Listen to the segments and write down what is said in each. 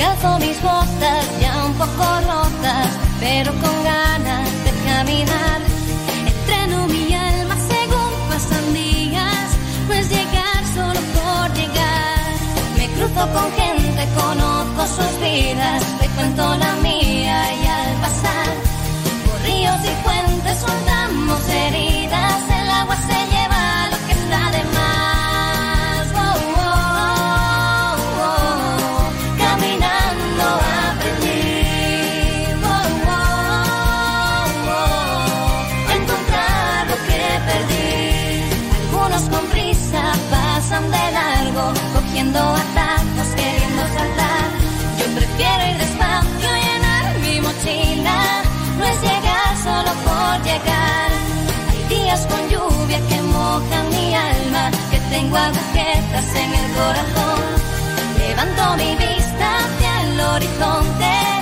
Calzo mis botas ya un poco rotas, pero con ganas de caminar. Entreno mi alma según pasan días, no es llegar solo por llegar. Me cruzo con gente, conozco sus vidas, te cuento la mía y al pasar por ríos y fuentes soltamos atajos, queriendo saltar. Yo prefiero ir despacio, llenar mi mochila. No es llegar solo por llegar. Hay días con lluvia que mojan mi alma, que tengo agujetas en el corazón. Levanto mi vista hacia el horizonte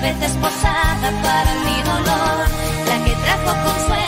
veces posada para mi dolor. La que trajo consuelo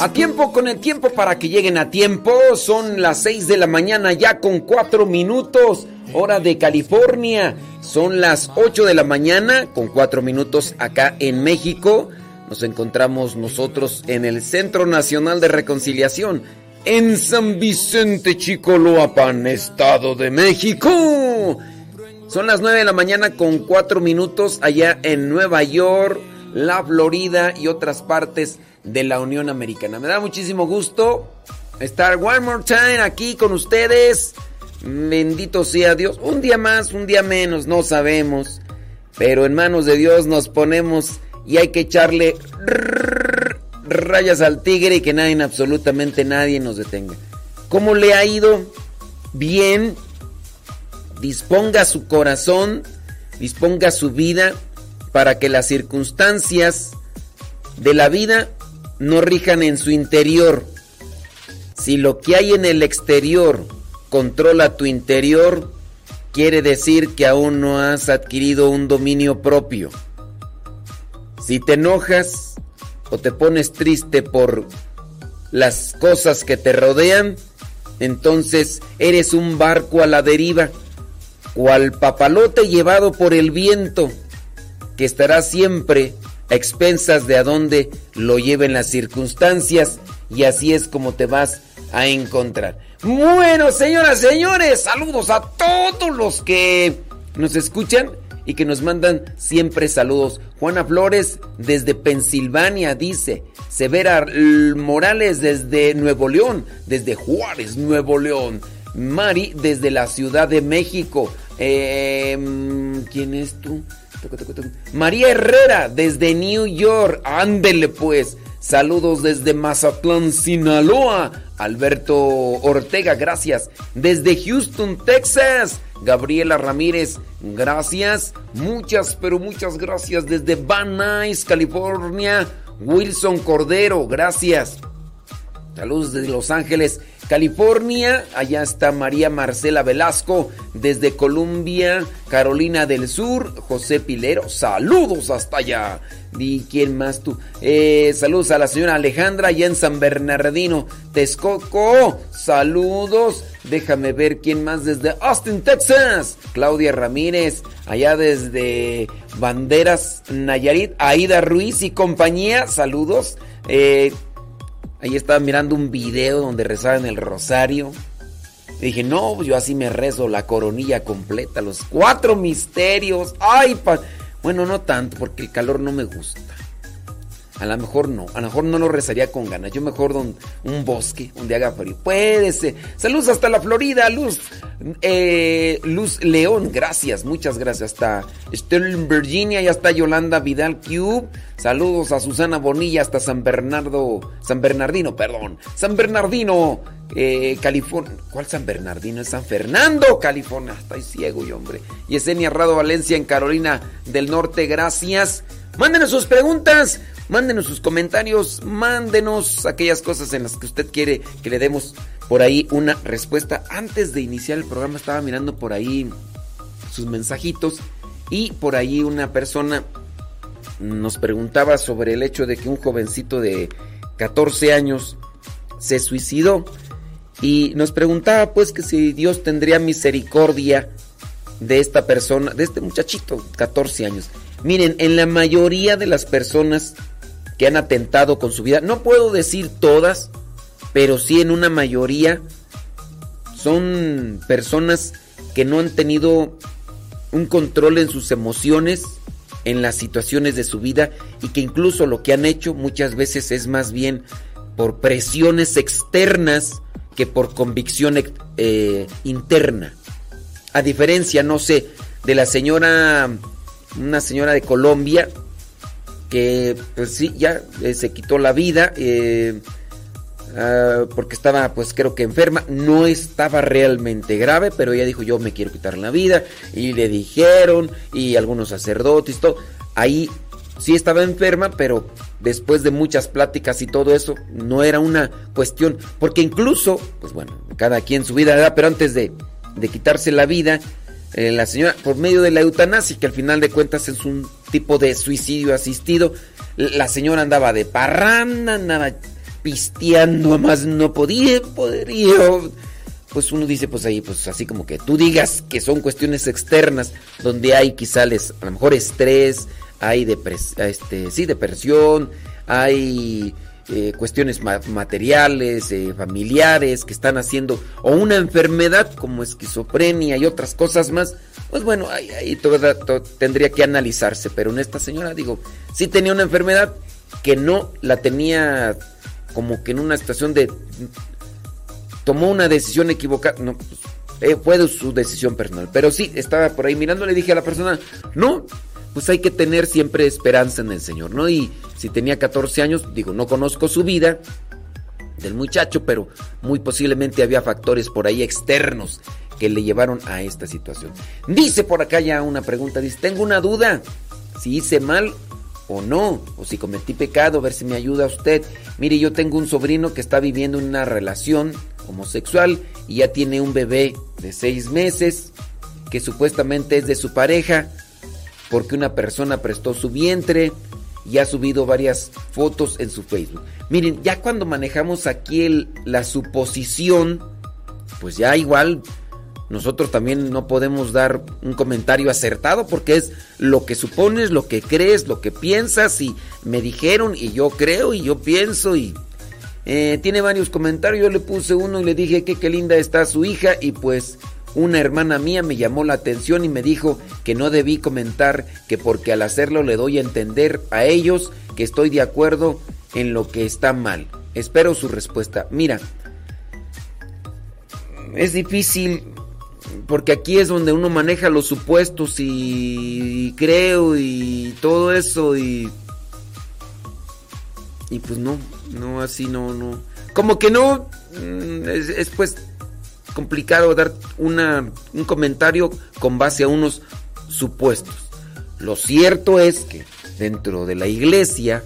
A tiempo con el tiempo para que lleguen a tiempo. Son las 6 de la mañana ya con 4 minutos. Hora de California. Son las 8 de la mañana con 4 minutos acá en México. Nos encontramos nosotros en el Centro Nacional de Reconciliación en San Vicente Chicoloapan, Estado de México. Son las 9 de la mañana con 4 minutos allá en Nueva York, la Florida y otras partes de la Unión Americana. Me da muchísimo gusto estar one more time aquí con ustedes. Bendito sea Dios. Un día más, un día menos, no sabemos. Pero en manos de Dios nos ponemos y hay que echarle rayas al tigre y que nadie, absolutamente nadie nos detenga. ¿Cómo le ha ido? Bien. Disponga su corazón, disponga su vida para que las circunstancias de la vida no rijan en su interior. Si lo que hay en el exterior controla tu interior, quiere decir que aún no has adquirido un dominio propio. Si te enojas o te pones triste por las cosas que te rodean, entonces eres un barco a la deriva, cual papalote llevado por el viento, que estará siempre a expensas de a dónde lo lleven las circunstancias y así es como te vas a encontrar. Bueno, señoras, señores, saludos a todos los que nos escuchan y que nos mandan siempre saludos. Juana Flores desde Pensilvania dice, Severa Morales desde Nuevo León, desde Juárez, Nuevo León. Mari desde la Ciudad de México. Em, ¿Quién es tú? María Herrera desde New York. Ándele pues. Saludos desde Mazatlán, Sinaloa. Alberto Ortega, gracias. Desde Houston, Texas. Gabriela Ramírez, gracias. Muchas, pero muchas gracias. Desde Van Nuys, California. Wilson Cordero, gracias. Saludos desde Los Ángeles, California. Allá está María Marcela Velasco. Desde Columbia, Carolina del Sur. José Pilero. Saludos hasta allá. ¿Y quién más tú? Eh, saludos a la señora Alejandra allá en San Bernardino, Texcoco. Saludos. Déjame ver quién más desde Austin, Texas. Claudia Ramírez. Allá desde Banderas, Nayarit. Aida Ruiz y compañía. Saludos. Eh, Ahí estaba mirando un video donde rezaban el rosario. Y dije, no, pues yo así me rezo la coronilla completa, los cuatro misterios. Ay, bueno, no tanto, porque el calor no me gusta. A lo mejor no, a lo mejor no lo rezaría con ganas. Yo mejor un bosque donde haga frío. Puede ser. Saludos hasta la Florida, Luz. Eh, Luz León, gracias, muchas gracias. Hasta Sterling, Virginia, ya está Yolanda Vidal Cube. Saludos a Susana Bonilla hasta San Bernardo, San Bernardino, perdón. San Bernardino, eh, California. ¿Cuál San Bernardino? Es San Fernando, California. Estoy ciego y hombre. Yesenia Rado Valencia en Carolina del Norte, gracias. Mándenos sus preguntas, mándenos sus comentarios, mándenos aquellas cosas en las que usted quiere que le demos por ahí una respuesta. Antes de iniciar el programa estaba mirando por ahí sus mensajitos y por ahí una persona nos preguntaba sobre el hecho de que un jovencito de 14 años se suicidó y nos preguntaba pues que si Dios tendría misericordia de esta persona, de este muchachito, 14 años. Miren, en la mayoría de las personas que han atentado con su vida, no puedo decir todas, pero sí en una mayoría, son personas que no han tenido un control en sus emociones, en las situaciones de su vida y que incluso lo que han hecho muchas veces es más bien por presiones externas que por convicción eh, interna. A diferencia, no sé, de la señora una señora de Colombia que pues sí, ya eh, se quitó la vida eh, ah, porque estaba pues creo que enferma, no estaba realmente grave, pero ella dijo yo me quiero quitar la vida y le dijeron y algunos sacerdotes, todo, ahí sí estaba enferma, pero después de muchas pláticas y todo eso, no era una cuestión, porque incluso, pues bueno, cada quien su vida, pero antes de, de quitarse la vida, eh, la señora, por medio de la eutanasia, que al final de cuentas es un tipo de suicidio asistido, la señora andaba de parranda, andaba pisteando, más no podía, podría. Pues uno dice, pues ahí, pues así como que tú digas que son cuestiones externas, donde hay quizá a lo mejor estrés, hay depres este, sí, depresión, hay eh, cuestiones materiales, eh, familiares que están haciendo, o una enfermedad como esquizofrenia y otras cosas más, pues bueno, ahí, todo, tendría que analizarse. Pero en esta señora, digo, sí tenía una enfermedad que no la tenía como que en una situación de... Tomó una decisión equivocada. No, pues, eh, fue su decisión personal. Pero sí, estaba por ahí mirando, le dije a la persona, no, pues hay que tener siempre esperanza en el Señor, ¿no? Y si tenía 14 años, digo, no conozco su vida del muchacho, pero muy posiblemente había factores por ahí externos que le llevaron a esta situación. Dice por acá ya una pregunta, dice, tengo una duda, si hice mal o no, o si cometí pecado, a ver si me ayuda usted. Mire, yo tengo un sobrino que está viviendo una relación homosexual y ya tiene un bebé de seis meses que supuestamente es de su pareja porque una persona prestó su vientre y ha subido varias fotos en su Facebook. Miren, ya cuando manejamos aquí la suposición, pues ya igual nosotros también no podemos dar un comentario acertado porque es lo que supones, lo que crees, lo que piensas y me dijeron y yo creo y yo pienso y eh, tiene varios comentarios. Yo le puse uno y le dije que qué linda está su hija y pues una hermana mía me llamó la atención y me dijo que no debí comentar que porque al hacerlo le doy a entender a ellos que estoy de acuerdo en lo que está mal. Espero su respuesta. Mira, es difícil porque aquí es donde uno maneja los supuestos y, creo y todo eso y y pues no, no así no no. Como que no mm, es pues complicado dar una, un comentario con base a unos supuestos. Lo cierto es que dentro de la iglesia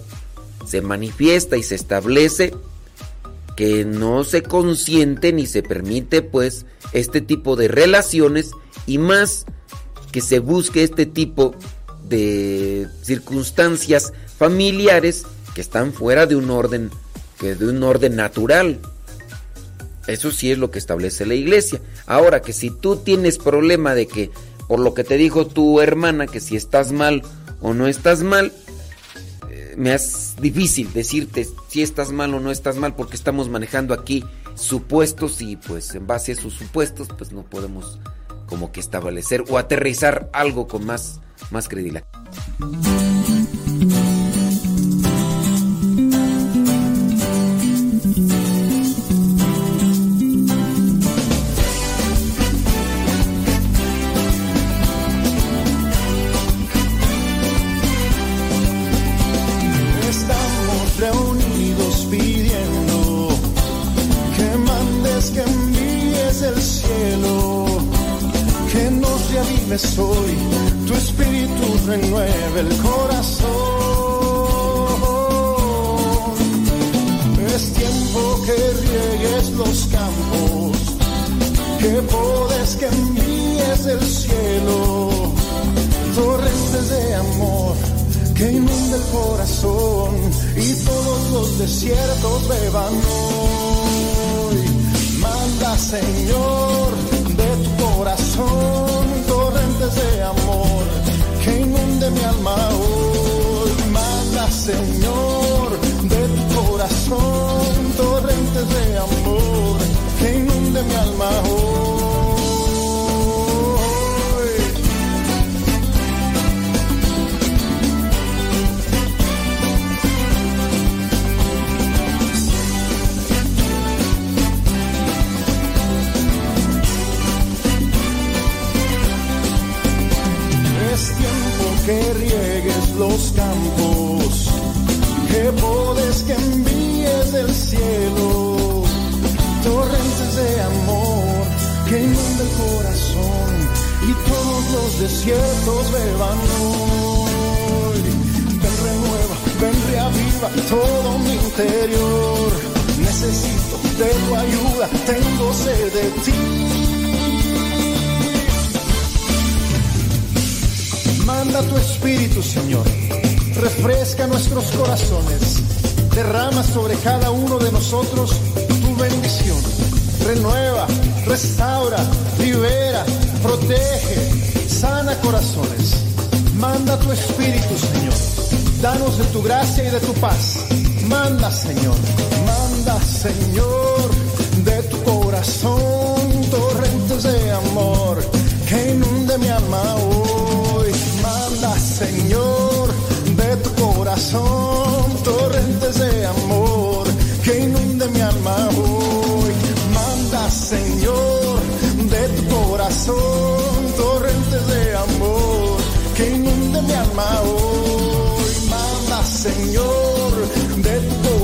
se manifiesta y se establece que no se consiente ni se permite pues este tipo de relaciones y más que se busque este tipo de circunstancias familiares que están fuera de un orden que de un orden natural. Eso sí es lo que establece la iglesia. Ahora que si tú tienes problema de que, por lo que te dijo tu hermana, que si estás mal o no estás mal, eh, me es difícil decirte si estás mal o no estás mal porque estamos manejando aquí supuestos y pues en base a esos supuestos pues no podemos como que establecer o aterrizar algo con más, más credibilidad.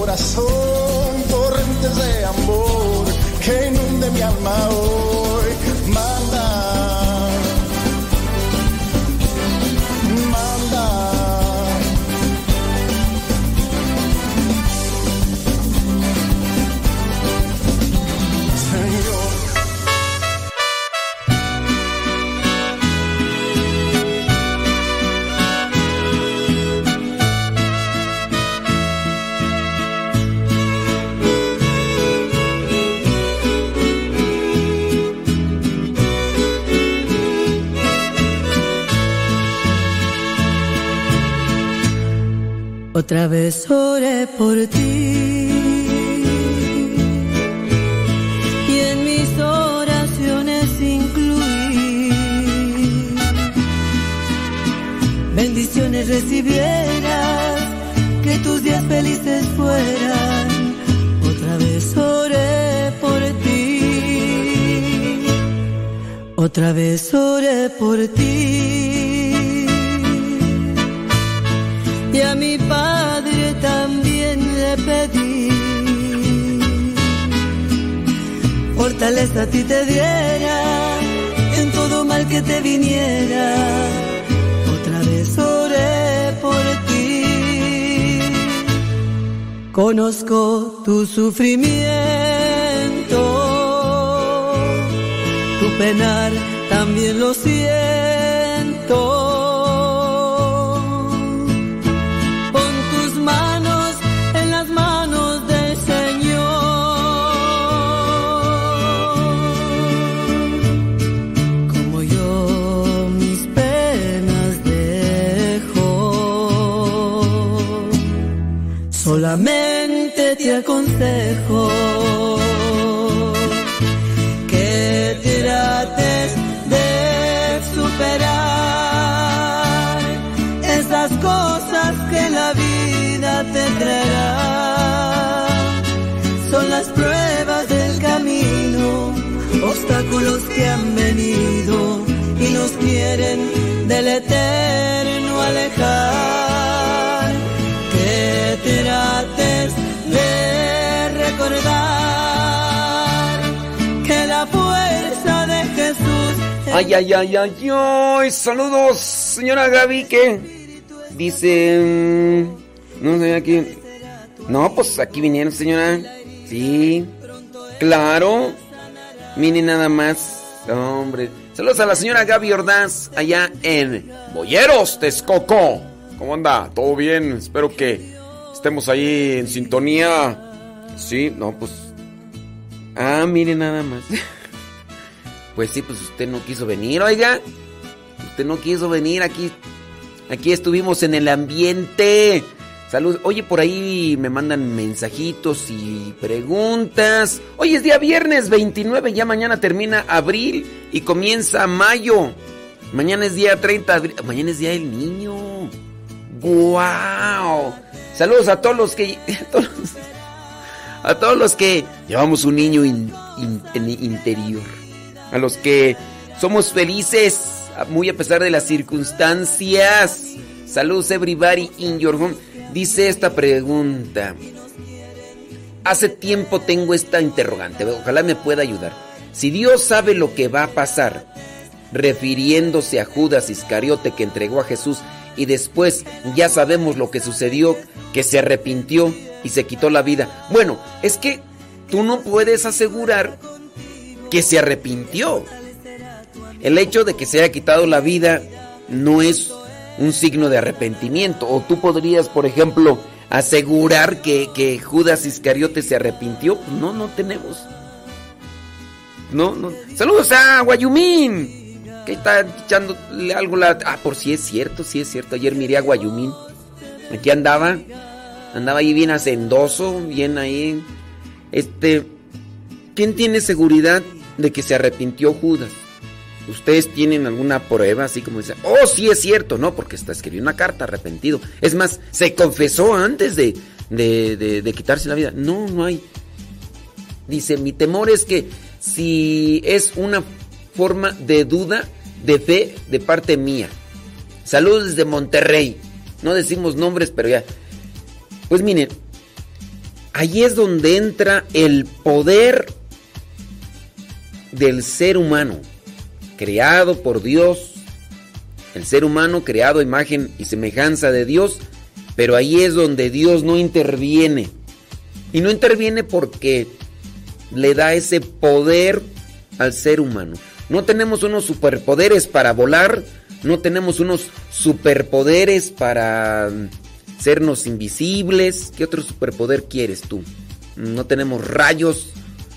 Corazón torrentes de amor que inunde mi alma. Otra vez oré por ti. Y en mis oraciones incluí bendiciones recibieras, que tus días felices fueran. Otra vez oré por ti. Otra vez oré por ti. Y a mi padre también le pedí. Fortaleza a ti te diera en todo mal que te viniera. Otra vez oré por ti. Conozco tu sufrimiento, tu penar también lo siento. Camino, obstáculos que han venido y nos quieren del eterno alejar trates de recordar que la fuerza Ay, ay, ay, ay, ay. Saludos, señora Gaby, que dice... Mm, no sé, aquí... No, pues aquí vinieron, señora. Sí, claro. Mire nada más. Hombre. Saludos a la señora Gaby Ordaz, allá en Boyeros, Texcoco. ¿Cómo anda? ¿Todo bien? Espero que estemos ahí en sintonía. Sí, no, pues... Ah, mire nada más. Pues sí, pues usted no quiso venir, oiga. Usted no quiso venir aquí. Aquí estuvimos en el ambiente. Saludos. Oye, por ahí me mandan mensajitos y preguntas. Hoy es día viernes 29, ya mañana termina abril y comienza mayo. Mañana es día 30 de abril. Mañana es día del niño. ¡Wow! Saludos a todos los que. A todos, los que llevamos un niño en interior a los que somos felices, muy a pesar de las circunstancias. Saludos everybody in your home. Dice esta pregunta. Hace tiempo tengo esta interrogante, ojalá me pueda ayudar. Si Dios sabe lo que va a pasar, refiriéndose a Judas Iscariote que entregó a Jesús y después ya sabemos lo que sucedió, que se arrepintió y se quitó la vida. Bueno, es que tú no puedes asegurar que se arrepintió. El hecho de que se haya quitado la vida no es un signo de arrepentimiento. O tú podrías, por ejemplo, asegurar que, Judas Iscariote se arrepintió. No, no tenemos. No, no. Saludos a Guayumín. Que está echándole algo la. Ah, por si es cierto, sí es cierto. Ayer miré a Guayumín. Aquí andaba. Andaba ahí bien hacendoso, bien ahí. Este. ¿Quién tiene seguridad de que se arrepintió Judas. ¿Ustedes tienen alguna prueba así como dice, oh, sí es cierto? No, porque está escribió una carta arrepentido. Es más, se confesó antes de, de, quitarse la vida. No, no hay. Dice, mi temor es que si es una forma de duda, de fe de parte mía. Saludos desde Monterrey. No decimos nombres, pero ya. Pues miren, ahí es donde entra el poder del ser humano, creado por Dios, el ser humano creado imagen y semejanza de Dios, pero ahí es donde Dios no interviene. Y no interviene porque le da ese poder al ser humano. No tenemos unos superpoderes para volar, no tenemos unos superpoderes para sernos invisibles. ¿Qué otro superpoder quieres tú? No tenemos rayos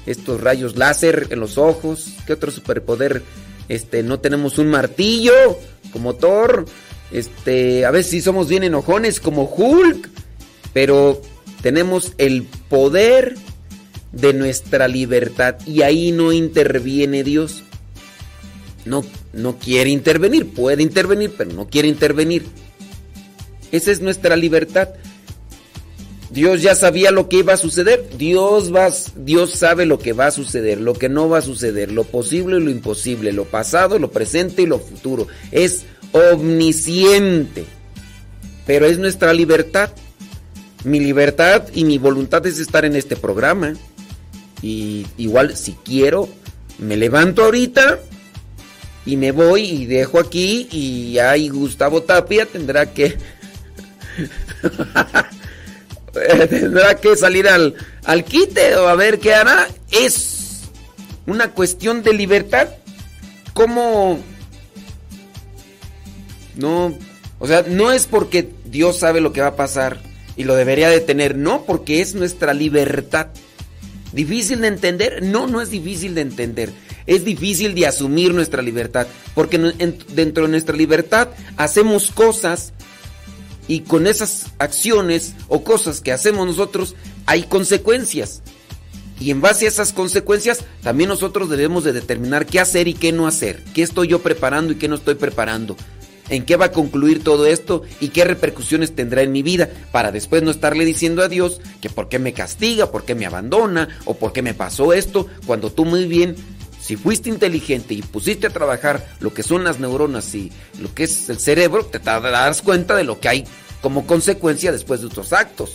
estos rayos láser en los ojos. ¿Qué otro superpoder? Este, no tenemos un martillo como Thor. Este, a veces sí somos bien enojones como Hulk, pero tenemos el poder de nuestra libertad y ahí no interviene Dios. No, no quiere intervenir, puede intervenir, pero no quiere intervenir. Esa es nuestra libertad. Dios ya sabía lo que iba a suceder. Dios, va, Dios sabe lo que va a suceder, lo que no va a suceder, lo posible y lo imposible, lo pasado, lo presente y lo futuro. Es omnisciente. Pero es nuestra libertad. Mi libertad y mi voluntad es estar en este programa. Y igual si quiero, me levanto ahorita y me voy y dejo aquí y ahí Gustavo Tapia tendrá que... tendrá que salir al, al quite o a ver qué hará. Es una cuestión de libertad. ¿Cómo? No, o sea, no es porque Dios sabe lo que va a pasar y lo debería de tener, no, porque es nuestra libertad. ¿Difícil de entender? No, no es difícil de entender. Es difícil de asumir nuestra libertad, porque dentro de nuestra libertad hacemos cosas y con esas acciones o cosas que hacemos nosotros hay consecuencias. Y en base a esas consecuencias también nosotros debemos de determinar qué hacer y qué no hacer. ¿Qué estoy yo preparando y qué no estoy preparando? ¿En qué va a concluir todo esto y qué repercusiones tendrá en mi vida? Para después no estarle diciendo a Dios que por qué me castiga, por qué me abandona o por qué me pasó esto, cuando tú muy bien si fuiste inteligente y pusiste a trabajar lo que son las neuronas y lo que es el cerebro, te darás cuenta de lo que hay como consecuencia después de otros actos.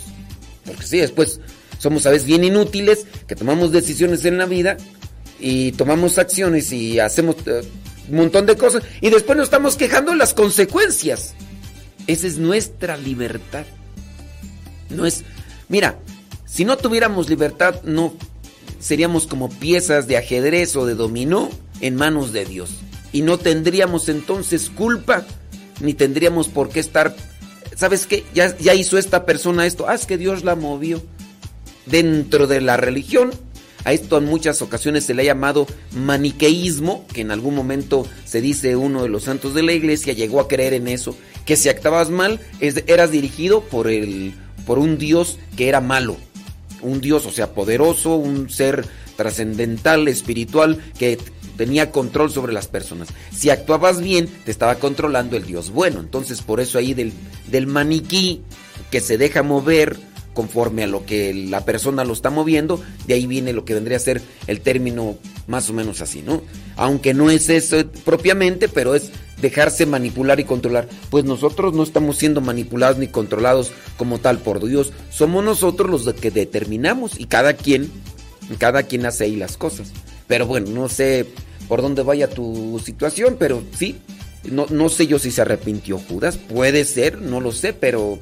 Porque sí, después somos a veces bien inútiles, que tomamos decisiones en la vida y tomamos acciones y hacemos, eh, un montón de cosas y después nos estamos quejando de las consecuencias. Esa es nuestra libertad. No es, mira, si no tuviéramos libertad no seríamos como piezas de ajedrez o de dominó en manos de Dios y no tendríamos entonces culpa ni tendríamos por qué estar ¿Sabes qué? Ya, ya hizo esta persona esto. Ah, es que Dios la movió. Dentro de la religión a esto en muchas ocasiones se le ha llamado maniqueísmo, que en algún momento se dice uno de los santos de la iglesia llegó a creer en eso, que si actuabas mal eras dirigido por, el, por un Dios que era malo, un Dios, o sea, poderoso, un ser trascendental, espiritual, que tenía control sobre las personas. Si actuabas bien, te estaba controlando el Dios bueno. Entonces, por eso ahí del, del maniquí que se deja mover conforme a lo que la persona lo está moviendo, de ahí viene lo que vendría a ser el término más o menos así, ¿no? Aunque no es eso propiamente, pero es dejarse manipular y controlar. Pues nosotros no estamos siendo manipulados ni controlados como tal por Dios, somos nosotros los que determinamos y cada quien, cada quien hace ahí las cosas. Pero bueno, no sé por dónde vaya tu situación, pero sí, no, no sé yo si se arrepintió Judas, puede ser, no lo sé, pero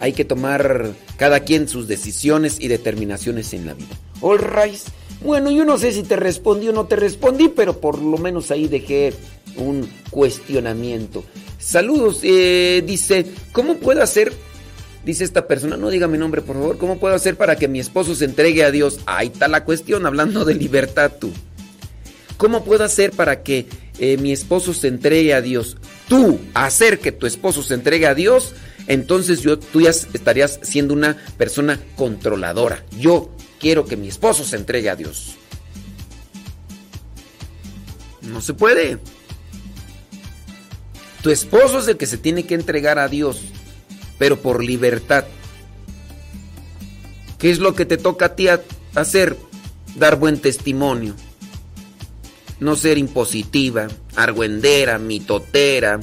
hay que tomar cada quien sus decisiones y determinaciones en la vida. All right. Bueno, yo no sé si te respondí o no te respondí, pero por lo menos ahí dejé un cuestionamiento. Saludos, eh, dice, ¿cómo puedo hacer? Dice esta persona, no diga mi nombre por favor, ¿cómo puedo hacer para que mi esposo se entregue a Dios? Ahí está la cuestión, hablando de libertad tú. ¿Cómo puedo hacer para que eh, mi esposo se entregue a Dios? Tú, hacer que tu esposo se entregue a Dios entonces yo, tú ya estarías siendo una persona controladora. Yo quiero que mi esposo se entregue a Dios. No se puede. Tu esposo es el que se tiene que entregar a Dios, pero por libertad. ¿Qué es lo que te toca a ti hacer? Dar buen testimonio. No ser impositiva, argüendera, mitotera,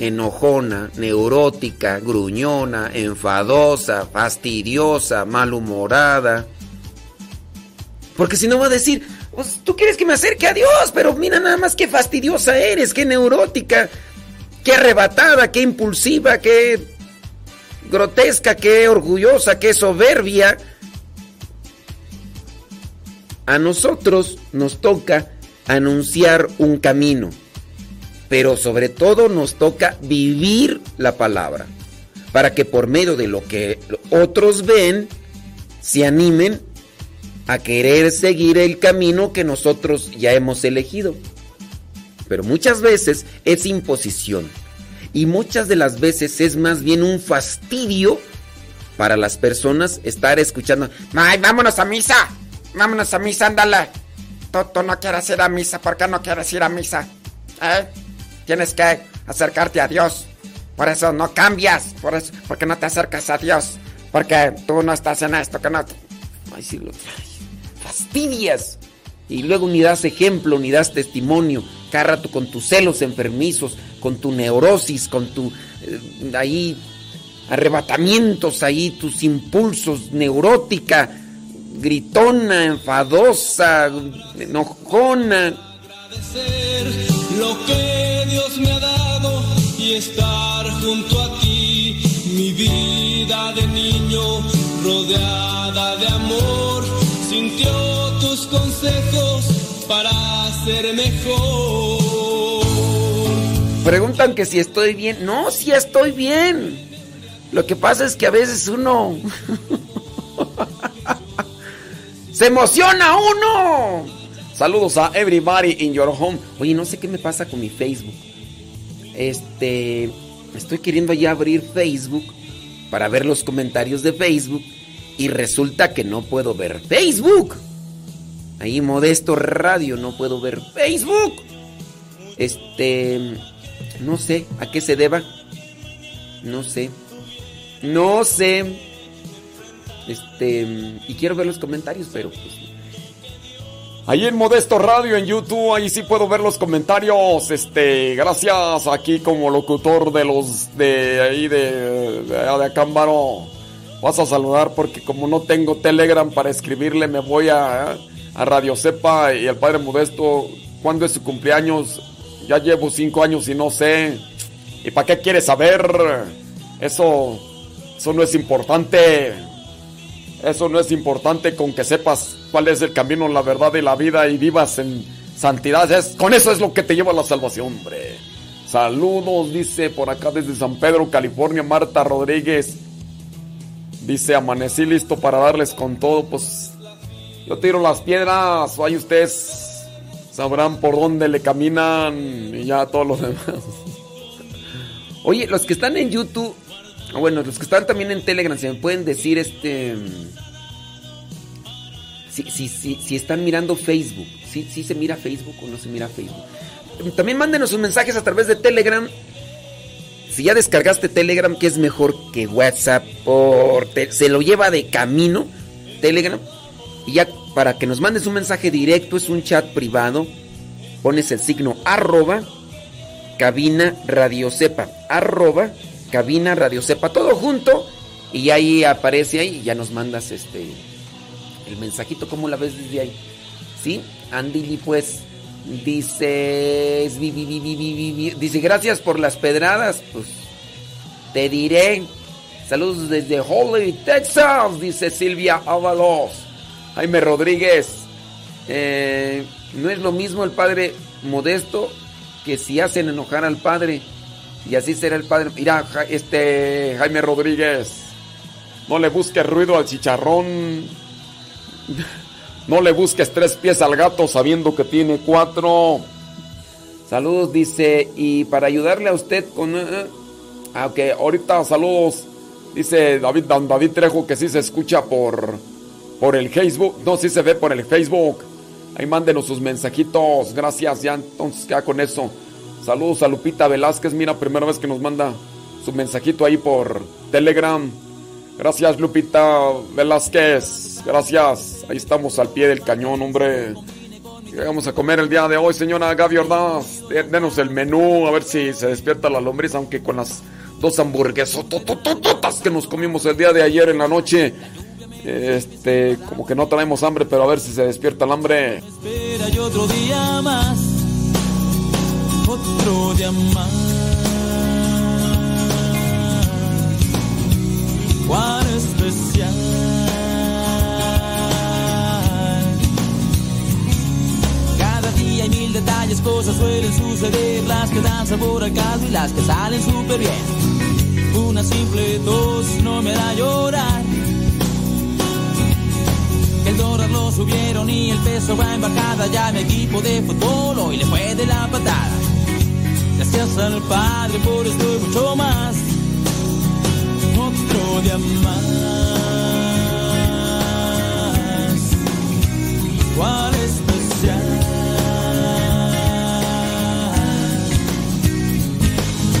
enojona, neurótica, gruñona, enfadosa, fastidiosa, malhumorada. Porque si no va a decir, pues, tú quieres que me acerque a Dios, pero mira nada más qué fastidiosa eres, qué neurótica, qué arrebatada, qué impulsiva, qué grotesca, qué orgullosa, qué soberbia. A nosotros nos toca anunciar un camino pero sobre todo nos toca vivir la palabra, para que por medio de lo que otros ven, se animen a querer seguir el camino que nosotros ya hemos elegido. Pero muchas veces es imposición y muchas de las veces es más bien un fastidio para las personas estar escuchando, ¡ay, vámonos a misa! ¡Vámonos a misa, ándale! Toto no quieres ir a misa, ¿por qué no quieres ir a misa? ¿Eh? Tienes que acercarte a Dios. Por eso no cambias. Por eso, porque no te acercas a Dios. Porque tú no estás en esto, que no. Ay, sí, lo, fastidias. Y luego ni das ejemplo, ni das testimonio. Cada rato con tus celos enfermizos, con tu neurosis, con tu. Eh, ahí. arrebatamientos, ahí tus impulsos, neurótica, gritona, enfadosa, enojona lo que Dios me ha dado y estar junto a ti. Mi vida de niño rodeada de amor sintió tus consejos para ser mejor. Preguntan que si estoy bien. No, si estoy bien. Lo que pasa es que a veces uno se emociona uno. Saludos a everybody in your home. Oye, no sé qué me pasa con mi Facebook. Este, estoy queriendo ya abrir Facebook para ver los comentarios de Facebook y resulta que no puedo ver Facebook. Ahí Modesto Radio no puedo ver Facebook. Este, no sé a qué se deba. No sé. No sé. Este, y quiero ver los comentarios, pero pues Ahí en Modesto Radio en YouTube, ahí sí puedo ver los comentarios. Este, gracias aquí como locutor de los de ahí de, de, de Acámbaro. Vas a saludar porque como no tengo Telegram para escribirle, me voy a, a Radio Cepa y al Padre Modesto cuándo es su cumpleaños. Ya llevo cinco años y no sé. ¿Y para qué quieres saber? Eso, eso no es importante. Eso no es importante con que sepas cuál es el camino, la verdad y la vida y vivas en santidad. Es, con eso es lo que te lleva a la salvación, hombre. Saludos, dice por acá desde San Pedro, California, Marta Rodríguez. Dice, amanecí listo para darles con todo. Pues yo tiro las piedras, ahí ustedes sabrán por dónde le caminan y ya todos los demás. Oye, los que están en YouTube, bueno, los que están también en Telegram, se me pueden decir este... Si, si, si, están mirando Facebook, si, si se mira Facebook o no se mira Facebook. También mándenos sus mensajes a través de Telegram. Si ya descargaste Telegram, que es mejor que WhatsApp, por se lo lleva de camino Telegram. Y ya para que nos mandes un mensaje directo, es un chat privado. Pones el signo arroba cabina radio sepa. Arroba cabina radio sepa. Todo junto. Y ahí aparece ahí y ya nos mandas este el mensajito. ¿Cómo la ves desde ahí? ¿Sí? Andy, pues dice, dice, gracias por las pedradas. Pues te diré. Saludos desde Holly, Texas, dice Silvia Ábalos. Jaime Rodríguez. Eh, no es lo mismo el padre modesto que si hacen enojar al padre. Y así será el padre. Mira, este Jaime Rodríguez. No le busques ruido al chicharrón. No le busques tres pies al gato sabiendo que tiene cuatro. Saludos, dice. Y para ayudarle a usted con. Uh, ah, ahorita saludos. Dice David, David Trejo que sí se escucha por, por el Facebook. No, sí se ve por el Facebook. Ahí mándenos sus mensajitos. Gracias, ya entonces queda con eso. Saludos a Lupita Velázquez. Mira, primera vez que nos manda su mensajito ahí por Telegram. Gracias, Lupita Velázquez. Gracias. Ahí estamos al pie del cañón, hombre. ¿Qué vamos a comer el día de hoy, señora Gaby Ordaz? Denos el menú, a ver si se despierta la lombriz, aunque con las dos hamburguesas que nos comimos el día de ayer en la noche. Este, como que no traemos hambre, pero a ver si se despierta el hambre. Espera otro día más. Otro día más. cuán especial. Detalles, cosas suelen suceder, las que dan sabor al caldo y las que salen súper bien. Una simple tos no me da llorar. El dólar lo subieron y el peso va en bajada. Ya mi equipo de fútbol hoy le fue de la patada. Gracias al Padre por esto y mucho más otro día más. ¿Cuál especial?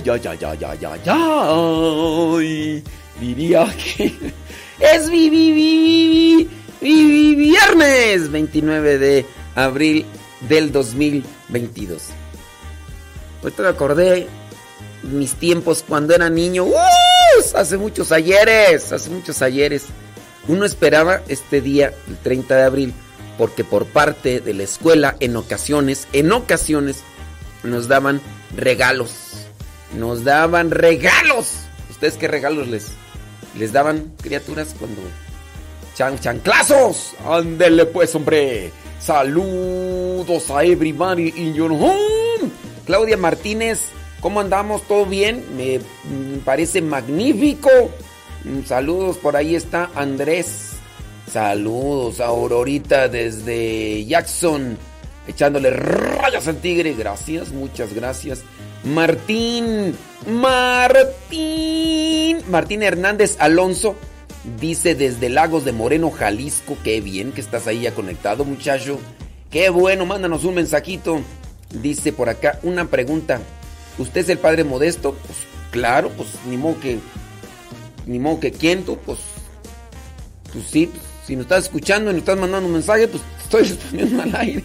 Ay, ay, ay, ay, ay, ay, ay. Diría que es vi, vi, vi, vi, viernes 29 de abril del 2022. Ahorita me acordé mis tiempos cuando era niño. Hace muchos ayeres, hace muchos ayeres. Uno esperaba este día, el 30 de abril, porque por parte de la escuela en ocasiones, en ocasiones, nos daban regalos nos daban regalos. ¿Ustedes qué regalos les, les daban, criaturas, cuando... Chan, chanclazos. Ándele pues, hombre. Saludos a everybody in your home. Claudia Martínez, ¿cómo andamos? ¿Todo bien? Me, me parece magnífico. Mm, Saludos, por ahí está Andrés. Saludos a Aurorita desde Jackson, echándole rayas al tigre. Gracias, muchas gracias. Martín, Martín, Martín Hernández Alonso dice desde Lagos de Moreno, Jalisco. Qué bien que estás ahí ya conectado, muchacho. Qué bueno, mándanos un mensajito. Dice por acá una pregunta. ¿Usted es el padre modesto? Pues claro, pues ni modo que. Ni modo que quién tú, pues. Pues sí, pues, si nos estás escuchando y nos estás mandando un mensaje, pues estoy respondiendo al aire.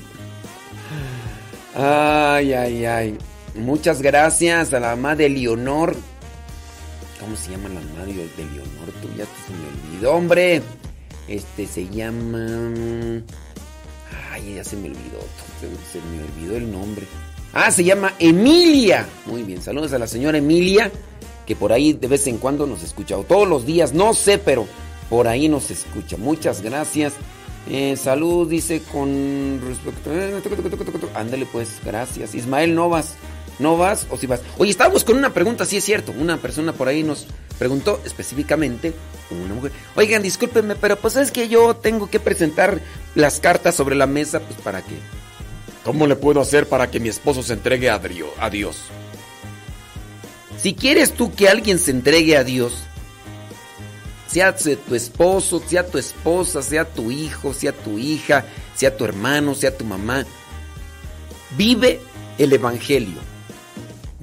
Ay, ay, ay. Muchas gracias a la mamá de Leonor. ¿Cómo se llama la mamá de Leonor? Tú ya se me olvidó, hombre. Este se llama. Ay, ya se me olvidó. Se, me olvidó el nombre. Ah, se llama Emilia. Muy bien, saludos a la señora Emilia, que por ahí de vez en cuando nos escucha. O todos los días, no sé, pero por ahí nos escucha. Muchas gracias. Eh, salud, dice con respecto. Ándale, pues, gracias. Ismael Novas. ¿No vas o si vas? Oye, estábamos con una pregunta, sí es cierto. Una persona por ahí nos preguntó específicamente, una mujer. Oigan, discúlpenme, pero pues es que yo tengo que presentar las cartas sobre la mesa, pues para qué. ¿Cómo le puedo hacer para que mi esposo se entregue a Dio- a Dios? Si quieres tú que alguien se entregue a Dios, sea tu esposo, sea tu esposa, sea tu hijo, sea tu hija, sea tu hermano, sea tu mamá, vive el Evangelio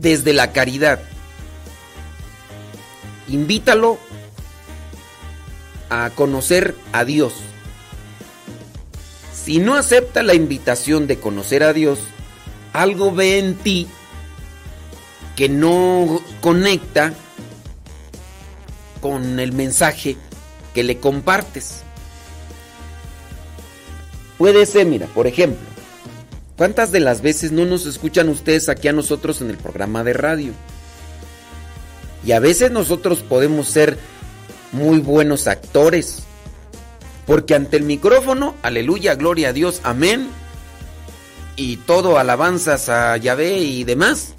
desde la caridad. Invítalo a conocer a Dios. Si no acepta la invitación de conocer a Dios, algo ve en ti que no conecta con el mensaje que le compartes. Puede ser, mira, por ejemplo, ¿cuántas de las veces no nos escuchan ustedes aquí a nosotros en el programa de radio? Y a veces nosotros podemos ser muy buenos actores, porque ante el micrófono, aleluya, gloria a Dios, amén, y todo alabanzas a Yahvé y demás,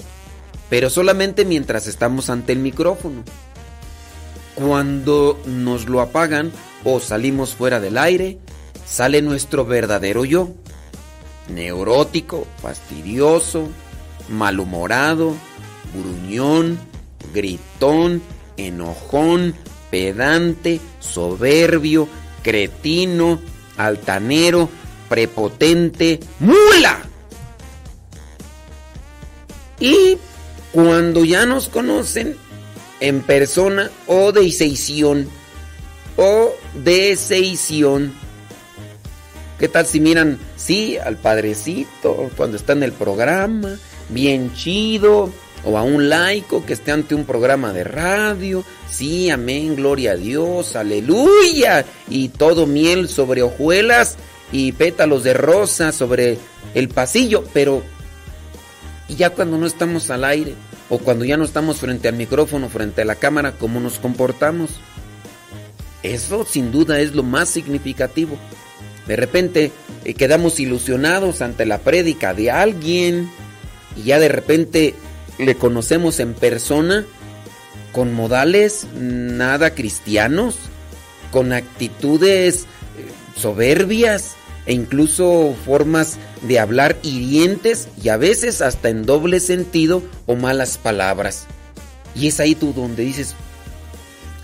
pero solamente mientras estamos ante el micrófono. Cuando nos lo apagan o salimos fuera del aire, sale nuestro verdadero yo. Neurótico, fastidioso, malhumorado, gruñón, gritón, enojón, pedante, soberbio, cretino, altanero, prepotente, mula. Y cuando ya nos conocen en persona o de seición o de seición. ¿Qué tal si miran, sí, al padrecito cuando está en el programa, bien chido, o a un laico que esté ante un programa de radio, sí, amén, gloria a Dios, aleluya, y todo miel sobre hojuelas y pétalos de rosa sobre el pasillo, pero y ya cuando no estamos al aire o cuando ya no estamos frente al micrófono, frente a la cámara, ¿cómo nos comportamos? Eso sin duda es lo más significativo. De repente eh, quedamos ilusionados ante la prédica de alguien y ya de repente le conocemos en persona con modales nada cristianos, con actitudes eh, soberbias e incluso formas de hablar hirientes y a veces hasta en doble sentido o malas palabras. Y es ahí tú donde dices,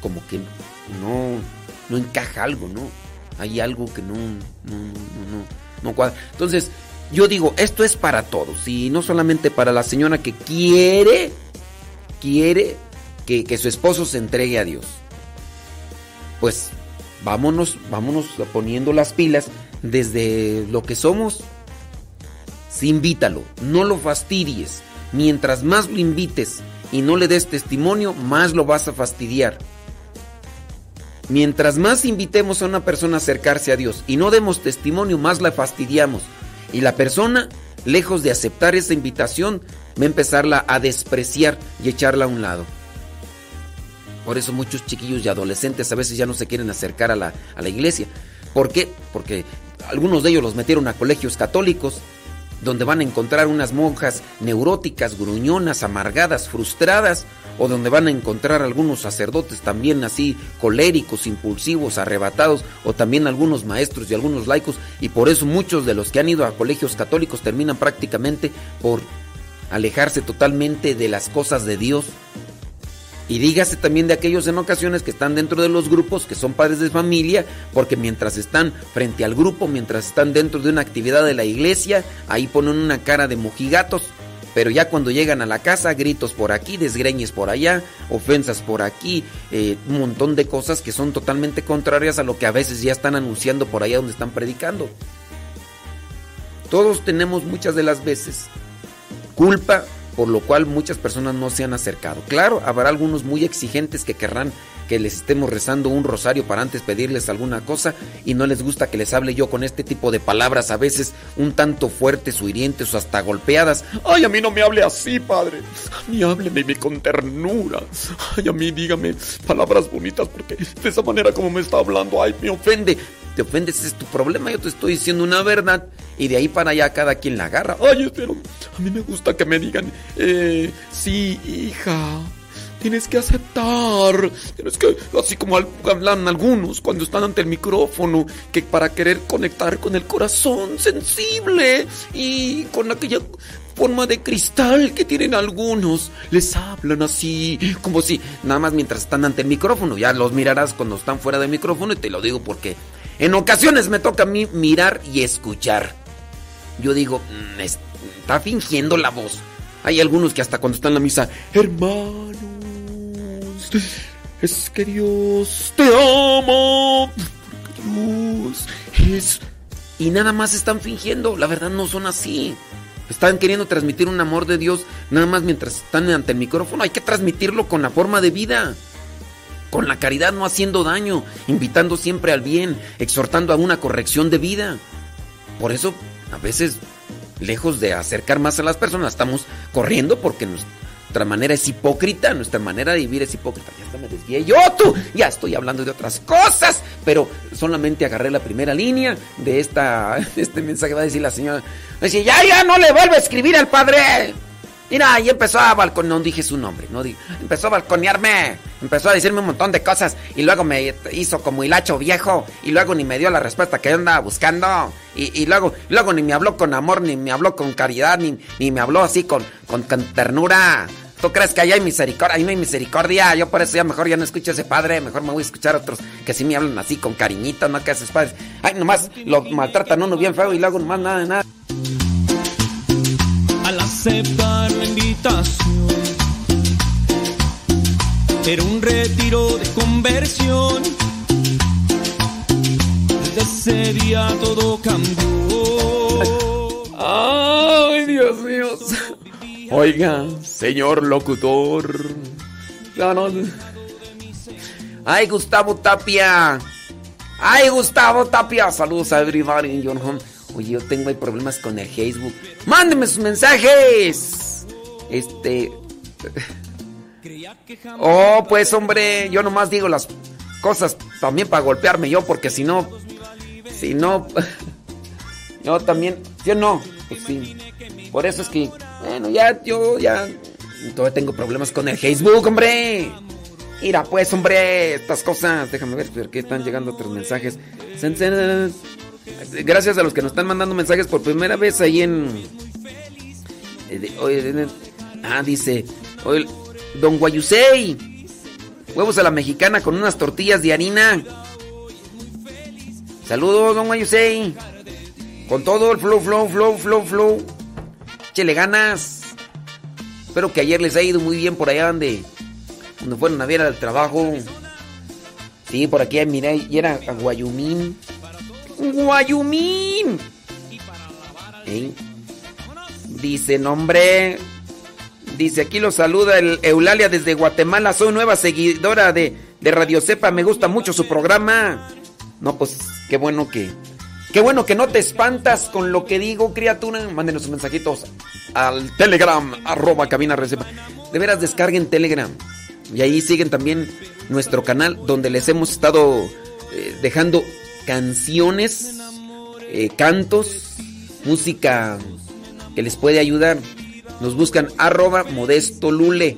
como que no, no encaja algo, ¿no? Hay algo que no, no, no, no, cuadra. Entonces, yo digo, esto es para todos y no solamente para la señora que quiere, quiere que, que su esposo se entregue a Dios. Pues vámonos, vámonos poniendo las pilas desde lo que somos. Sí, invítalo, no lo fastidies. Mientras más lo invites y no le des testimonio, más lo vas a fastidiar. Mientras más invitemos a una persona a acercarse a Dios y no demos testimonio, más la fastidiamos. Y la persona, lejos de aceptar esa invitación, va a empezarla a despreciar y echarla a un lado. Por eso muchos chiquillos y adolescentes a veces ya no se quieren acercar a la, a la iglesia. ¿Por qué? Porque algunos de ellos los metieron a colegios católicos donde van a encontrar unas monjas neuróticas, gruñonas, amargadas, frustradas, o donde van a encontrar algunos sacerdotes también así coléricos, impulsivos, arrebatados, o también algunos maestros y algunos laicos, y por eso muchos de los que han ido a colegios católicos terminan prácticamente por alejarse totalmente de las cosas de Dios. Y dígase también de aquellos en ocasiones que están dentro de los grupos, que son padres de familia, porque mientras están frente al grupo, mientras están dentro de una actividad de la iglesia, ahí ponen una cara de mojigatos. Pero ya cuando llegan a la casa, gritos por aquí, desgreñes por allá, ofensas por aquí, eh, un montón de cosas que son totalmente contrarias a lo que a veces ya están anunciando por allá donde están predicando. Todos tenemos muchas de las veces culpa por lo cual muchas personas no se han acercado. Claro, habrá algunos muy exigentes que querrán que les estemos rezando un rosario para antes pedirles alguna cosa y no les gusta que les hable yo con este tipo de palabras a veces un tanto fuertes o hirientes o hasta golpeadas. Ay, a mí no me hable así, padre. A mí hábleme con ternura. Ay, a mí dígame palabras bonitas porque de esa manera como me está hablando, ay, me ofende. Te ofendes, ese es tu problema, yo te estoy diciendo una verdad y de ahí para allá cada quien la agarra. Ay, pero a mí me gusta que me digan, eh, sí, hija tienes que aceptar, tienes que, así como hablan algunos cuando están ante el micrófono, que para querer conectar con el corazón sensible y con aquella forma de cristal que tienen algunos, les hablan así, como si nada más mientras están ante el micrófono, ya los mirarás cuando están fuera del micrófono y te lo digo porque en ocasiones me toca a mí mirar y escuchar. Yo digo, mm, está fingiendo la voz. Hay algunos que hasta cuando están en la misa, hermano, es que Dios te ama. Dios es. Y nada más están fingiendo. La verdad no son así. Están queriendo transmitir un amor de Dios nada más mientras están ante el micrófono. Hay que transmitirlo con la forma de vida. Con la caridad no haciendo daño, invitando siempre al bien, exhortando a una corrección de vida. Por eso, a veces, lejos de acercar más a las personas, estamos corriendo porque nos, nuestra manera es hipócrita, nuestra manera de vivir es hipócrita. Ya hasta me desvié yo, tú. Ya estoy hablando de otras cosas, pero solamente agarré la primera línea de esta, este mensaje. Va a decir la señora, va ya, ya no le vuelvo a escribir al padre. Mira, y empezó a balconear, no dije su nombre, no dije, empezó a balconearme, empezó a decirme un montón de cosas y luego me hizo como hilacho viejo y luego ni me dio la respuesta que yo andaba buscando y, luego, luego ni me habló con amor, ni me habló con caridad, ni, ni me habló así con, con, ternura. ¿Tú crees que ahí hay misericordia? Ahí no hay misericordia. Yo por eso ya mejor ya no escucho a ese padre. Mejor me voy a escuchar a otros que sí me hablan así con cariñito, no que esos padres. Ay, nomás lo maltratan uno bien feo y luego nomás nada de nada aceptar la invitación. Era un retiro de conversión. Desde ese día todo cambió. Ay, Dios mío. Oiga, señor locutor. Ay, Gustavo Tapia. Ay, Gustavo Tapia. Saludos a everybody home. Oye, yo tengo problemas con el Facebook. Mándenme sus mensajes. Este. Oh, pues hombre, yo nomás digo las cosas también para golpearme yo, porque si no. Si no. Yo también. Yo no. Pues sí. Por eso es que. Bueno, ya, yo ya. Todavía tengo problemas con el Facebook, hombre. Mira, pues, hombre, estas cosas. Déjame ver, porque están llegando otros mensajes. Gracias a los que nos están mandando mensajes por primera vez ahí en. Eh, ah, dice. Don Guayusei. Huevos a la mexicana con unas tortillas de harina. Saludos, don Guayusei. Con todo el flow, flow, flow, flow, flow. Chele ganas. Espero que ayer les haya ido muy bien por allá donde, donde fueron a ver al trabajo. Sí, por aquí miré, y era a Guayumín. Guayumín. Dice, nombre. Dice, aquí lo saluda el Eulalia desde Guatemala. Soy nueva seguidora de, de Radio Cepa. Me gusta mucho su programa. No, pues qué bueno que. Qué bueno que no te espantas con lo que digo, criatura. Mándenos sus mensajitos al Telegram, arroba cabina recepa. De veras, descarguen Telegram. Y ahí siguen también nuestro canal donde les hemos estado eh, dejando canciones, eh, cantos, música que les puede ayudar. Nos buscan arroba modesto lule.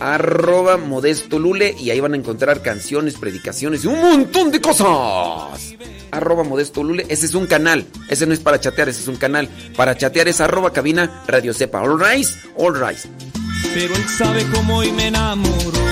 Arroba modesto lule y ahí van a encontrar canciones, predicaciones y un montón de cosas. Arroba modesto lule. Ese es un canal. Ese no es para chatear, ese es un canal. Para chatear es arroba cabina radio sepa. All right, all right. Pero él sabe cómo hoy me enamoró.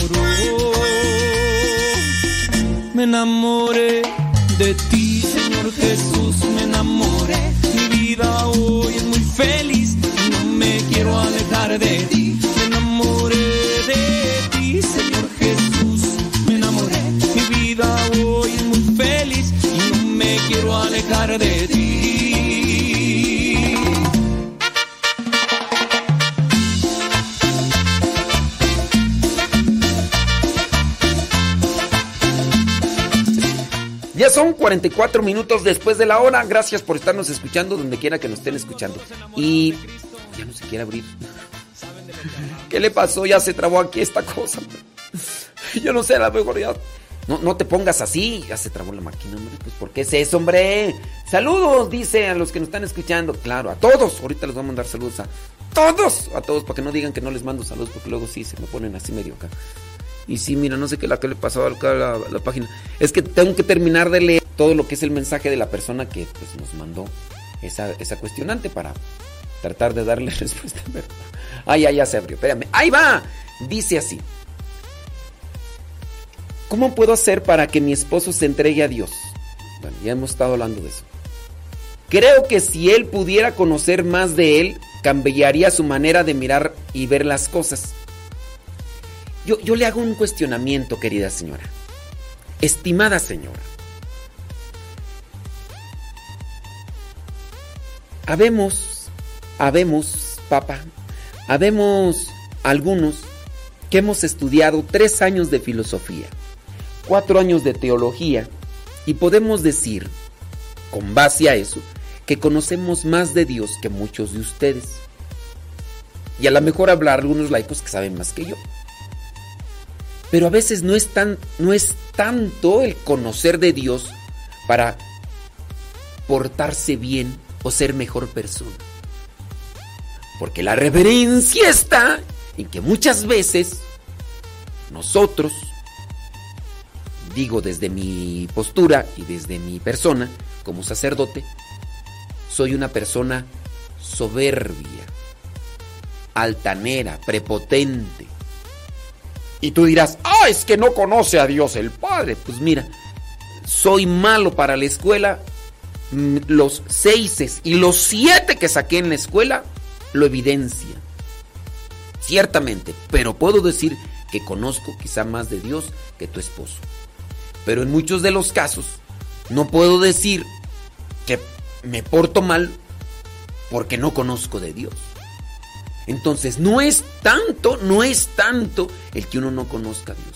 Enamoré de ti, son 44 minutos después de la hora. Gracias por estarnos escuchando donde quiera que nos estén escuchando. Y ya no se quiere abrir. ¿Qué le pasó? Ya se trabó aquí esta cosa. Yo no sé, a lo mejor ya. No, no te pongas así. Ya se trabó la máquina, hombre. Pues, ¿por qué es eso, hombre? Saludos, dice a los que nos están escuchando. Claro, a todos. Ahorita les voy a mandar saludos a todos. A todos, para que no digan que no les mando saludos, porque luego sí se me ponen así medio acá. Y sí, mira, no sé qué la que le pasó a la, la página. Es que tengo que terminar de leer todo lo que es el mensaje de la persona que pues, nos mandó esa, esa cuestionante para tratar de darle respuesta. Ah, ya, ya se abrió. Espérame. Ahí va. Dice así. ¿Cómo puedo hacer para que mi esposo se entregue a Dios? Bueno, ya hemos estado hablando de eso. Creo que si él pudiera conocer más de él, cambiaría su manera de mirar y ver las cosas. Yo, le hago un cuestionamiento, querida señora. Estimada señora. Habemos, habemos, papá, habemos algunos que hemos estudiado tres años de filosofía, cuatro años de teología, y podemos decir, con base a eso, que conocemos más de Dios que muchos de ustedes. Y a lo mejor habrá algunos laicos que saben más que yo. Pero a veces no es, tan, no es tanto el conocer de Dios para portarse bien o ser mejor persona. Porque la reverencia está en que muchas veces nosotros, digo desde mi postura y desde mi persona como sacerdote, soy una persona soberbia, altanera, prepotente. Y tú dirás, ah, es que no conoce a Dios el Padre. Pues mira, soy malo para la escuela. Los seises y los siete que saqué en la escuela lo evidencia. Ciertamente, pero puedo decir que conozco quizá más de Dios que tu esposo. Pero en muchos de los casos, no puedo decir que me porto mal porque no conozco de Dios. Entonces, no es tanto, no es tanto el que uno no conozca a Dios,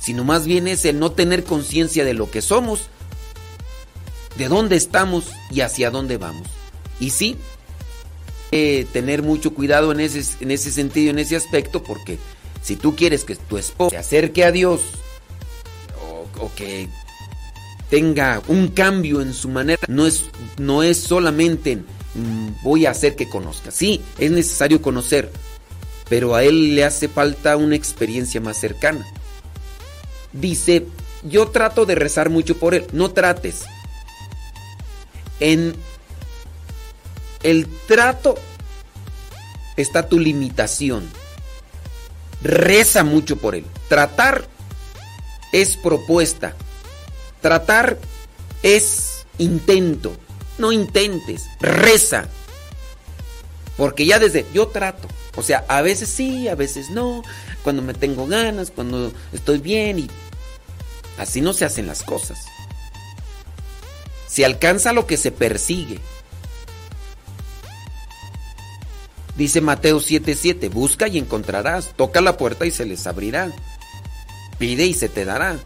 sino más bien es el no tener conciencia de lo que somos, de dónde estamos y hacia dónde vamos. Y sí, eh, tener mucho cuidado en ese, en ese sentido, en ese aspecto, porque si tú quieres que tu esposo se acerque a Dios o, o que tenga un cambio en su manera, no es, no es solamente voy a hacer que conozca. Sí, es necesario conocer, pero a él le hace falta una experiencia más cercana. Dice, yo trato de rezar mucho por él. No trates. En el trato está tu limitación. Reza mucho por él. Tratar es propuesta. Tratar es intento. No intentes, reza. Porque ya desde yo trato. O sea, a veces sí, a veces no. Cuando me tengo ganas, cuando estoy bien y así no se hacen las cosas. Se alcanza lo que se persigue. Dice Mateo 7:7, busca y encontrarás, toca la puerta y se les abrirá. Pide y se te dará.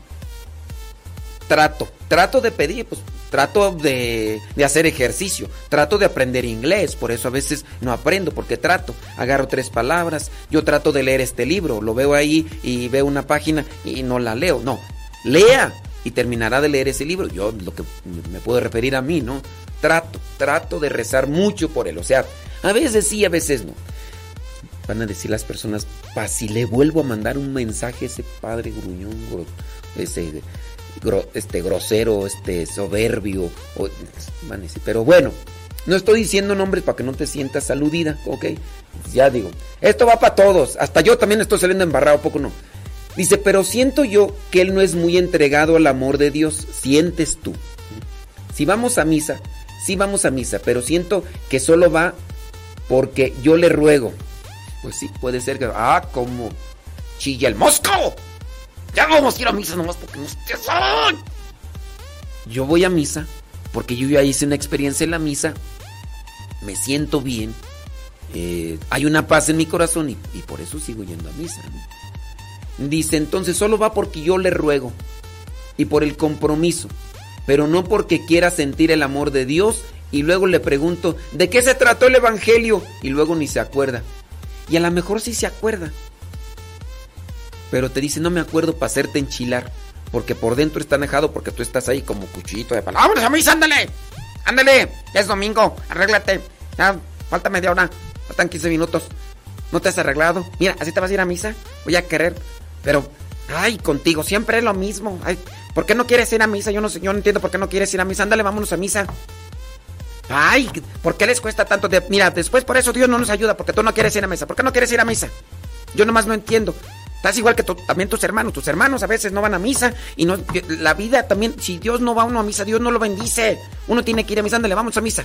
Trato, trato de pedir, pues trato de, de, hacer ejercicio, trato de aprender inglés, por eso a veces no aprendo, porque trato, agarro tres palabras, yo trato de leer este libro, lo veo ahí y veo una página y no la leo, no, lea y terminará de leer ese libro, yo lo que me puedo referir a mí, ¿no? Trato, trato de rezar mucho por él, o sea, a veces sí, a veces no. Van a decir las personas, pa, si le vuelvo a mandar un mensaje a ese padre gruñón, ese este grosero, este soberbio, pero bueno, no estoy diciendo nombres para que no te sientas aludida, ¿ok? Ya digo, esto va para todos, hasta yo también estoy saliendo embarrado, poco no. Dice, pero siento yo que él no es muy entregado al amor de Dios, sientes tú. Si vamos a misa, sí vamos a misa, pero siento que solo va porque yo le ruego. Pues sí, puede ser que. Ah, como chilla el mosco. Ya vamos a ir a misa nomás porque nos Yo voy a misa porque yo ya hice una experiencia en la misa. Me siento bien. Eh, hay una paz en mi corazón y, por eso sigo yendo a misa. Dice entonces solo va porque yo le ruego y por el compromiso, pero no porque quiera sentir el amor de Dios y luego le pregunto, ¿de qué se trató el Evangelio? Y luego ni se acuerda. Y a lo mejor sí se acuerda. Pero te dice, no me acuerdo para hacerte enchilar. Porque por dentro está dejado porque tú estás ahí como cuchillito de palo. ¡Vámonos misa, ándale! ¡Ándale! Ya es domingo, arréglate. Ya, falta media hora. Faltan 15 minutos. ¿No te has arreglado? Mira, así te vas a ir a misa. Voy a querer. Pero, ay, contigo, siempre es lo mismo. Ay, ¿por qué no quieres ir a misa? Yo no sé, yo no entiendo por qué no quieres ir a misa. Ándale, vámonos a misa. Ay, ¿por qué les cuesta tanto? De... Mira, después por eso Dios no nos ayuda, porque tú no quieres ir a misa. ¿Por qué no quieres ir a misa? Yo nomás no entiendo. Estás igual que también tus hermanos. Tus hermanos a veces no van a misa y no la vida también, si Dios no va uno a misa, Dios no lo bendice. Uno tiene que ir a misa, ándale, vamos a misa.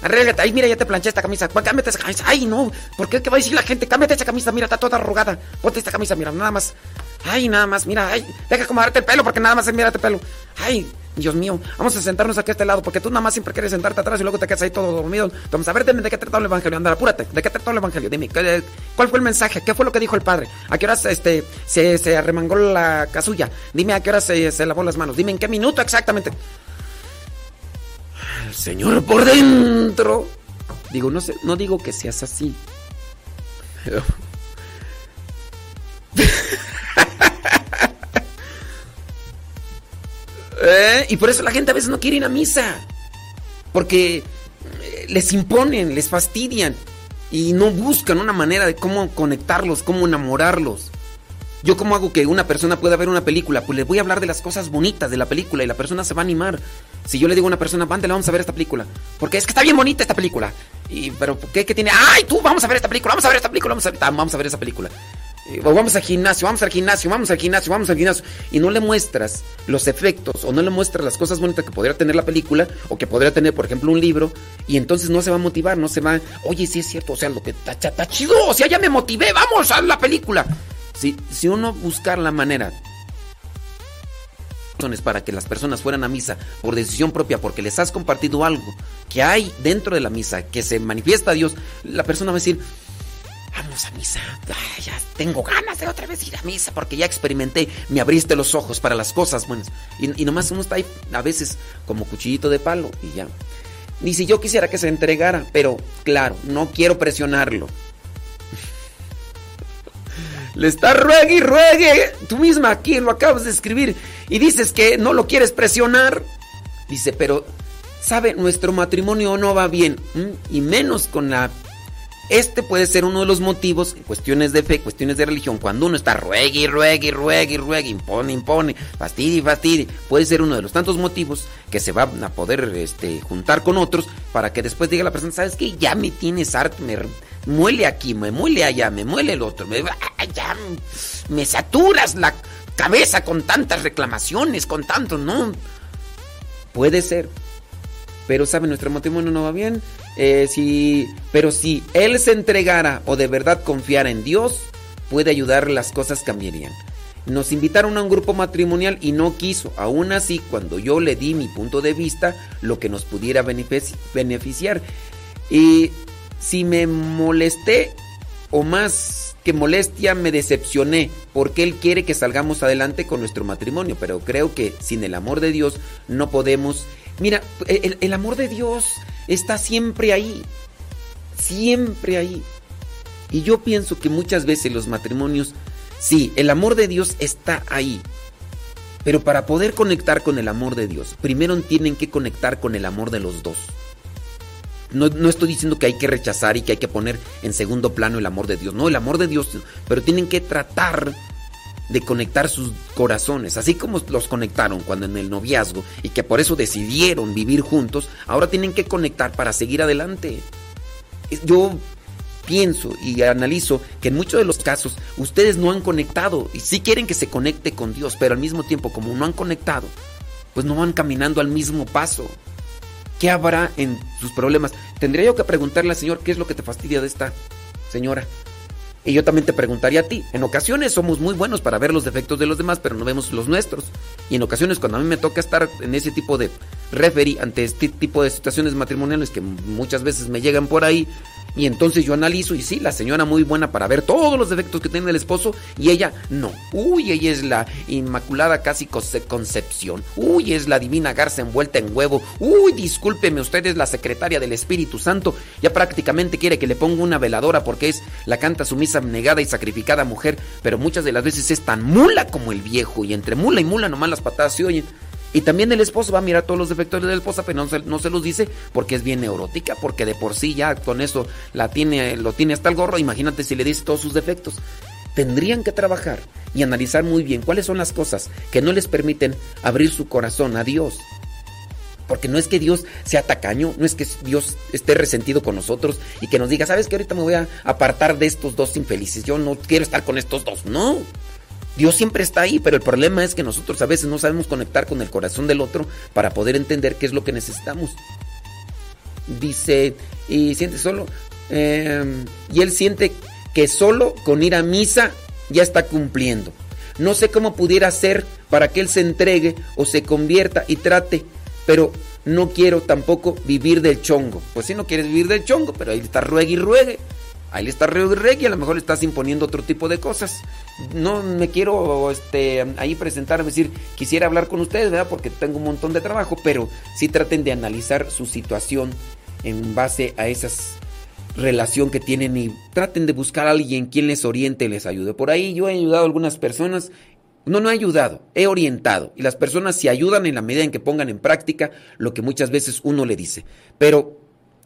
Arréglate, ay, mira, ya te planché esta camisa. Cámbiate esa camisa. Ay, no, ¿por qué? ¿Qué va a decir la gente? Cámbiate esa camisa, mira, está toda arrugada. Ponte esta camisa, mira, nada más. Ay, nada más, mira, ay, deja acomodarte el pelo porque nada más es mírate el pelo. Ay, Dios mío, vamos a sentarnos aquí a este lado, porque tú nada más siempre quieres sentarte atrás y luego te quedas ahí todo dormido. Vamos a ver, dime de qué trató el evangelio. Anda, apúrate, ¿de qué trató el evangelio? Dime, ¿cuál fue el mensaje? ¿Qué fue lo que dijo el padre? ¿A qué horas este, se, se arremangó la casulla? Dime a qué horas se, lavó las manos. Dime en qué minuto exactamente. El Señor por dentro. Digo, no no digo que seas así. Pero. ¿Eh? Y por eso la gente a veces no quiere ir a misa. Porque eh, les imponen, les fastidian. Y no buscan una manera de cómo conectarlos, cómo enamorarlos. Yo cómo hago que una persona pueda ver una película, pues le voy a hablar de las cosas bonitas de la película y la persona se va a animar. Si yo le digo a una persona, le vamos a ver esta película. Porque es que está bien bonita esta película. Y, pero, ¿qué, tiene? ¡Ay, tú, vamos a ver esta película! Vamos a ver esta película, vamos a, vamos a ver esa película. Eh, vamos al gimnasio, vamos al gimnasio, vamos al gimnasio, vamos al gimnasio. Y no le muestras los efectos o no le muestras las cosas bonitas que podría tener la película o que podría tener, por ejemplo, un libro. Y entonces no se va a motivar, no se va. Oye, sí es cierto, o sea, lo que está chido, o sea, ya me motivé, vamos a la película. Si, si uno buscar la manera para que las personas fueran a misa por decisión propia, porque les has compartido algo que hay dentro de la misa, que se manifiesta a Dios, la persona va a decir, vamos a misa, ya tengo ganas de otra vez ir a misa, porque ya experimenté, me abriste los ojos para las cosas buenas. Y, nomás uno está ahí a veces como cuchillito de palo y ya. Ni si yo quisiera que se entregara, pero claro, no quiero presionarlo. Le está ruegue y ruegue. Tú misma aquí lo acabas de escribir y dices que no lo quieres presionar. Dice, pero, ¿sabe? Nuestro matrimonio no va bien. Y menos con la este puede ser uno de los motivos, cuestiones de fe, cuestiones de religión, cuando uno está ruegue y ruegue y ruegue y ruegue, impone, impone, fastidie fastidie, puede ser uno de los tantos motivos que se van a poder este, juntar con otros para que después diga la persona, ¿sabes qué? Ya me tienes harto, me muele aquí, me muele allá, me muele el otro, me, ya, me saturas la cabeza con tantas reclamaciones, con tanto, ¿no? Puede ser. Pero, ¿sabe? Nuestro matrimonio no va bien. Eh, si, pero si él se entregara o de verdad confiara en Dios, puede ayudar, las cosas cambiarían. Nos invitaron a un grupo matrimonial y no quiso. Aún así, cuando yo le di mi punto de vista, lo que nos pudiera beneficiar. Y si me molesté o más que molestia me decepcioné porque Él quiere que salgamos adelante con nuestro matrimonio, pero creo que sin el amor de Dios no podemos... Mira, el, el amor de Dios está siempre ahí, siempre ahí. Y yo pienso que muchas veces los matrimonios, sí, el amor de Dios está ahí. Pero para poder conectar con el amor de Dios, primero tienen que conectar con el amor de los dos. No, estoy diciendo que hay que rechazar y que hay que poner en segundo plano el amor de Dios. No, el amor de Dios. Pero tienen que tratar de conectar sus corazones, así como los conectaron cuando en el noviazgo y que por eso decidieron vivir juntos, ahora tienen que conectar para seguir adelante. Yo pienso y analizo que en muchos de los casos ustedes no han conectado y sí quieren que se conecte con Dios, pero al mismo tiempo como no han conectado, pues no van caminando al mismo paso. ¿Qué habrá en sus problemas? Tendría yo que preguntarle al Señor qué es lo que te fastidia de esta señora. Y yo también te preguntaría a ti. En ocasiones somos muy buenos para ver los defectos de los demás, pero no vemos los nuestros. Y en ocasiones cuando a mí me toca estar en ese tipo de referee ante este tipo de situaciones matrimoniales que muchas veces me llegan por ahí, y entonces yo analizo y sí, la señora muy buena para ver todos los defectos que tiene el esposo y ella no. Uy, ella es la inmaculada casi concepción. Uy, es la divina garza envuelta en huevo. Uy, discúlpeme, usted es la secretaria del Espíritu Santo. Ya prácticamente quiere que le ponga una veladora porque es la canta sumisa, negada y sacrificada mujer, pero muchas de las veces es tan mula como el viejo y entre mula y mula nomás las patadas se oyen. Y también el esposo va a mirar todos los defectos de la esposa, pero no se, los dice porque es bien neurótica, porque de por sí ya con eso la tiene, lo tiene hasta el gorro. Imagínate si le dice todos sus defectos. Tendrían que trabajar y analizar muy bien cuáles son las cosas que no les permiten abrir su corazón a Dios. Porque no es que Dios sea tacaño, no es que Dios esté resentido con nosotros y que nos diga, ¿sabes que ahorita me voy a apartar de estos dos infelices? Yo no quiero estar con estos dos. No, Dios siempre está ahí, pero el problema es que nosotros a veces no sabemos conectar con el corazón del otro para poder entender qué es lo que necesitamos. Dice, y siente solo, em, y él siente que solo con ir a misa ya está cumpliendo. No sé cómo pudiera ser para que él se entregue o se convierta y trate, pero no quiero tampoco vivir del chongo. Pues si no quieres vivir del chongo, pero ahí está ruegue y ruegue. Ahí le está rey y a lo mejor le estás imponiendo otro tipo de cosas. No me quiero este, ahí presentar, decir, quisiera hablar con ustedes, ¿verdad? Porque tengo un montón de trabajo, pero sí traten de analizar su situación en base a esa relación que tienen y traten de buscar a alguien quien les oriente y les ayude. Por ahí yo he ayudado a algunas personas no, no he ayudado, he orientado. Y las personas se ayudan en la medida en que pongan en práctica lo que muchas veces uno le dice. Pero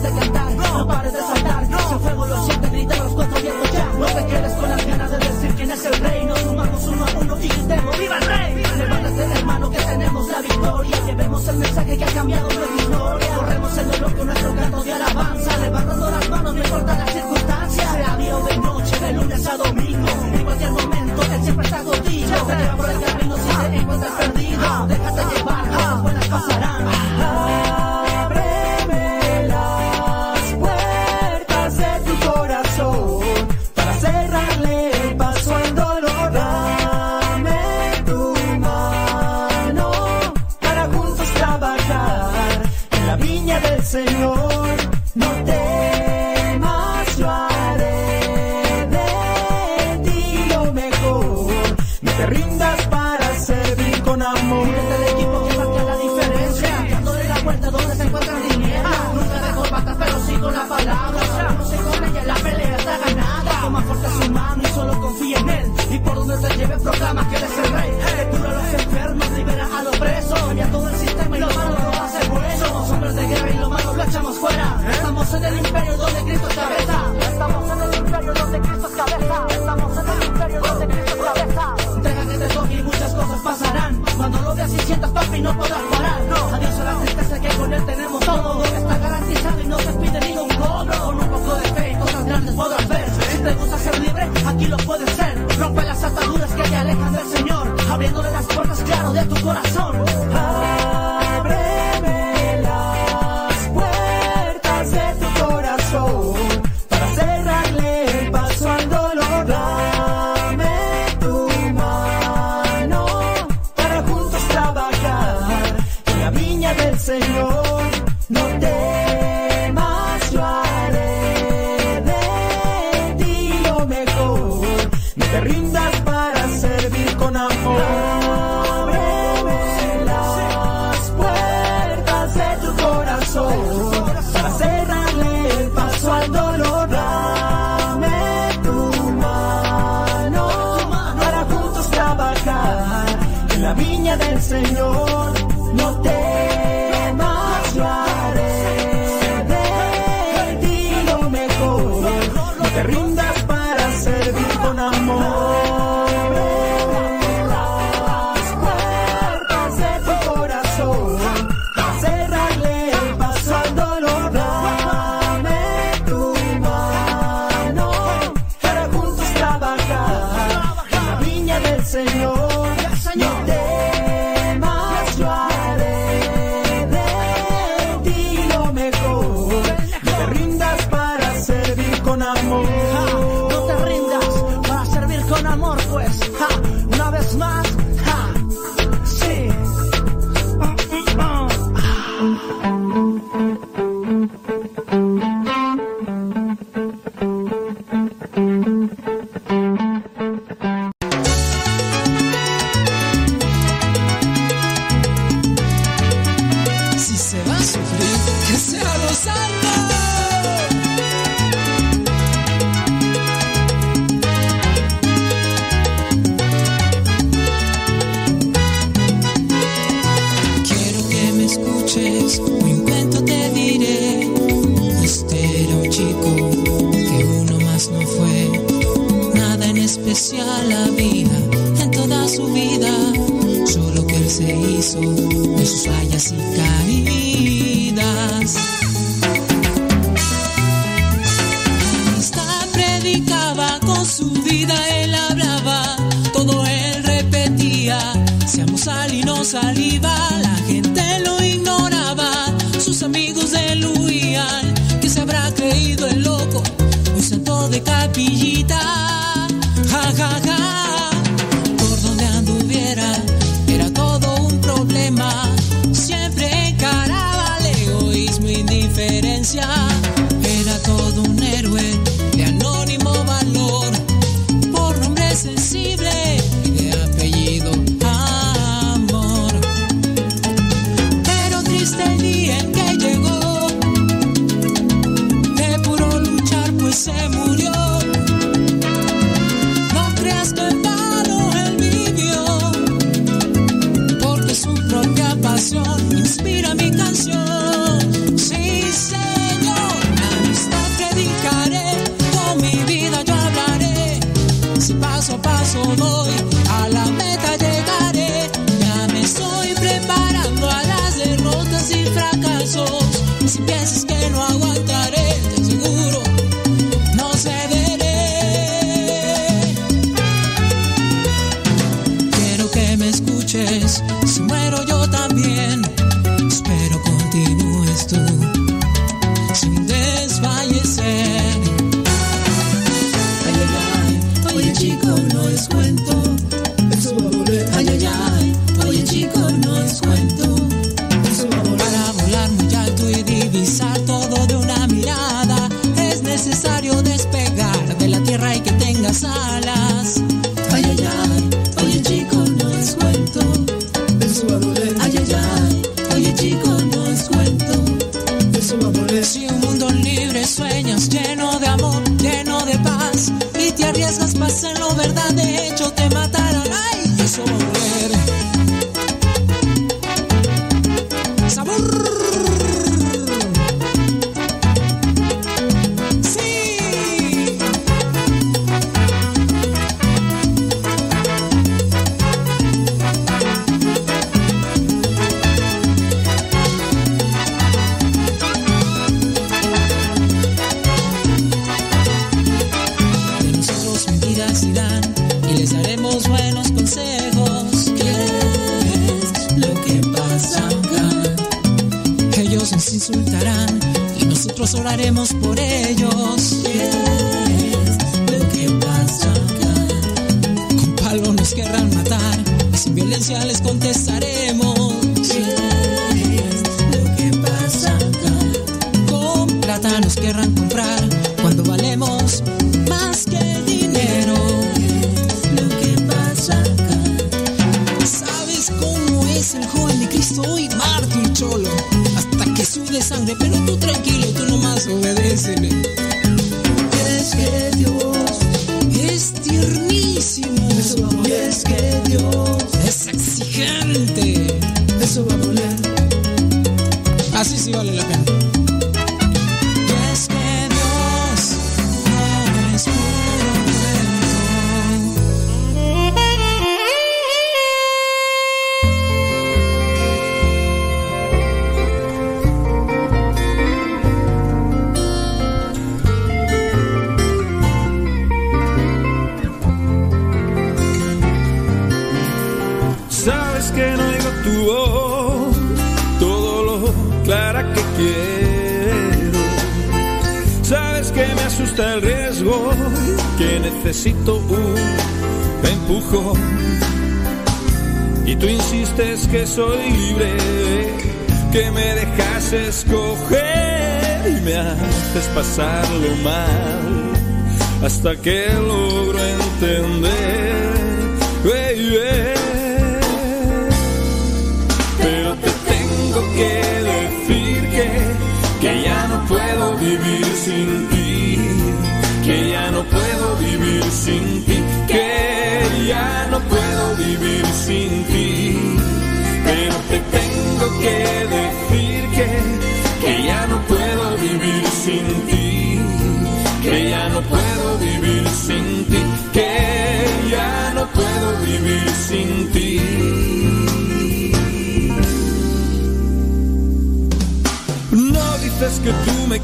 paras de cantar, no pares de saltar. Si el fuego lo siente, grita los cuatro vientos ya. No te quedes con las ganas de decir quién es el rey. Nos sumamos uno a uno y gritemos ¡Viva el rey! Levantas el hermano que tenemos la victoria. Llevemos el mensaje que ha cambiado nuestra historia. Corremos el dolor con nuestro canto de alabanza. Levantando las manos, no importa las circunstancias. Sea día o de noche, de lunes a domingo. En cualquier momento, él siempre está contigo. Te lleva por el camino si te encuentras perdido. Déjate llevar, las buenas pasarán. Y por donde se lleve proclama que eres el rey. Hey, tú a los enfermos, libera a los presos. Cambia todo el sistema y lo malo lo hace bueno. Somos hombres de guerra y lo malo lo echamos fuera. Estamos en el imperio donde Cristo es cabeza. Estamos en el imperio donde Cristo es cabeza. Estamos en el imperio donde Cristo es cabeza. Deja que te toque y muchas cosas pasarán. Cuando lo veas y sientas papi no podrás parar. No. Adiós a la tristeza que con él tenemos todo. Con amor.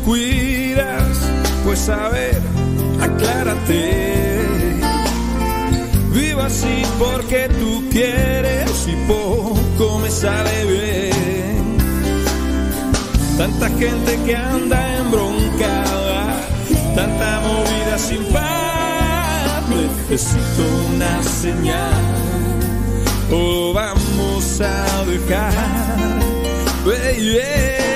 Cuidas, pues a ver, aclárate. Vivo así porque tú quieres y poco me sale bien. Tanta gente que anda embroncada, tanta movida sin paz. Necesito una señal, o vamos a dejar. Baby.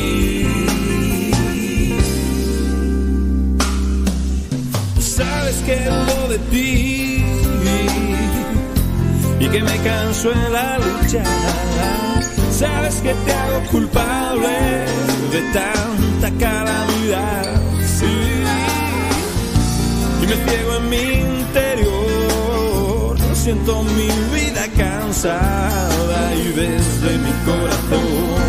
De ti y que me canso en la lucha. Sabes que te hago culpable de tanta calamidad. Sí. Y me ciego en mi interior. Siento mi vida cansada y desde mi corazón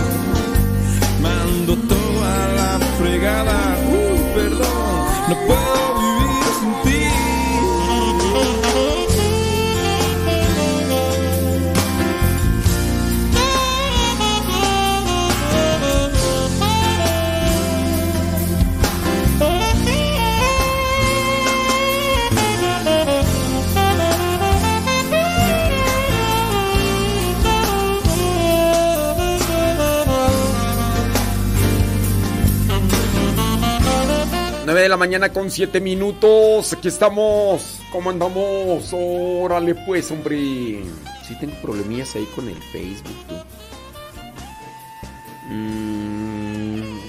mando toda la fregada. Uh, perdón, no puedo vivir sin ti. Nueve de la mañana con 7 minutos. Aquí estamos. ¿Cómo andamos? Órale, pues, hombre. Sí, tengo problemillas ahí con el Facebook, tú. Mm.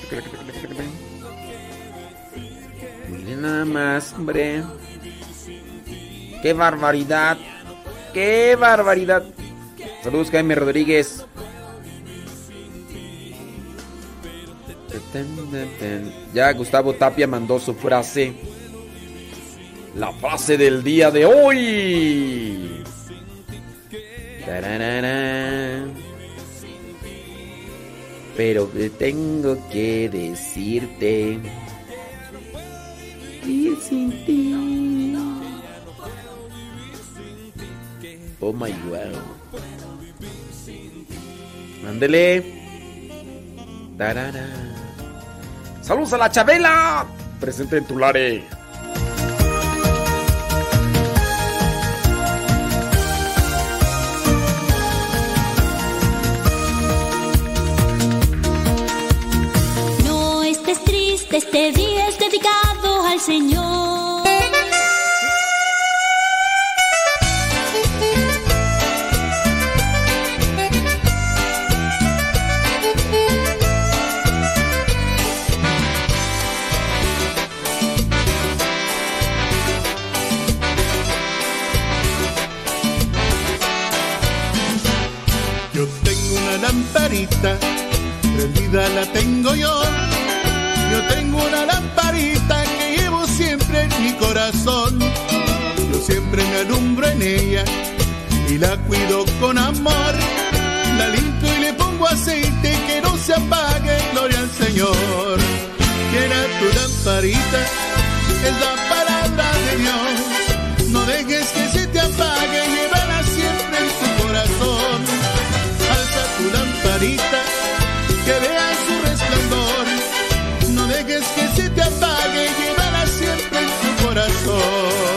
Miren nada más, hombre. ¡Qué barbaridad! ¡Qué barbaridad! Saludos, Jaime Rodríguez. Ya Gustavo Tapia mandó su frase. La frase del día de hoy. Pero tengo que decirte. Ir sin ti. Oh my god. Mándele. Tarara. Saludos a la Chabela. Presente en Tulare. No estés triste, este día es dedicado al Señor. Lamparita, prendida la tengo yo. Yo tengo una lamparita que llevo siempre en mi corazón. Yo siempre me alumbro en ella y la cuido con amor. La limpio y le pongo aceite que no se apague, gloria al Señor. Quiera tu lamparita, es la palabra de Dios. No dejes que se te apague, llévala siempre en tu corazón. Alza tu lamparita, que se te apague, llévala siempre en tu corazón.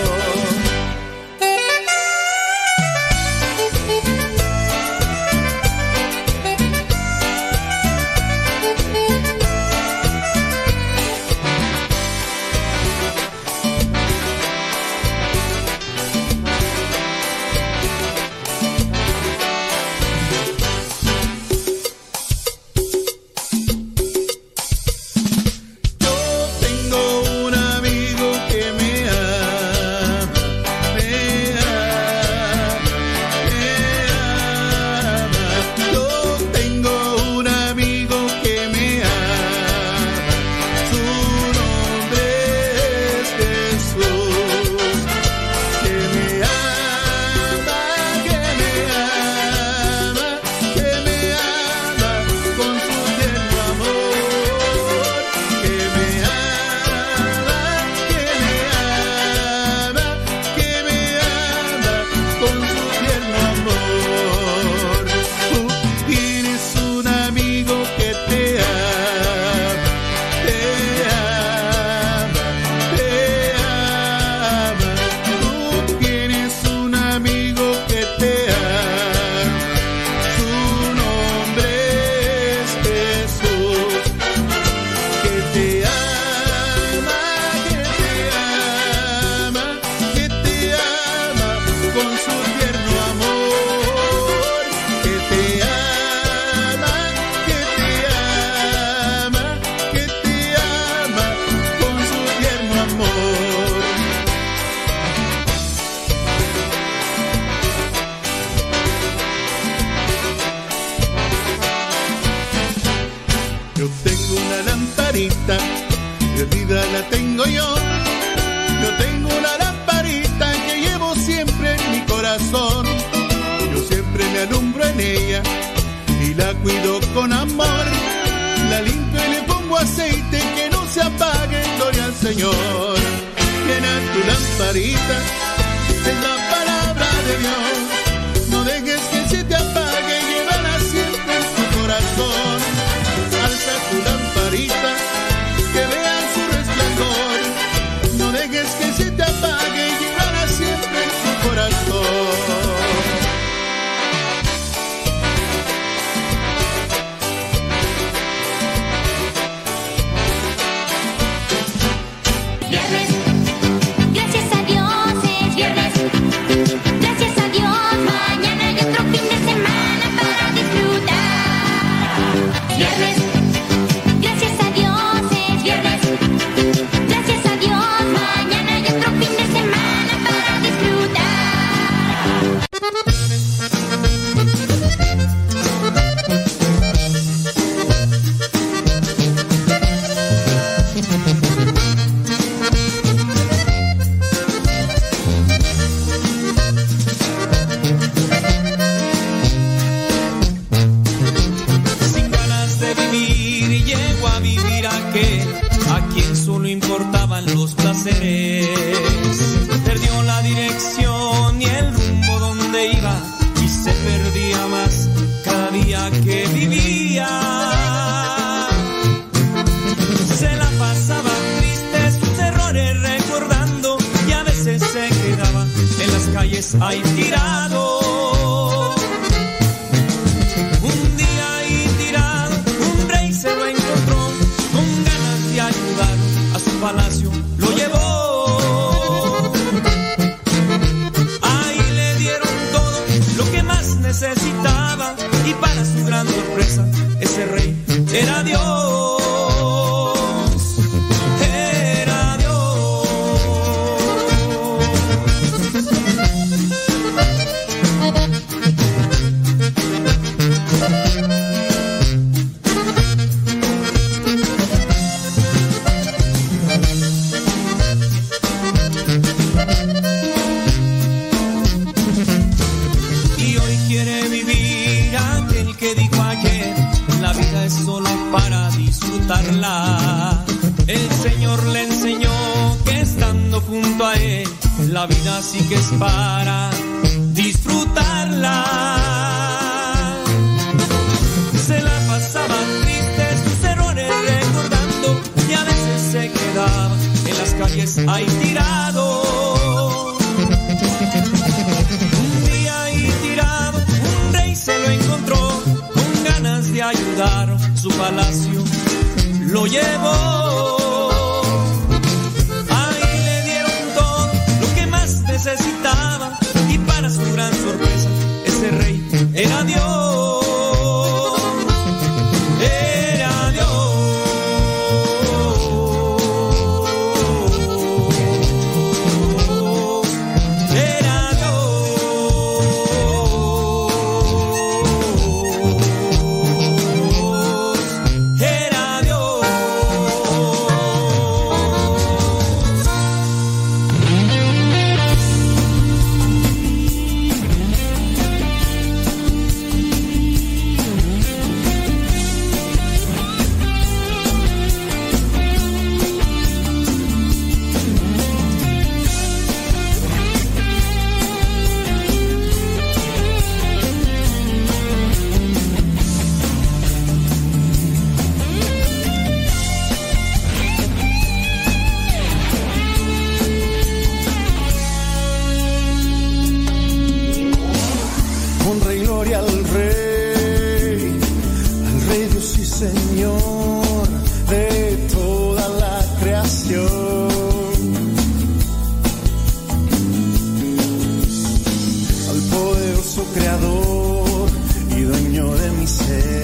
said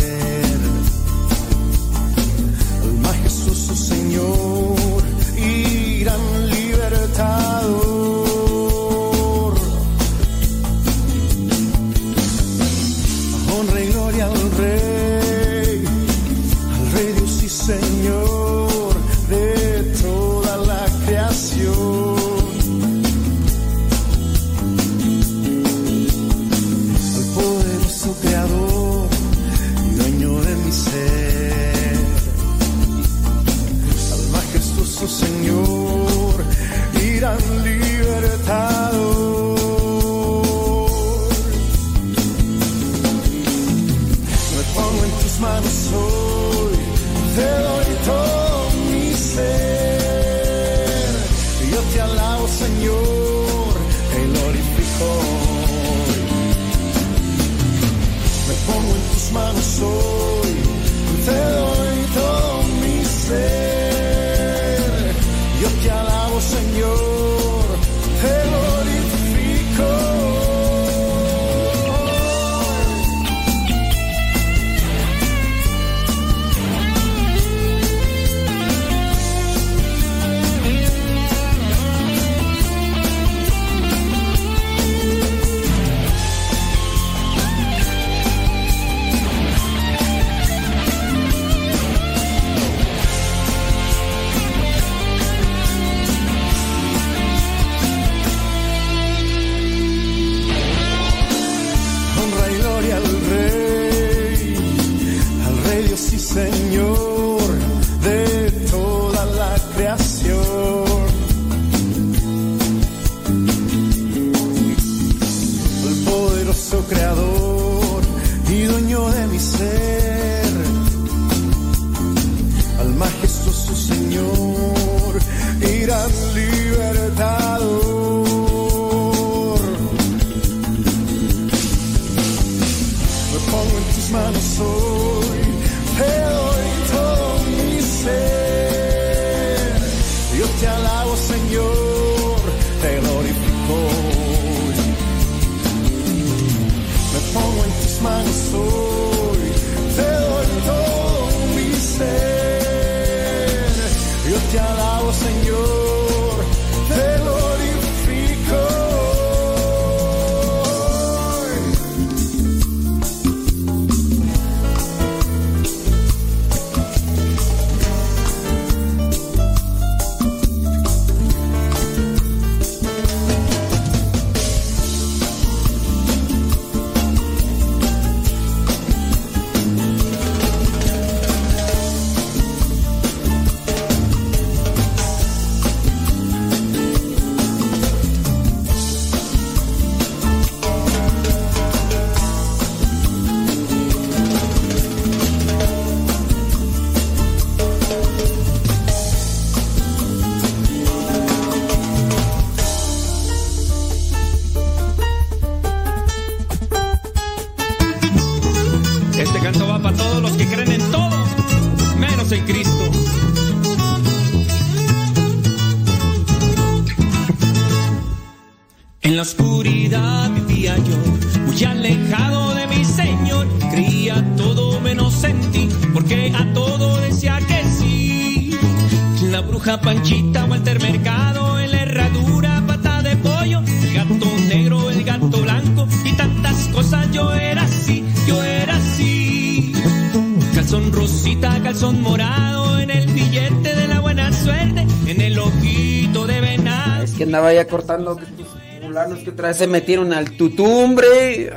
andaba ya cortando que estos fulanos que otra vez se metieron al tutumbre.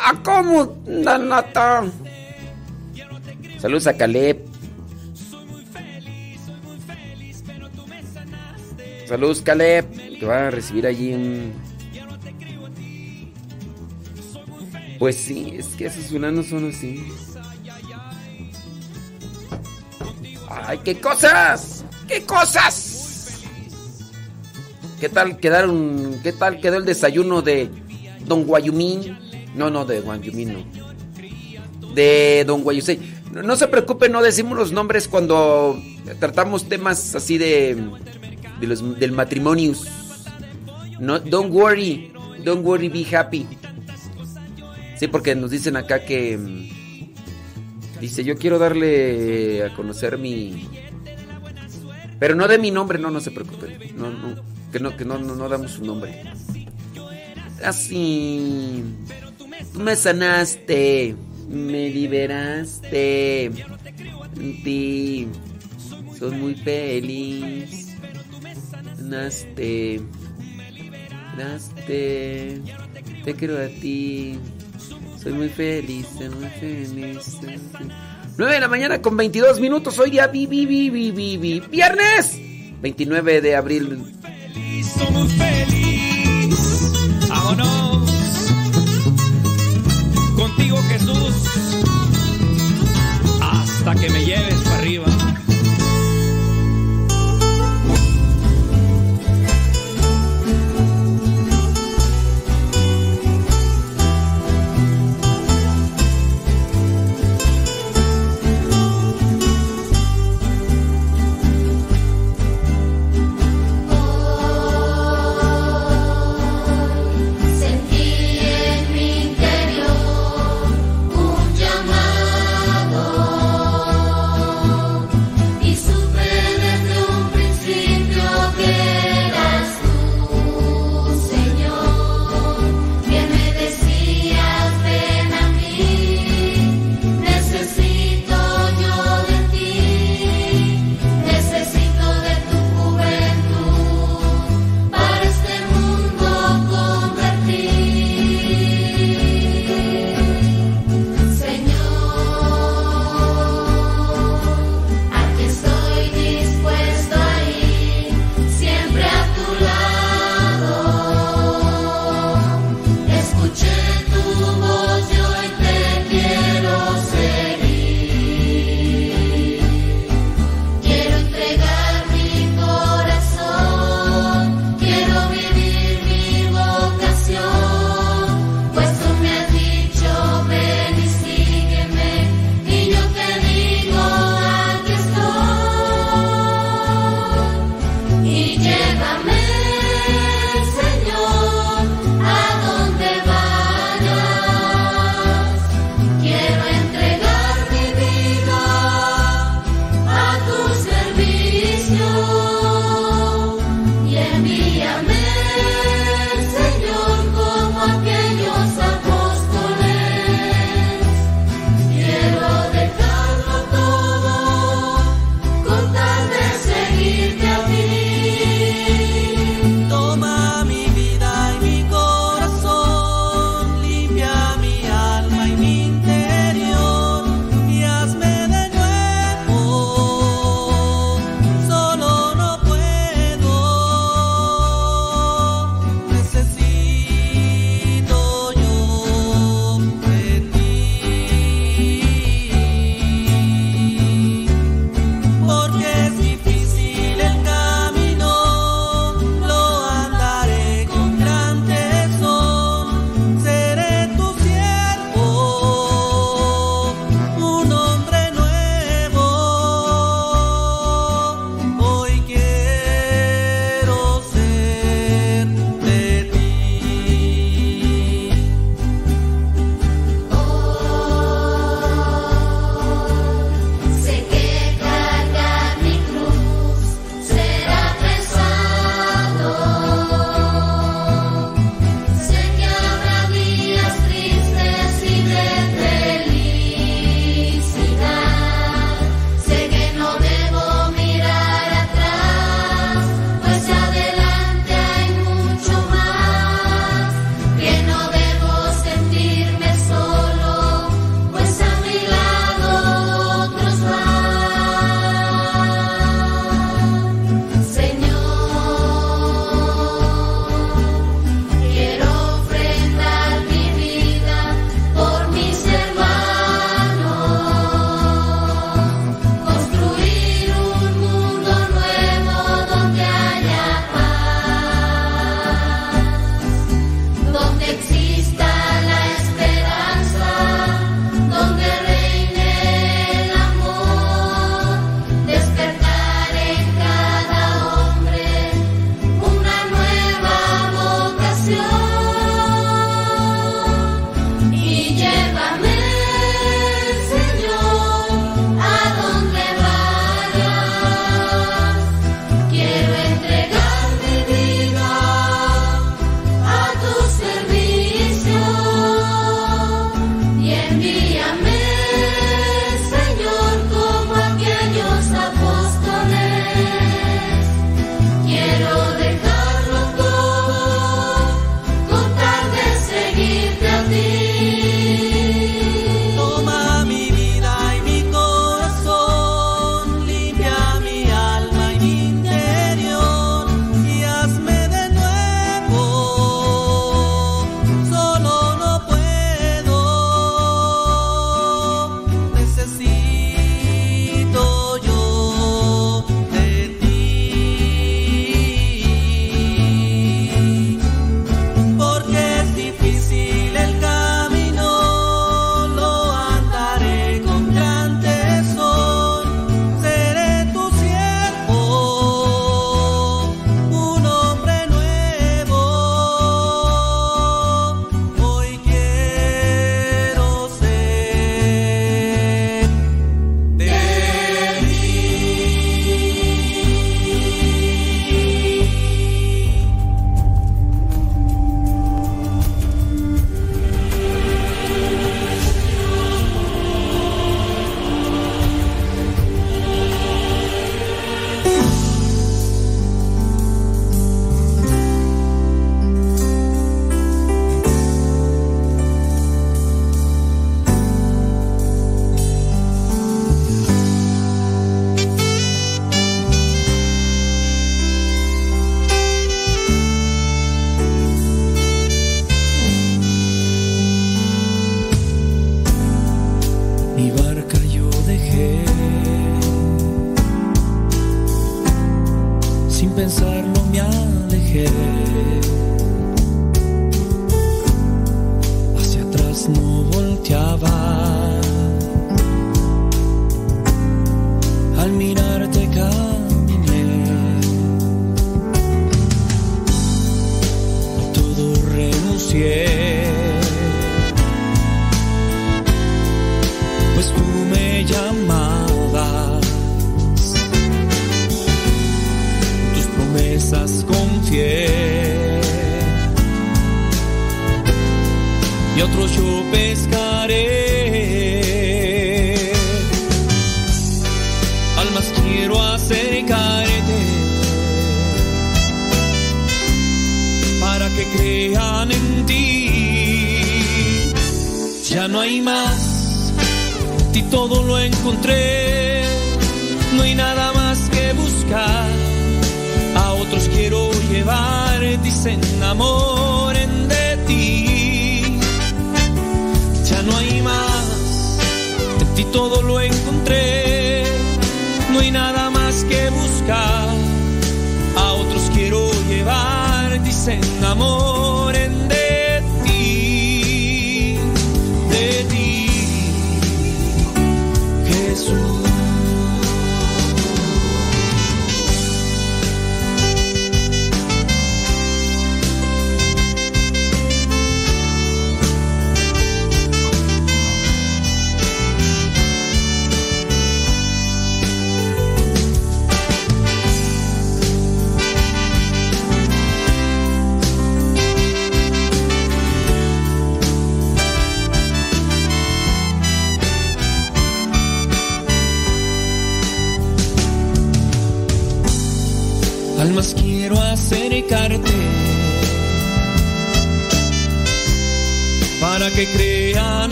¿A cómo, Nanata? Saludos a Caleb. Saludos, Caleb. Que va a recibir allí un. Pues sí, es que esos fulanos son así. ¡Ay, qué cosas! ¡Qué cosas! ¿Qué tal quedaron? ¿Qué tal quedó el desayuno de Don Guayumín? No, no, de Guayumín, no. De Don Guayusei. No, se preocupe, no decimos los nombres cuando tratamos temas así de, de los, del matrimonio. No, don't worry, don't worry, be happy. Sí, porque nos dicen acá que mm, dice, yo quiero darle a conocer mi pero no de mi nombre, no, no se preocupen. No, no, que no, que no, no, no damos su nombre. Así. Tú me sanaste. Me liberaste. En ti. Soy muy feliz. Naste. Naste. Te quiero a ti. Soy muy feliz, muy feliz. 9 de la mañana con 22 minutos. Hoy día vi, vi, vi, vi, vi, vi. Viernes 29 de abril. Soy muy feliz. Vámonos. Contigo, Jesús. Hasta que me lleves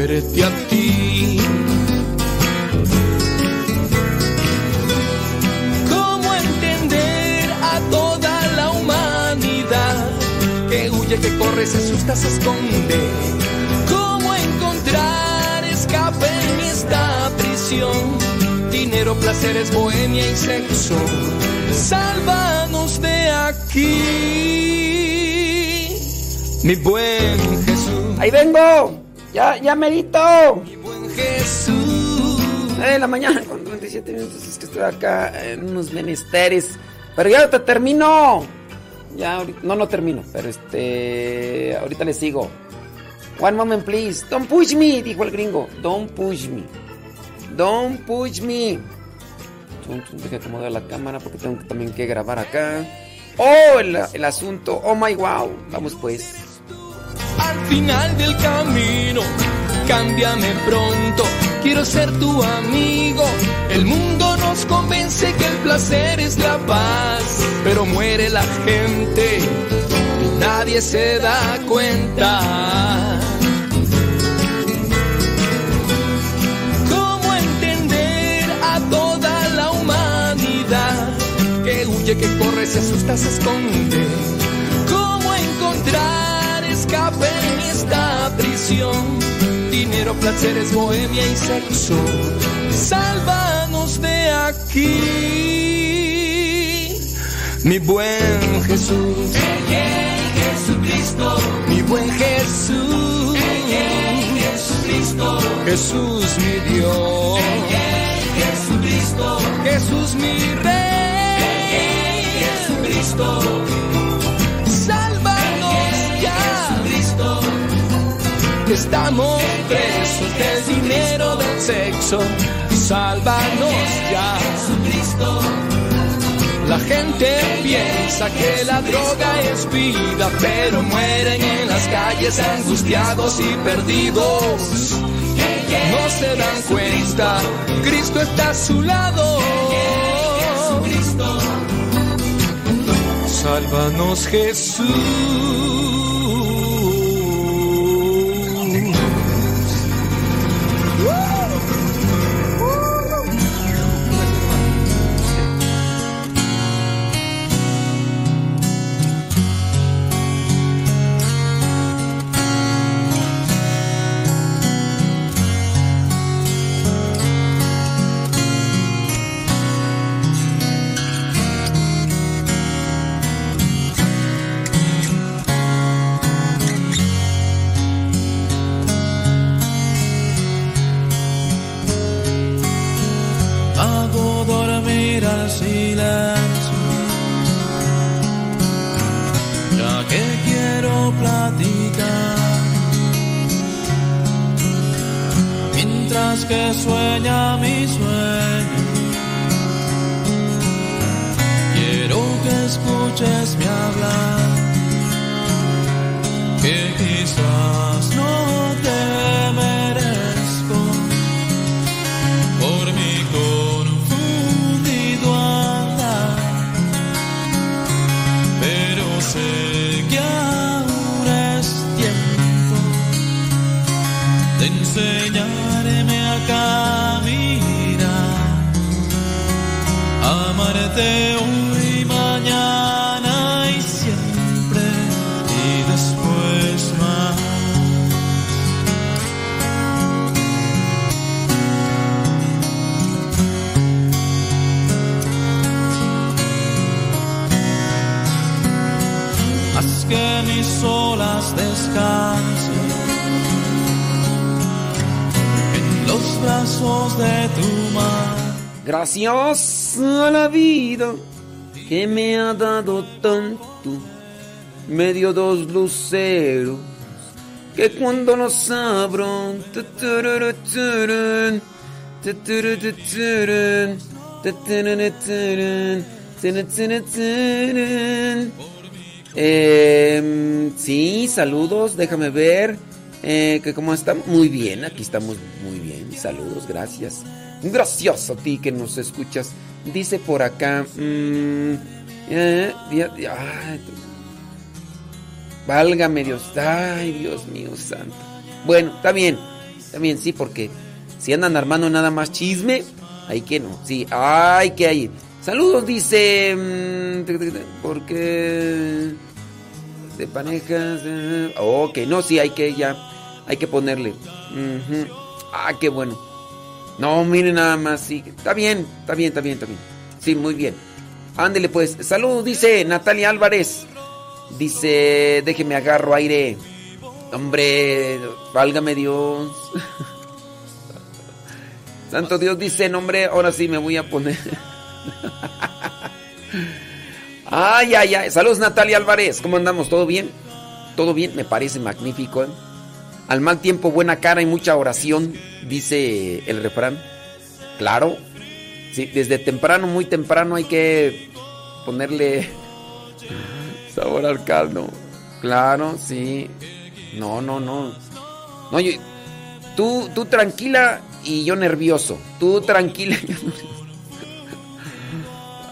conocerte ¡Ya, merito! Mi buen Jesús. La mañana con 37 minutos. Es que estoy acá en unos menesteres. Pero ya te termino. Ya, ahorita- no, no termino. Pero este. Ahorita le sigo. One moment, please. Don't push me, dijo el gringo. Don't push me. Don't push me. Deja acomodar la cámara porque tengo también que grabar acá. Oh, el, el asunto. Oh my wow. Vamos pues. Al final del camino. Cámbiame pronto, quiero ser tu amigo. El mundo nos convence que el placer es la paz, pero muere la gente y nadie se da cuenta. ¿Cómo entender a toda la humanidad que huye, que corre, se asusta, se esconde? ¿Cómo encontrar escape en esta prisión? Dinero, placeres, bohemia y sexo. Sálvanos de aquí, mi buen Jesús. Jesucristo, mi buen Jesús. Jesucristo, Jesús mi Dios. Jesucristo, Jesús mi Rey. Jesucristo, que estamos presos del dinero del sexo. Sálvanos ya. La gente piensa que la droga es vida, pero mueren en las calles angustiados y perdidos. No se dan cuenta, Cristo está a su lado. Sálvanos Jesús. Que me ha dado tanto, me dio dos luceros que cuando los abro. Em, sí, saludos, déjame ver. Eh, que cómo están. Muy bien, aquí estamos muy bien. Saludos, gracias. Gracias a ti que nos escuchas. Dice por acá. mm, eh, tu- válgame Dios. Ay, Dios mío santo. Bueno, está bien. Está bien, sí, porque si andan armando nada más chisme, hay que no. Sí, ay, que hay. Saludos, dice. mm, Porque. De parejas. eh, Ok, no, sí, hay que ya. Hay que ponerle. Ujú. Ah, qué bueno. No, miren nada más, sí. Está bien, está bien, está bien, está bien. Sí, muy bien. Ándele pues. Saludos, dice Natalia Álvarez. Dice, déjeme agarro aire. Hombre, válgame Dios. Santo Dios dice, no, hombre, ahora sí me voy a poner. Ay, ay, ay. Saludos, Natalia Álvarez. ¿Cómo andamos? ¿Todo bien? ¿Todo bien? Me parece magnífico. ¿eh? Al mal tiempo, buena cara y mucha oración, dice el refrán. Claro. Sí, desde temprano, muy temprano hay que ponerle sabor al caldo. Claro, sí. No, no, no. No, yo- tú, tú tranquila y yo nervioso. Tú tranquila. y yo.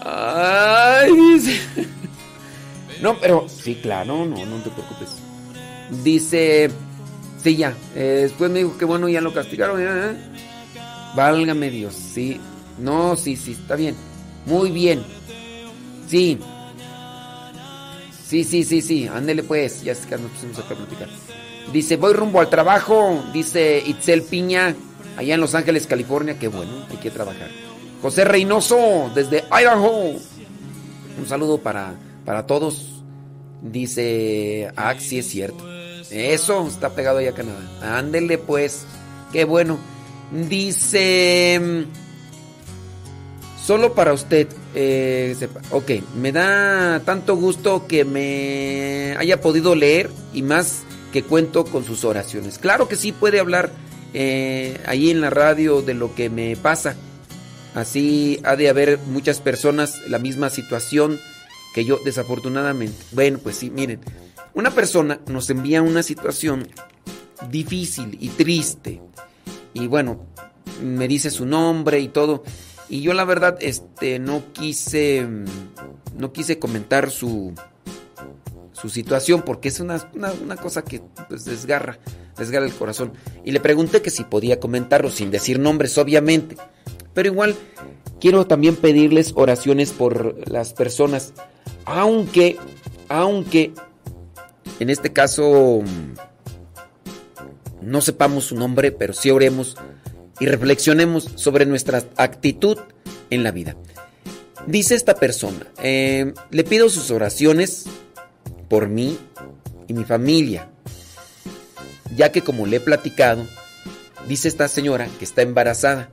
Ay, dice. No, pero sí, claro, no, no te preocupes. Dice, sí, ya. eh, después me dijo que bueno, ya lo castigaron. ¿eh? Válgame Dios, sí. No, sí, sí, está bien. Muy bien. Sí. Sí, sí, sí, sí. Ándele pues. Ya es que nos pusimos a platicar. Dice, voy rumbo al trabajo. Dice Itzel Piña, allá en Los Ángeles, California. Qué bueno, hay que trabajar. José Reynoso, desde Idaho. Un saludo para, para todos. Dice, ah, sí es cierto. Eso, está pegado allá a Canadá. Ándele pues. Qué bueno. Dice... Solo para usted. eh. Ok, me da tanto gusto que me haya podido leer y más que cuento con sus oraciones. Claro que sí puede hablar eh, ahí en la radio de lo que me pasa. Así ha de haber muchas personas la misma situación que yo, desafortunadamente. Bueno, pues sí, miren, una persona nos envía una situación difícil y triste. Y bueno, me dice su nombre y todo. Y yo la verdad, este, no quise, no quise comentar su, su situación porque es una, una- una cosa que pues, desgarra, desgarra el corazón. Y le pregunté que si podía comentarlo sin decir nombres, obviamente. Pero igual quiero también pedirles oraciones por las personas, aunque, aunque en este caso mm, no sepamos su nombre, pero sí oremos y reflexionemos sobre nuestra actitud en la vida. Dice esta persona, eh, le pido sus oraciones por mí y mi familia, ya que como le he platicado, dice esta señora que está embarazada,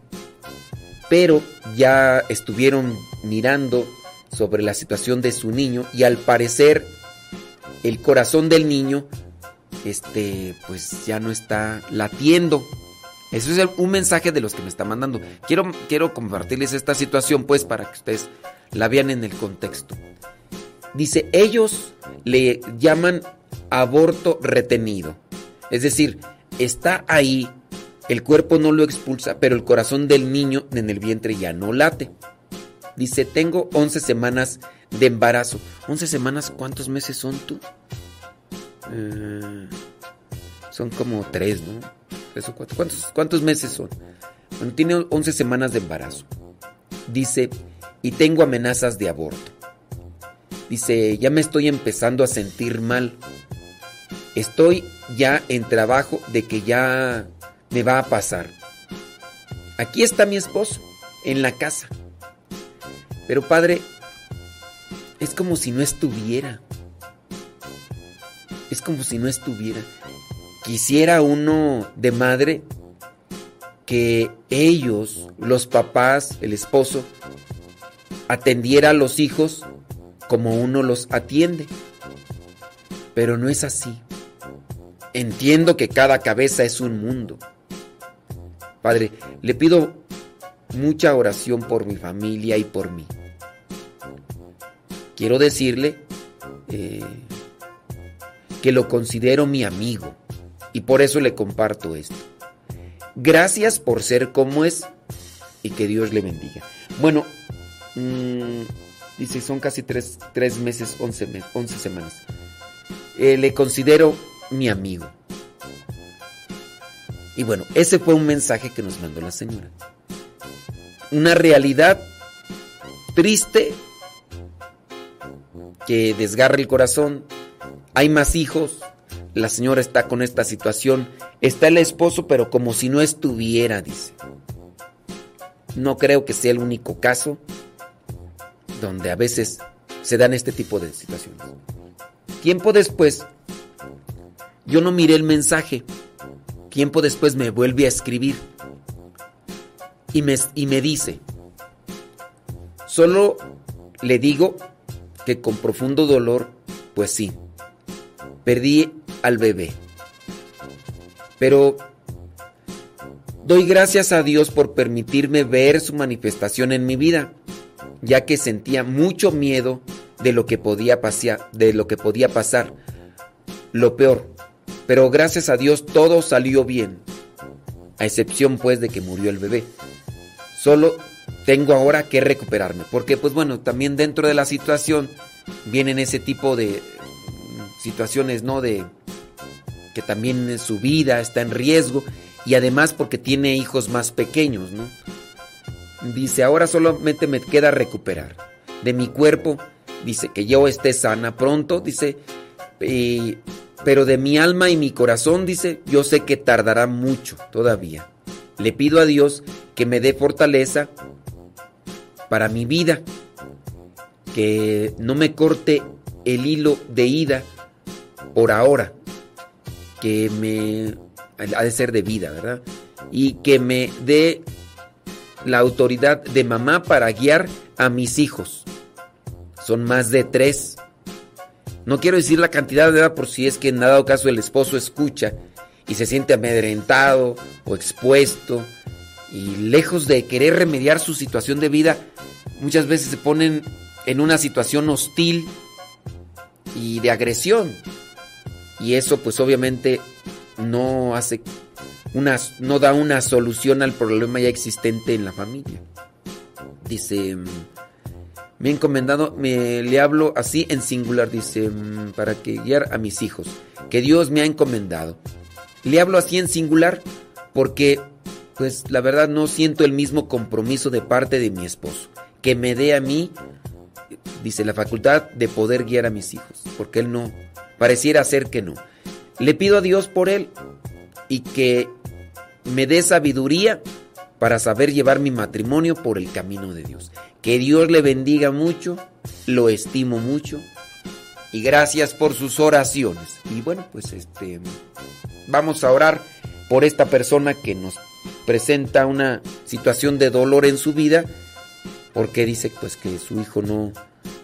pero ya estuvieron mirando sobre la situación de su niño y al parecer el corazón del niño este pues ya no está latiendo. Eso es un mensaje de los que me está mandando. Quiero, quiero compartirles esta situación pues para que ustedes la vean en el contexto. Dice, ellos le llaman aborto retenido. Es decir, está ahí, el cuerpo no lo expulsa, pero el corazón del niño en el vientre ya no late. Dice, tengo 11 semanas de embarazo. 11 semanas, ¿cuántos meses son tú? Eh, son como 3, ¿no? ¿Cuántos, ¿Cuántos meses son? Bueno, tiene 11 semanas de embarazo. Dice, y tengo amenazas de aborto. Dice, ya me estoy empezando a sentir mal. Estoy ya en trabajo de que ya me va a pasar. Aquí está mi esposo, en la casa. Pero padre, es como si no estuviera. Es como si no estuviera. Quisiera uno de madre que ellos, los papás, el esposo, atendiera a los hijos como uno los atiende. Pero no es así. Entiendo que cada cabeza es un mundo. Padre, le pido mucha oración por mi familia y por mí. Quiero decirle eh, que lo considero mi amigo y por eso le comparto esto. Gracias por ser como es y que Dios le bendiga. Bueno, mm, dice, son casi tres, tres meses, once, semanas. Eh, le considero mi amigo. Y bueno, ese fue un mensaje que nos mandó la señora. Una realidad triste que desgarra el corazón. Hay más hijos. La señora está con esta situación. Está el esposo, pero como si no estuviera, dice. No creo que sea el único caso donde a veces se dan este tipo de situaciones. Tiempo después, yo no miré el mensaje. Tiempo después me vuelve a escribir. Y me, y me dice, solo le digo que con profundo dolor, pues sí, perdí al bebé. Pero doy gracias a Dios por permitirme ver su manifestación en mi vida, ya que sentía mucho miedo de lo que podía pasar, de lo que podía pasar. Lo peor, pero gracias a Dios todo salió bien, a excepción pues de que murió el bebé. Solo tengo ahora que recuperarme, porque pues bueno, también dentro de la situación vienen ese tipo de mm, situaciones, ¿no? De que también su vida está en riesgo y además porque tiene hijos más pequeños, ¿no? Dice, ahora solamente me queda recuperar de mi cuerpo, dice que yo esté sana pronto, dice, y- pero de mi alma y mi corazón, dice, yo sé que tardará mucho todavía. Le pido a Dios que me dé fortaleza para mi vida, que no me corte el hilo de ida por ahora, que me ha de ser de vida, ¿verdad? Y que me dé la autoridad de mamá para guiar a mis hijos. Son más de tres. No quiero decir la cantidad de edad por si es que en dado caso el esposo escucha y se siente amedrentado o expuesto. Y lejos de querer remediar su situación de vida, muchas veces se ponen en una situación hostil y de agresión. Y eso pues obviamente no hace no da una solución al problema ya existente en la familia. Dice, mm, me he encomendado, me le hablo así en singular, dice, mm, para que guiar a mis hijos, que Dios me ha encomendado. Le hablo así en singular porque, pues la verdad no siento el mismo compromiso de parte de mi esposo, que me dé a mí, dice, la facultad de poder guiar a mis hijos, porque él no, pareciera ser que no. Le pido a Dios por él y que me dé sabiduría para saber llevar mi matrimonio por el camino de Dios. Que Dios le bendiga mucho, lo estimo mucho y gracias por sus oraciones. Y bueno, pues este vamos a orar por esta persona que nos presenta una situación de dolor en su vida porque dice pues que su hijo no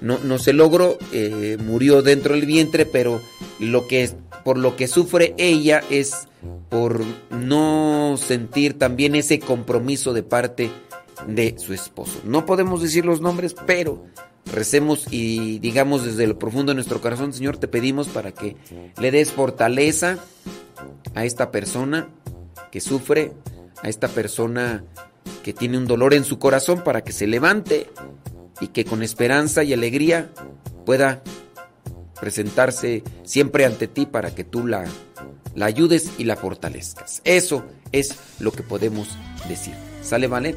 no, no se logró, eh, murió dentro del vientre, pero lo que por lo que sufre ella es por no sentir también ese compromiso de parte de su esposo. No podemos decir los nombres, pero recemos y digamos desde lo profundo de nuestro corazón, Señor, te pedimos para que le des fortaleza a esta persona que sufre, a esta persona que tiene un dolor en su corazón para que se levante y que con esperanza y alegría pueda presentarse siempre ante ti para que tú la, la ayudes y la fortalezcas. Eso es lo que podemos decir. ¿Sale, vale?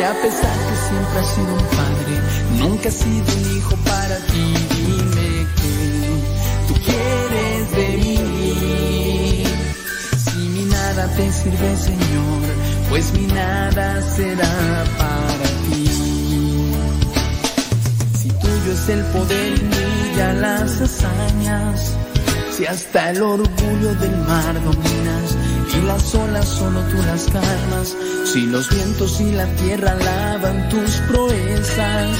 Si a pesar que siempre has sido un padre, nunca has sido un hijo para ti. Dime que tú quieres de mí. Si mi nada te sirve, Señor, pues mi nada será para ti. Si tuyo es el poder y brilla las hazañas, si hasta el orgullo del mar dominas las olas solo tú las calmas, si los vientos y la tierra lavan tus proezas,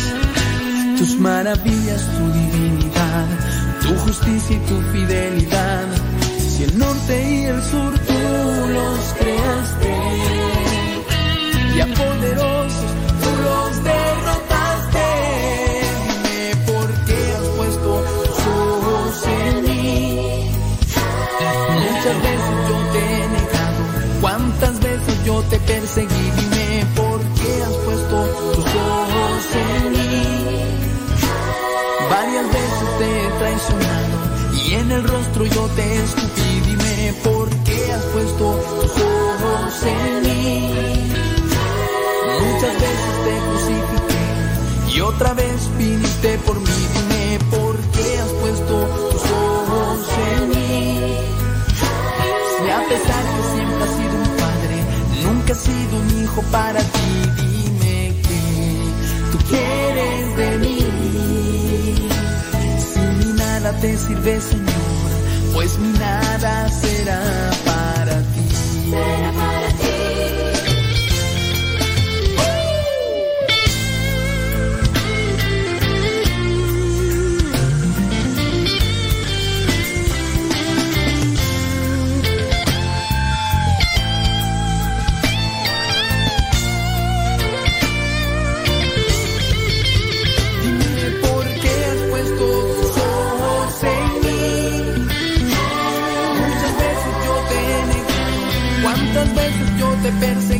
tus maravillas, tu divinidad, tu justicia y tu fidelidad, si el norte y el sur tú los creaste y a en el rostro yo te escupí. Dime por qué has puesto tus ojos en mí. Muchas veces te crucifiqué y otra vez viniste por mí. Dime por qué has puesto tus ojos en mí. Si a pesar que siempre has sido un padre, nunca has sido un hijo para ti. Dime que tú quieres de mí. Si mi nada te sirve, Señor, pues nada será defense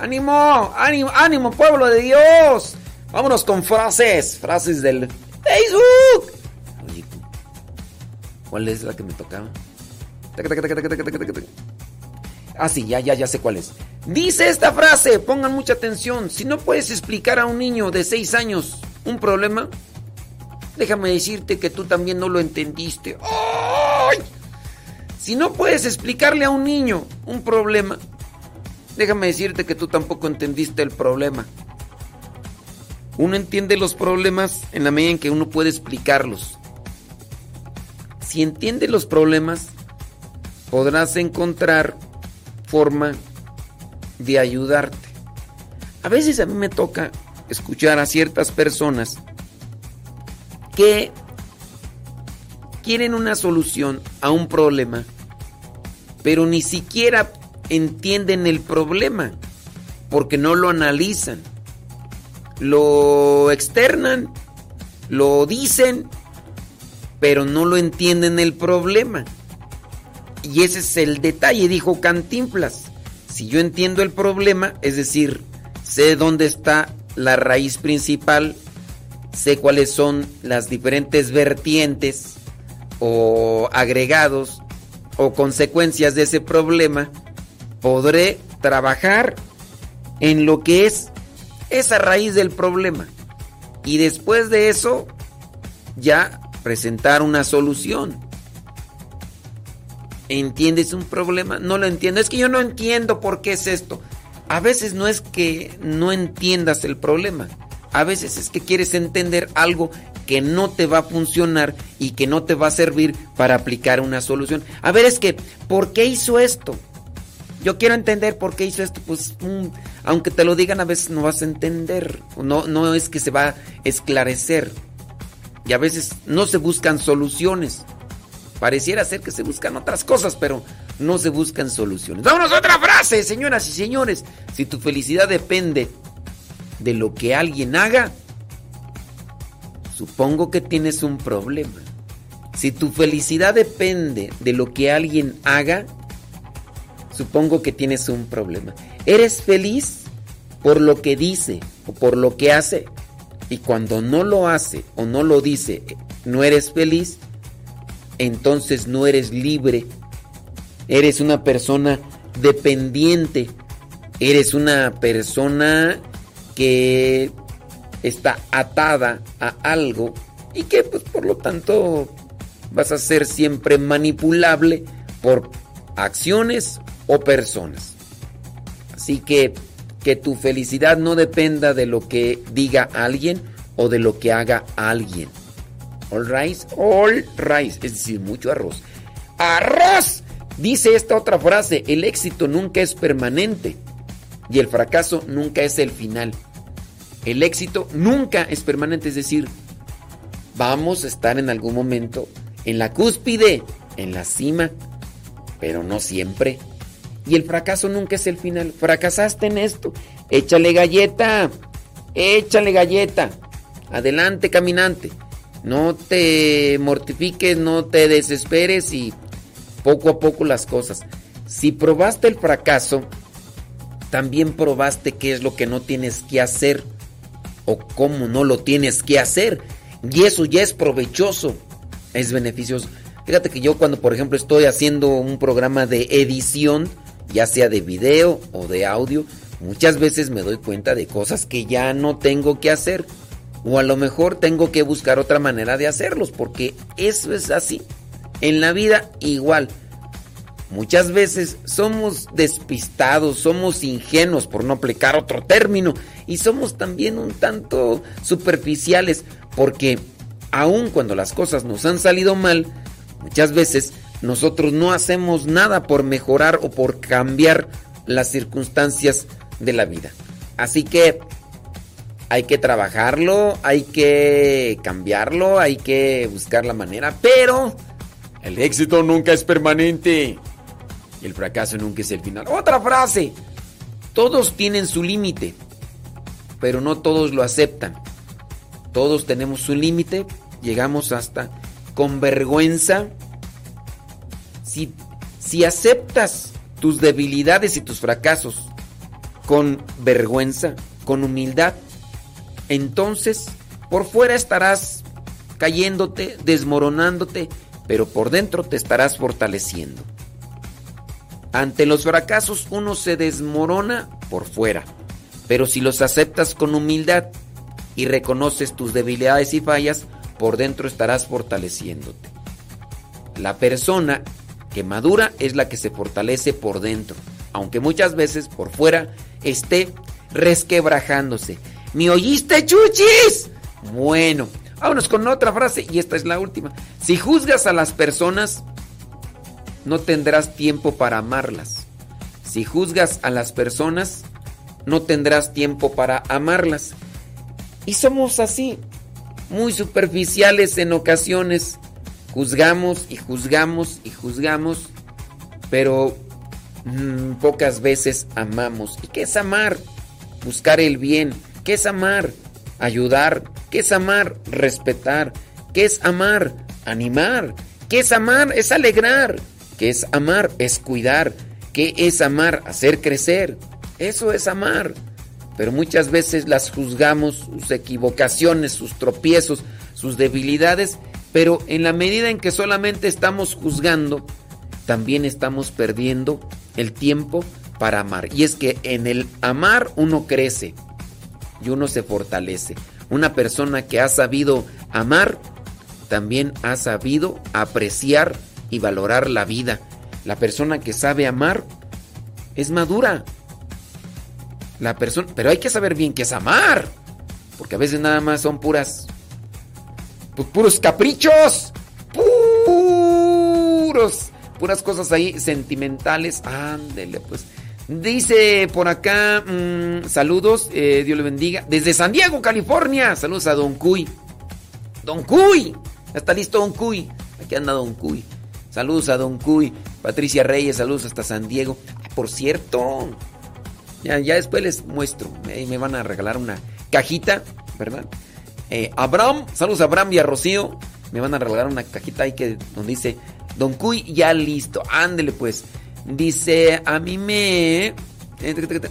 Ánimo, ánimo, ánimo, pueblo de Dios. Vámonos con frases, frases del Facebook. ¿cuál es la que me tocaba? Ah, sí, ya, ya, ya sé cuál es. Dice esta frase, pongan mucha atención. Si no puedes explicar a un niño de 6 años un problema, déjame decirte que tú también no lo entendiste. ¡Ay! Si no puedes explicarle a un niño un problema, déjame decirte que tú tampoco entendiste el problema. Uno entiende los problemas en la medida en que uno puede explicarlos. Si entiende los problemas, podrás encontrar forma de ayudarte. A veces a mí me toca escuchar a ciertas personas que quieren una solución a un problema, pero ni siquiera entienden el problema, porque no lo analizan. Lo externan, lo dicen, pero no lo entienden el problema. Y ese es el detalle, dijo Cantinflas. Si yo entiendo el problema, es decir, sé dónde está la raíz principal, sé cuáles son las diferentes vertientes o agregados o consecuencias de ese problema, podré trabajar en lo que es esa raíz del problema. Y después de eso, ya presentar una solución. ¿Entiendes un problema? No lo entiendo. Es que yo no entiendo por qué es esto. A veces no es que no entiendas el problema. A veces es que quieres entender algo que no te va a funcionar y que no te va a servir para aplicar una solución. A ver, es que, ¿por qué hizo esto? Yo quiero entender por qué hizo esto. Pues, mm, aunque te lo digan, a veces no vas a entender. No, no es que se va a esclarecer. Y a veces no se buscan soluciones. Pareciera ser que se buscan otras cosas, pero no se buscan soluciones. Vámonos a otra frase, señoras y señores. Si tu felicidad depende de lo que alguien haga, supongo que tienes un problema. Si tu felicidad depende de lo que alguien haga, supongo que tienes un problema. ¿Eres feliz por lo que dice o por lo que hace? Y cuando no lo hace o no lo dice, no eres feliz, entonces no eres libre. Eres una persona dependiente. Eres una persona que está atada a algo y que pues por lo tanto vas a ser siempre manipulable por acciones o personas. Así que que tu felicidad no dependa de lo que diga alguien o de lo que haga alguien. All rice, all rice, es decir, mucho arroz. ¡Arroz! Dice esta otra frase, el éxito nunca es permanente y el fracaso nunca es el final. El éxito nunca es permanente, es decir, vamos a estar en algún momento en la cúspide, en la cima, pero no siempre. Y el fracaso nunca es el final. Fracasaste en esto. Échale galleta. Échale galleta. Adelante, caminante. No te mortifiques, no te desesperes y poco a poco las cosas. Si probaste el fracaso, también probaste qué es lo que no tienes que hacer o cómo no lo tienes que hacer. Y eso ya es provechoso, es beneficioso. Fíjate que yo cuando, por ejemplo, estoy haciendo un programa de edición, ya sea de video o de audio, muchas veces me doy cuenta de cosas que ya no tengo que hacer. O a lo mejor tengo que buscar otra manera de hacerlos, porque eso es así. En la vida igual. Muchas veces somos despistados, somos ingenuos, por no aplicar otro término, y somos también un tanto superficiales, porque aun cuando las cosas nos han salido mal, muchas veces nosotros no hacemos nada por mejorar o por cambiar las circunstancias de la vida. Así que hay que trabajarlo, hay que cambiarlo, hay que buscar la manera, pero el éxito nunca es permanente y el fracaso nunca es el final. Otra frase, todos tienen su límite, pero no todos lo aceptan. Todos tenemos su límite, llegamos hasta con vergüenza. Si, si aceptas tus debilidades y tus fracasos con vergüenza, con humildad, entonces por fuera estarás cayéndote, desmoronándote, pero por dentro te estarás fortaleciendo. Ante los fracasos uno se desmorona por fuera, pero si los aceptas con humildad y reconoces tus debilidades y fallas, por dentro estarás fortaleciéndote. La persona que madura es la que se fortalece por dentro, aunque muchas veces por fuera esté resquebrajándose. ¿Me oíste, chuchis? Bueno, vámonos con otra frase y esta es la última. Si juzgas a las personas, no tendrás tiempo para amarlas. Si juzgas a las personas, no tendrás tiempo para amarlas. Y somos así, muy superficiales en ocasiones. Juzgamos y juzgamos y juzgamos, pero mm, pocas veces amamos. ¿Y qué es amar? Buscar el bien. ¿Qué es amar? Ayudar. ¿Qué es amar? Respetar. ¿Qué es amar? Animar. ¿Qué es amar? Es alegrar. ¿Qué es amar? Es cuidar. ¿Qué es amar? Hacer crecer. Eso es amar. Pero muchas veces las juzgamos, sus equivocaciones, sus tropiezos, sus debilidades, pero en la medida en que solamente estamos juzgando, también estamos perdiendo el tiempo para amar. Y es que en el amar uno crece y uno se fortalece. Una persona que ha sabido amar, también ha sabido apreciar y valorar la vida. La persona que sabe amar es madura. La persona, pero hay que saber bien qué es amar, porque a veces nada más son puras pu- puros caprichos, puros puras cosas ahí sentimentales. Ándele, pues. Dice por acá, mm, saludos, eh, Dios le bendiga. Desde San Diego, California. Saludos a Don Cuy. Don Cuy. Está listo Don Cuy. Aquí anda Don Cuy. Saludos a Don Cuy. Patricia Reyes, saludos hasta San Diego. Por cierto, ya, ya después les muestro. Me, me van a regalar una cajita, ¿verdad? Eh, Abraham, saludos a Abraham y a Rocío. Me van a regalar una cajita ahí que donde dice Don Cuy ya listo. Ándele pues. Dice, a mí me...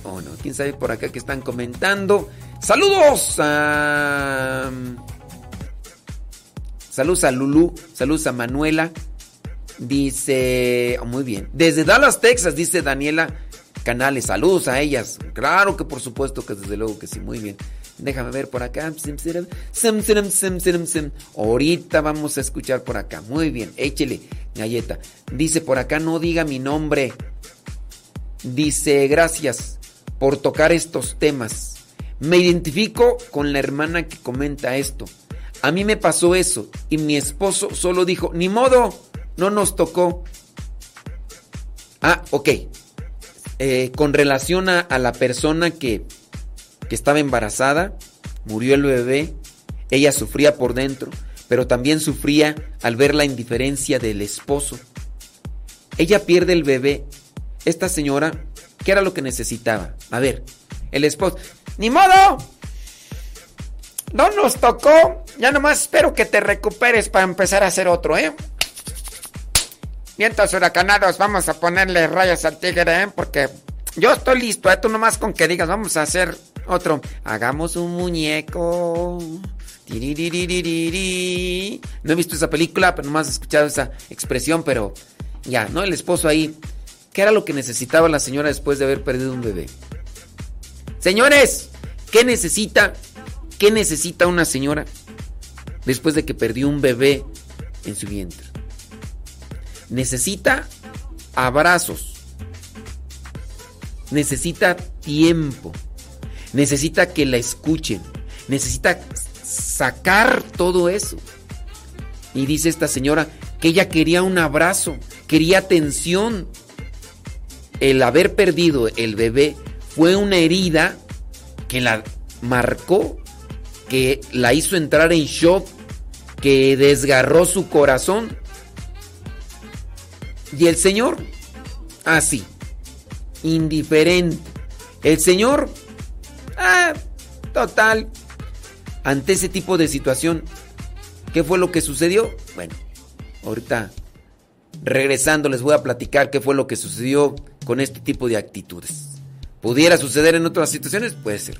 Oh no, quién sabe por acá que están comentando. Saludos a... Saludos a Lulu, saludos a Manuela. Dice, oh, muy bien. Desde Dallas, Texas, dice Daniela Canales. Saludos a ellas. Claro que por supuesto que desde luego que sí, muy bien. Déjame ver por acá. Ahorita vamos a escuchar por acá. Muy bien, échele, galleta. Dice por acá, no diga mi nombre. Dice, gracias por tocar estos temas. Me identifico con la hermana que comenta esto. A mí me pasó eso y mi esposo solo dijo, ni modo, no nos tocó. Ah, ok. Eh, con relación a, la persona que, que estaba embarazada, murió el bebé, ella sufría por dentro, pero también sufría al ver la indiferencia del esposo. Ella pierde el bebé. Esta señora, ¿qué era lo que necesitaba? A ver, el esposo, ¡ni modo! No nos tocó. Ya nomás espero que te recuperes para empezar a hacer otro, ¿eh? Vientos huracanados, vamos a ponerle rayas al tigre, ¿eh? Porque yo estoy listo, ¿eh? Tú nomás con que digas, vamos a hacer otro. Hagamos un muñeco. No he visto esa película, pero nomás he escuchado esa expresión, pero ya, ¿no? El esposo ahí. ¿Qué era lo que necesitaba la señora después de haber perdido un bebé? Señores, ¿qué necesita? ¿Qué necesita una señora después de que perdió un bebé en su vientre? Necesita abrazos. Necesita tiempo. Necesita que la escuchen. Necesita sacar todo eso. Y dice esta señora que ella quería un abrazo, quería atención. El haber perdido el bebé fue una herida que la marcó, que la hizo entrar en shock, que desgarró su corazón. Y el Señor, así, indiferente. El Señor, ah, total, ante ese tipo de situación, ¿qué fue lo que sucedió? Bueno, ahorita regresando les voy a platicar qué fue lo que sucedió con este tipo de actitudes. ¿Pudiera suceder en otras situaciones? Puede ser.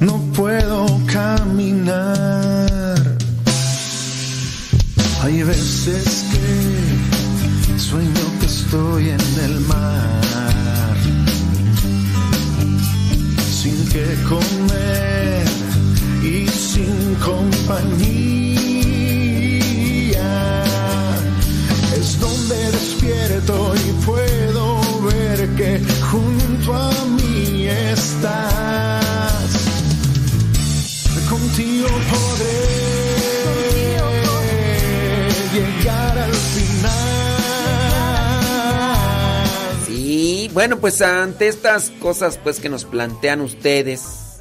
no puedo caminar. Hay veces que sueño que estoy en el mar, sin que comer y sin compañía. Es donde despierto y puedo ver que junto a mí estás. Contigo podré llegar al final. Sí, bueno, pues ante estas cosas pues que nos plantean ustedes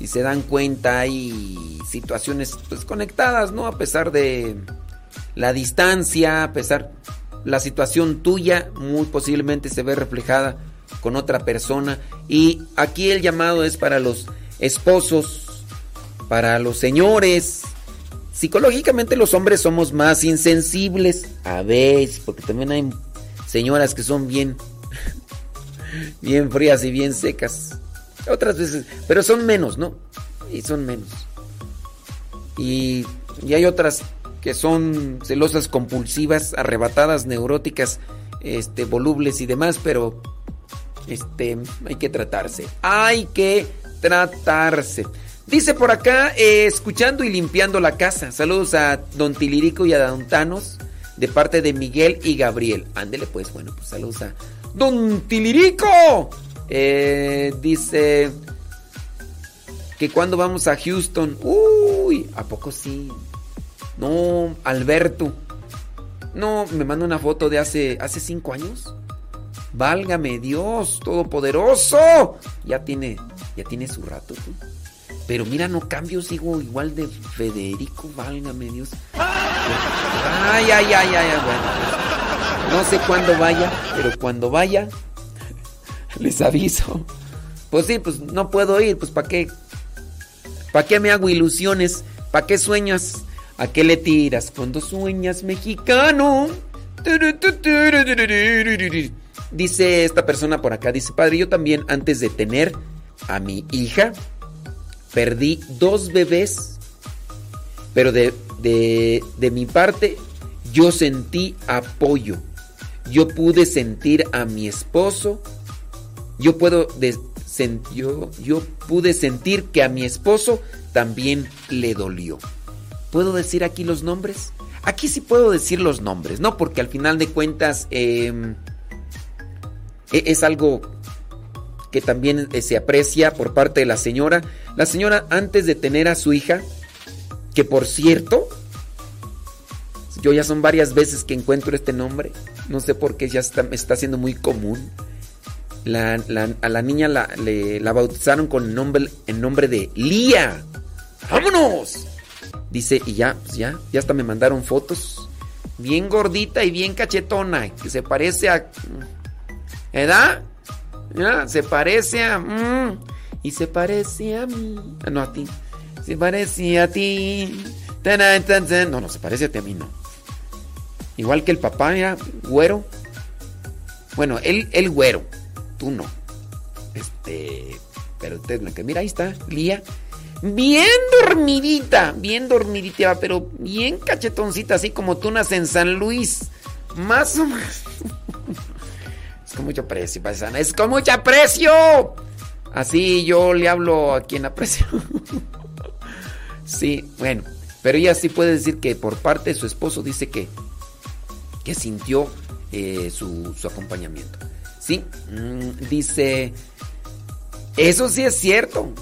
y se dan cuenta hay situaciones pues conectadas, ¿no? A pesar de la distancia, a pesar la situación tuya muy posiblemente se ve reflejada con otra persona y aquí el llamado es para los esposos, para los señores. Psicológicamente los hombres somos más insensibles a veces, porque también hay señoras que son bien bien frías y bien secas. Otras veces, pero son menos, ¿no? Y son menos. Y, y hay otras que son celosas compulsivas, arrebatadas, neuróticas, este, volubles y demás, pero este, hay que tratarse. Hay que tratarse. Dice por acá, eh, escuchando y limpiando la casa. Saludos a Don Tilirico y a Don Thanos de parte de Miguel y Gabriel. Ándele pues, bueno, pues saludos a Don Tilirico. Eh, dice que cuando vamos a Houston. Uy, ¿a poco sí? No, Alberto. No, me manda una foto de hace, hace cinco años. Válgame Dios, todopoderoso. Ya tiene, ya tiene su rato tú. Pero mira, no cambio, sigo igual de Federico, válgame Dios. Ay, ay, ay, ay, bueno. pues, no sé cuándo vaya, pero cuando vaya, les aviso. Pues sí, pues no puedo ir, pues ¿para qué? ¿Para qué me hago ilusiones? ¿Para qué sueñas? ¿A qué le tiras cuando sueñas mexicano? Dice esta persona por acá, dice, padre, yo también antes de tener a mi hija, perdí dos bebés, pero de, de, de mi parte yo sentí apoyo. Yo pude sentir a mi esposo, yo puedo yo, yo pude sentir que a mi esposo también le dolió. ¿Puedo decir aquí los nombres? Aquí sí puedo decir los nombres, ¿no? Porque al final de cuentas eh, e- es algo que también eh, se aprecia por parte de la señora. La señora antes de tener a su hija, que por cierto, yo ya son varias veces que encuentro este nombre, no sé por qué ya está, está siendo muy común. La- la- a la niña la, la bautizaron con el nombre, nombre de Lía. ¡Vámonos! Dice, y ya, pues ya, ya hasta me mandaron fotos. Bien gordita y bien cachetona, que se parece a... ¿Edad? Se parece a... mm, y se parece a mí. No, a ti. Se parece a ti. No, no, se parece a mí no. Igual que el papá era güero. Bueno, él, él güero. Tú no. Este. Pero usted, que mira, ahí está, Lía. Bien dormidita, bien dormidita, pero bien cachetoncita, así como tú naces en San Luis. Más o menos. Es con mucho precio, paisana. Es con mucho aprecio. Así yo le hablo a quien aprecio. Sí, bueno. Pero ella sí puede decir que por parte de su esposo dice que, que sintió eh, su, su acompañamiento. Sí, mm, dice, eso sí es cierto.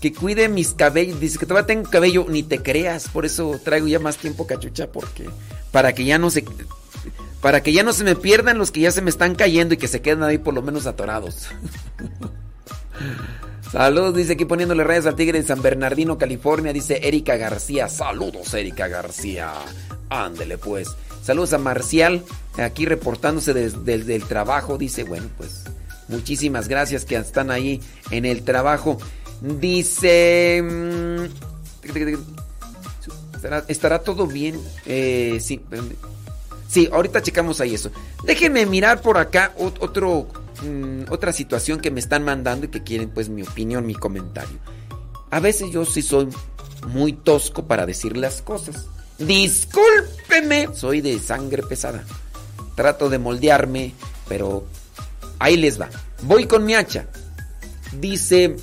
Que cuide mis cabellos. Dice que todavía tengo cabello, ni te creas. Por eso traigo ya más tiempo cachucha. Porque. Para que ya no se. Para que ya no se me pierdan los que ya se me están cayendo y que se queden ahí por lo menos atorados. Saludos, dice aquí poniéndole rayas al tigre en San Bernardino, California. Dice Erika García. Saludos, Erika García. Ándele pues. Saludos a Marcial, aquí reportándose desde el trabajo. Dice, bueno, pues muchísimas gracias que están ahí en el trabajo. Dice... mm, ¿Estará, estará todo bien? Eh, sí. Sí, ahorita checamos ahí eso. Déjenme mirar por acá ot- otro, mm, otra situación que me están mandando y que quieren pues mi opinión, mi comentario. A veces yo sí soy muy tosco para decir las cosas. Discúlpeme, soy de sangre pesada. Trato de moldearme, pero ahí les va. Voy con mi hacha. Dice,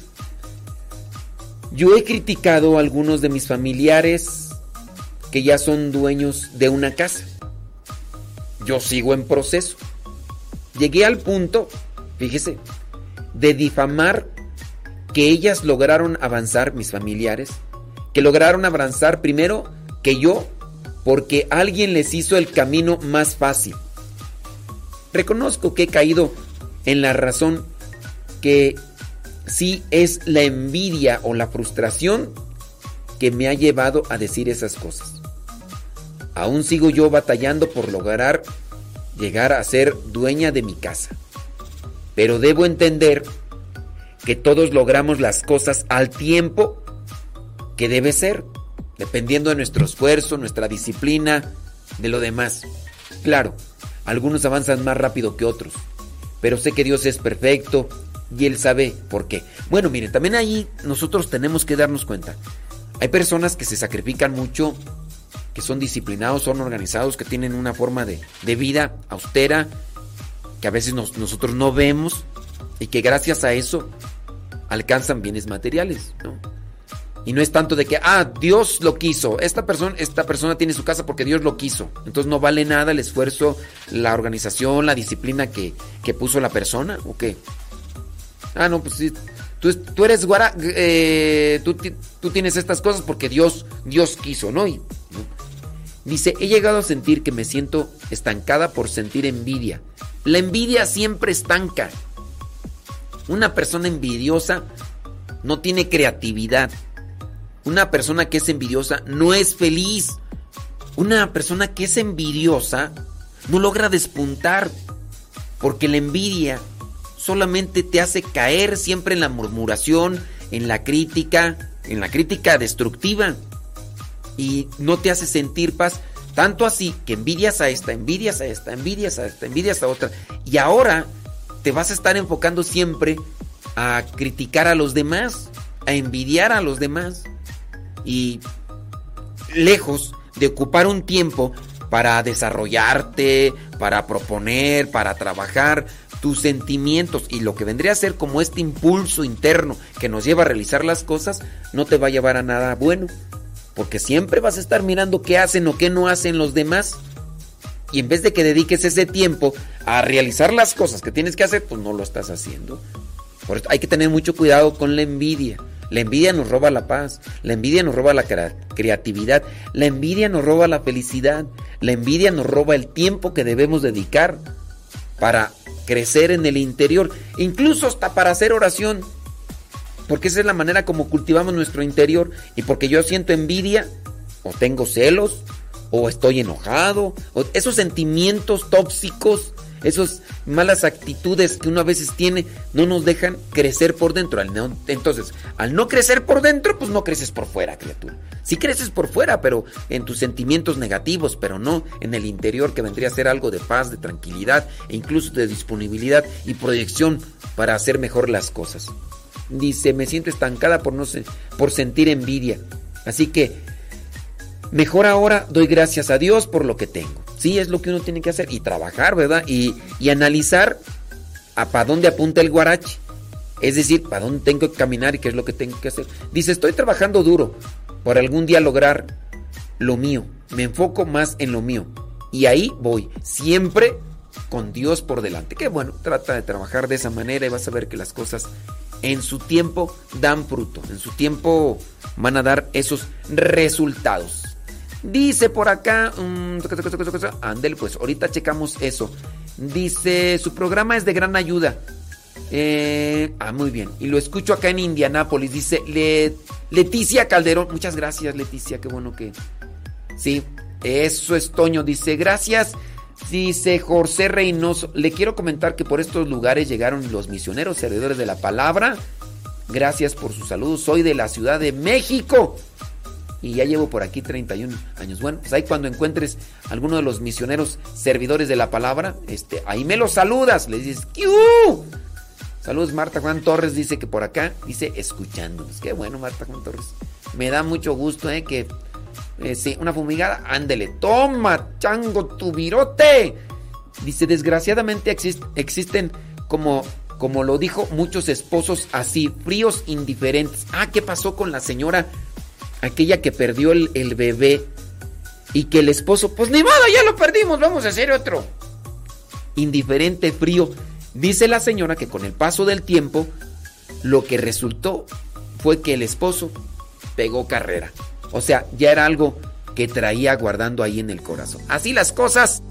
yo he criticado a algunos de mis familiares que ya son dueños de una casa. Yo sigo en proceso. Llegué al punto, fíjese, de difamar que ellas lograron avanzar, mis familiares, que lograron avanzar primero que yo, porque alguien les hizo el camino más fácil. Reconozco que he caído en la razón que sí es la envidia o la frustración que me ha llevado a decir esas cosas. Aún sigo yo batallando por lograr llegar a ser dueña de mi casa. Pero debo entender que todos logramos las cosas al tiempo que debe ser, dependiendo de nuestro esfuerzo, nuestra disciplina, de lo demás. Claro, algunos avanzan más rápido que otros, pero sé que Dios es perfecto y Él sabe por qué. Bueno, miren, también ahí nosotros tenemos que darnos cuenta. Hay personas que se sacrifican mucho, que son disciplinados, son organizados, que tienen una forma de, de vida austera, que a veces nos- nosotros no vemos y que gracias a eso alcanzan bienes materiales, ¿no? Y no es tanto de que, ah, Dios lo quiso. Esta persona, esta persona tiene su casa porque Dios lo quiso. Entonces no vale nada el esfuerzo, la organización, la disciplina que, que puso la persona, ¿o qué? Ah, no, pues sí. Tú, tú eres guara, eh, tú, tú tienes estas cosas porque Dios, Dios quiso, ¿no? Y, ¿no? Dice, he llegado a sentir que me siento estancada por sentir envidia. La envidia siempre estanca. Una persona envidiosa no tiene creatividad. Una persona que es envidiosa no es feliz. Una persona que es envidiosa no logra despuntar. Porque la envidia solamente te hace caer siempre en la murmuración, en la crítica, en la crítica destructiva. Y no te hace sentir paz. Tanto así que envidias a esta, envidias a esta, envidias a esta, envidias a otra. Y ahora te vas a estar enfocando siempre a criticar a los demás, a envidiar a los demás. Y lejos de ocupar un tiempo para desarrollarte, para proponer, para trabajar tus sentimientos y lo que vendría a ser como este impulso interno que nos lleva a realizar las cosas, no te va a llevar a nada bueno. Porque siempre vas a estar mirando qué hacen o qué no hacen los demás. Y en vez de que dediques ese tiempo a realizar las cosas que tienes que hacer, pues no lo estás haciendo. Por eso hay que tener mucho cuidado con la envidia. La envidia nos roba la paz, la envidia nos roba la crea- creatividad, la envidia nos roba la felicidad, la envidia nos roba el tiempo que debemos dedicar para crecer en el interior, incluso hasta para hacer oración. Porque esa es la manera como cultivamos nuestro interior. Y porque yo siento envidia, o tengo celos, o estoy enojado, o esos sentimientos tóxicos, esas malas actitudes que uno a veces tiene no nos dejan crecer por dentro. Entonces, al no crecer por dentro, pues no creces por fuera, criatura. Sí creces por fuera, pero en tus sentimientos negativos, pero no en el interior que vendría a ser algo de paz, de tranquilidad e incluso de disponibilidad y proyección para hacer mejor las cosas. Dice, me siento estancada por no por sentir envidia. Así que mejor ahora doy gracias a Dios por lo que tengo. Sí, es lo que uno tiene que hacer y trabajar, ¿verdad? Y, y analizar a para dónde apunta el guarache. Es decir, para dónde tengo que caminar y qué es lo que tengo que hacer. Dice, estoy trabajando duro por algún día lograr lo mío. Me enfoco más en lo mío. Y ahí voy, siempre con Dios por delante. Qué bueno, trata de trabajar de esa manera y vas a ver que las cosas en su tiempo dan fruto. En su tiempo van a dar esos resultados. Dice por acá, mm, ándele pues, ahorita checamos eso. Dice, su programa es de gran ayuda. Eh, ah, muy bien. Y lo escucho acá en Indianápolis. Dice Le- Leticia Calderón. Muchas gracias, Leticia. Qué bueno que. Sí, eso es Toño. Dice, gracias. Dice José Reynoso. Le quiero comentar que por estos lugares llegaron los misioneros servidores de la palabra. Gracias por su saludo. Soy de la Ciudad de México. Y ya llevo por aquí 31 años. Bueno, pues ahí cuando encuentres alguno de los misioneros servidores de la palabra, este, ahí me lo saludas. Le dices. Saludos, Marta Juan Torres dice que por acá, dice escuchándonos. Qué bueno, Marta Juan Torres. Me da mucho gusto, ¿eh? Que, eh, sí, una fumigada, ándele. Toma, chango, tu virote. Dice, desgraciadamente exist- existen como, como lo dijo, muchos esposos así, fríos, indiferentes. Ah, ¿qué pasó con la señora? Aquella que perdió el, el bebé y que el esposo, pues ni modo, ya lo perdimos, vamos a hacer otro. Indiferente, frío. Dice la señora que con el paso del tiempo, lo que resultó fue que el esposo pegó carrera. O sea, ya era algo que traía guardando ahí en el corazón. Así las cosas.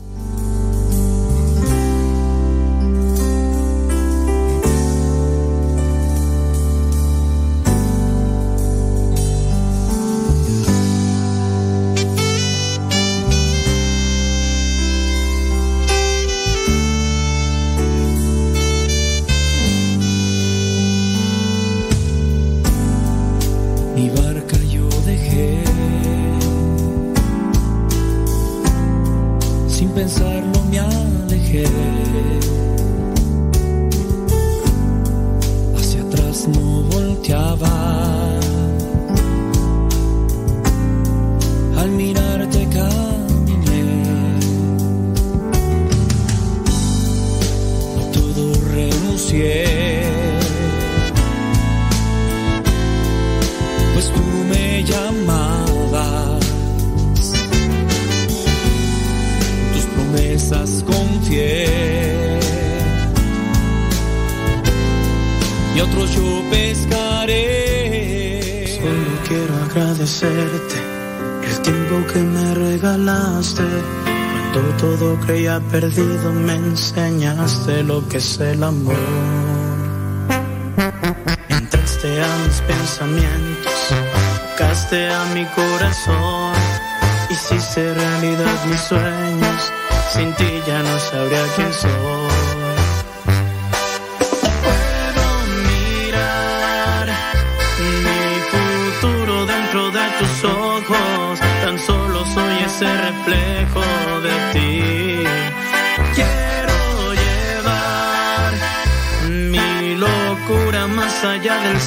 Perdido, me enseñaste lo que es el amor. Entraste a mis pensamientos, tocaste a mi corazón, hiciste realidad mis sueños. Sin ti ya no sabría quién soy. Puedo mirar mi futuro dentro de tus ojos.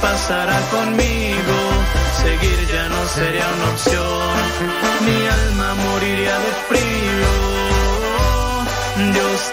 Pasará conmigo, seguir ya no sería una opción. Mi alma moriría de frío. Dios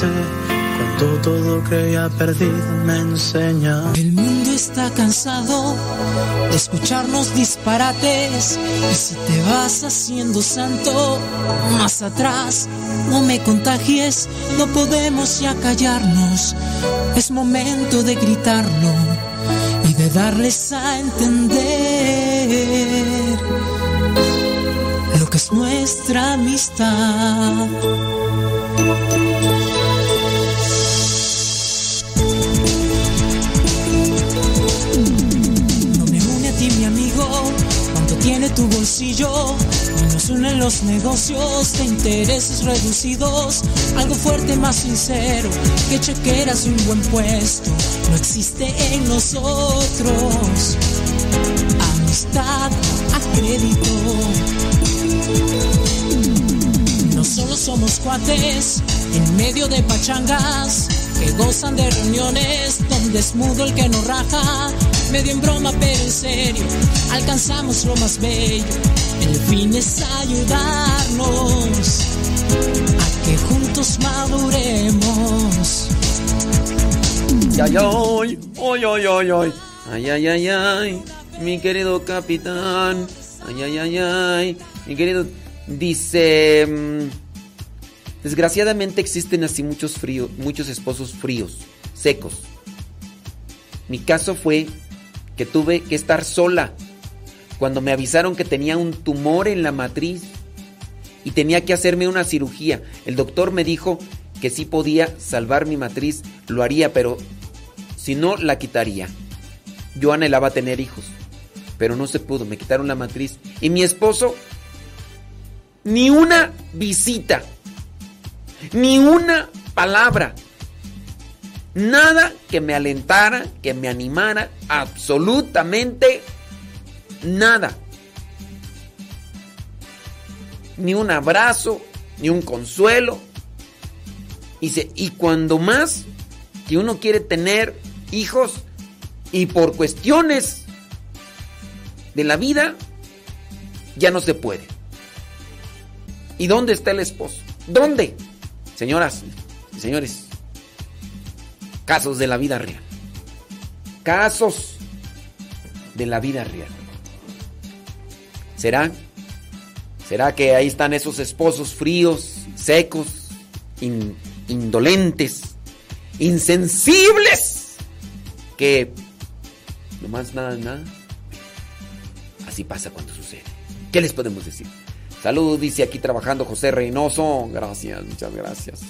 Cuando todo creía perdido me enseña. El mundo está cansado de escucharnos disparates y si te vas haciendo santo más atrás, no me contagies, no podemos ya callarnos, es momento de gritarlo y de darles a entender lo que es nuestra amistad. Los negocios de intereses reducidos. Algo fuerte más sincero que chequeras y un buen puesto. No existe en nosotros. Amistad a crédito. No solo somos cuates en medio de pachangas que gozan de reuniones donde es mudo el que nos raja. Medio en broma, pero en serio, alcanzamos lo más bello. El fin es ayudarnos a que juntos maduremos. Ay, ay, ay, ay, ay, ay, ay, ay, ay, ay, mi querido capitán, ay, ay, ay, ay, mi querido, dice, mm, desgraciadamente existen así muchos fríos, muchos esposos fríos, secos. Mi caso fue que tuve que estar sola cuando me avisaron que tenía un tumor en la matriz y tenía que hacerme una cirugía. El doctor me dijo que si podía salvar mi matriz, lo haría, pero si no, la quitaría. Yo anhelaba tener hijos, pero no se pudo, me quitaron la matriz. Y mi esposo, ni una visita, ni una palabra, nada que me alentara, que me animara, absolutamente nada. Ni un abrazo, ni un consuelo. Dice, y cuando más que uno quiere tener hijos y por cuestiones de la vida ya no se puede. ¿Y dónde está el esposo? ¿Dónde? Señoras y señores, casos de la vida real. Casos de la vida real. ¿Será? ¿Será que ahí están esos esposos fríos, secos, in- indolentes, insensibles? Que no más nada, nada. Así pasa cuando sucede. ¿Qué les podemos decir? Saludos, dice aquí trabajando José Reynoso. Gracias, muchas gracias.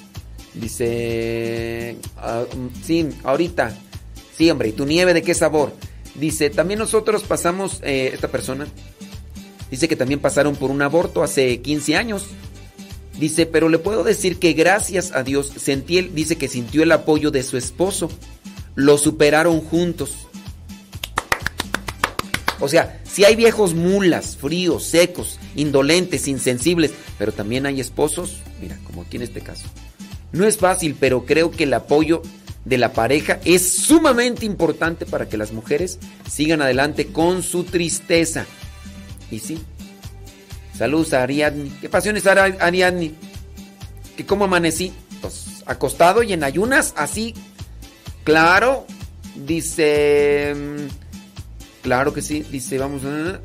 Dice, ah, mm, sí, ahorita. Sí, hombre, ¿y tu nieve de qué sabor? Dice, también nosotros pasamos, eh, esta persona, Dice que también pasaron por un aborto hace 15 años. Dice, pero le puedo decir que gracias a Dios sentí el, dice que sintió el apoyo de su esposo. Lo superaron juntos. O sea, si hay viejos mulas, fríos, secos, indolentes, insensibles, pero también hay esposos, mira, como aquí en este caso. No es fácil, pero creo que el apoyo de la pareja es sumamente importante para que las mujeres sigan adelante con su tristeza. Y sí. Saludos a Ariadne. ¿Qué pasiones Ari- Ariadne? ¿Que cómo amanecí? Pues acostado y en ayunas, así. Claro. Dice. mm, Claro que sí. Dice, vamos. a-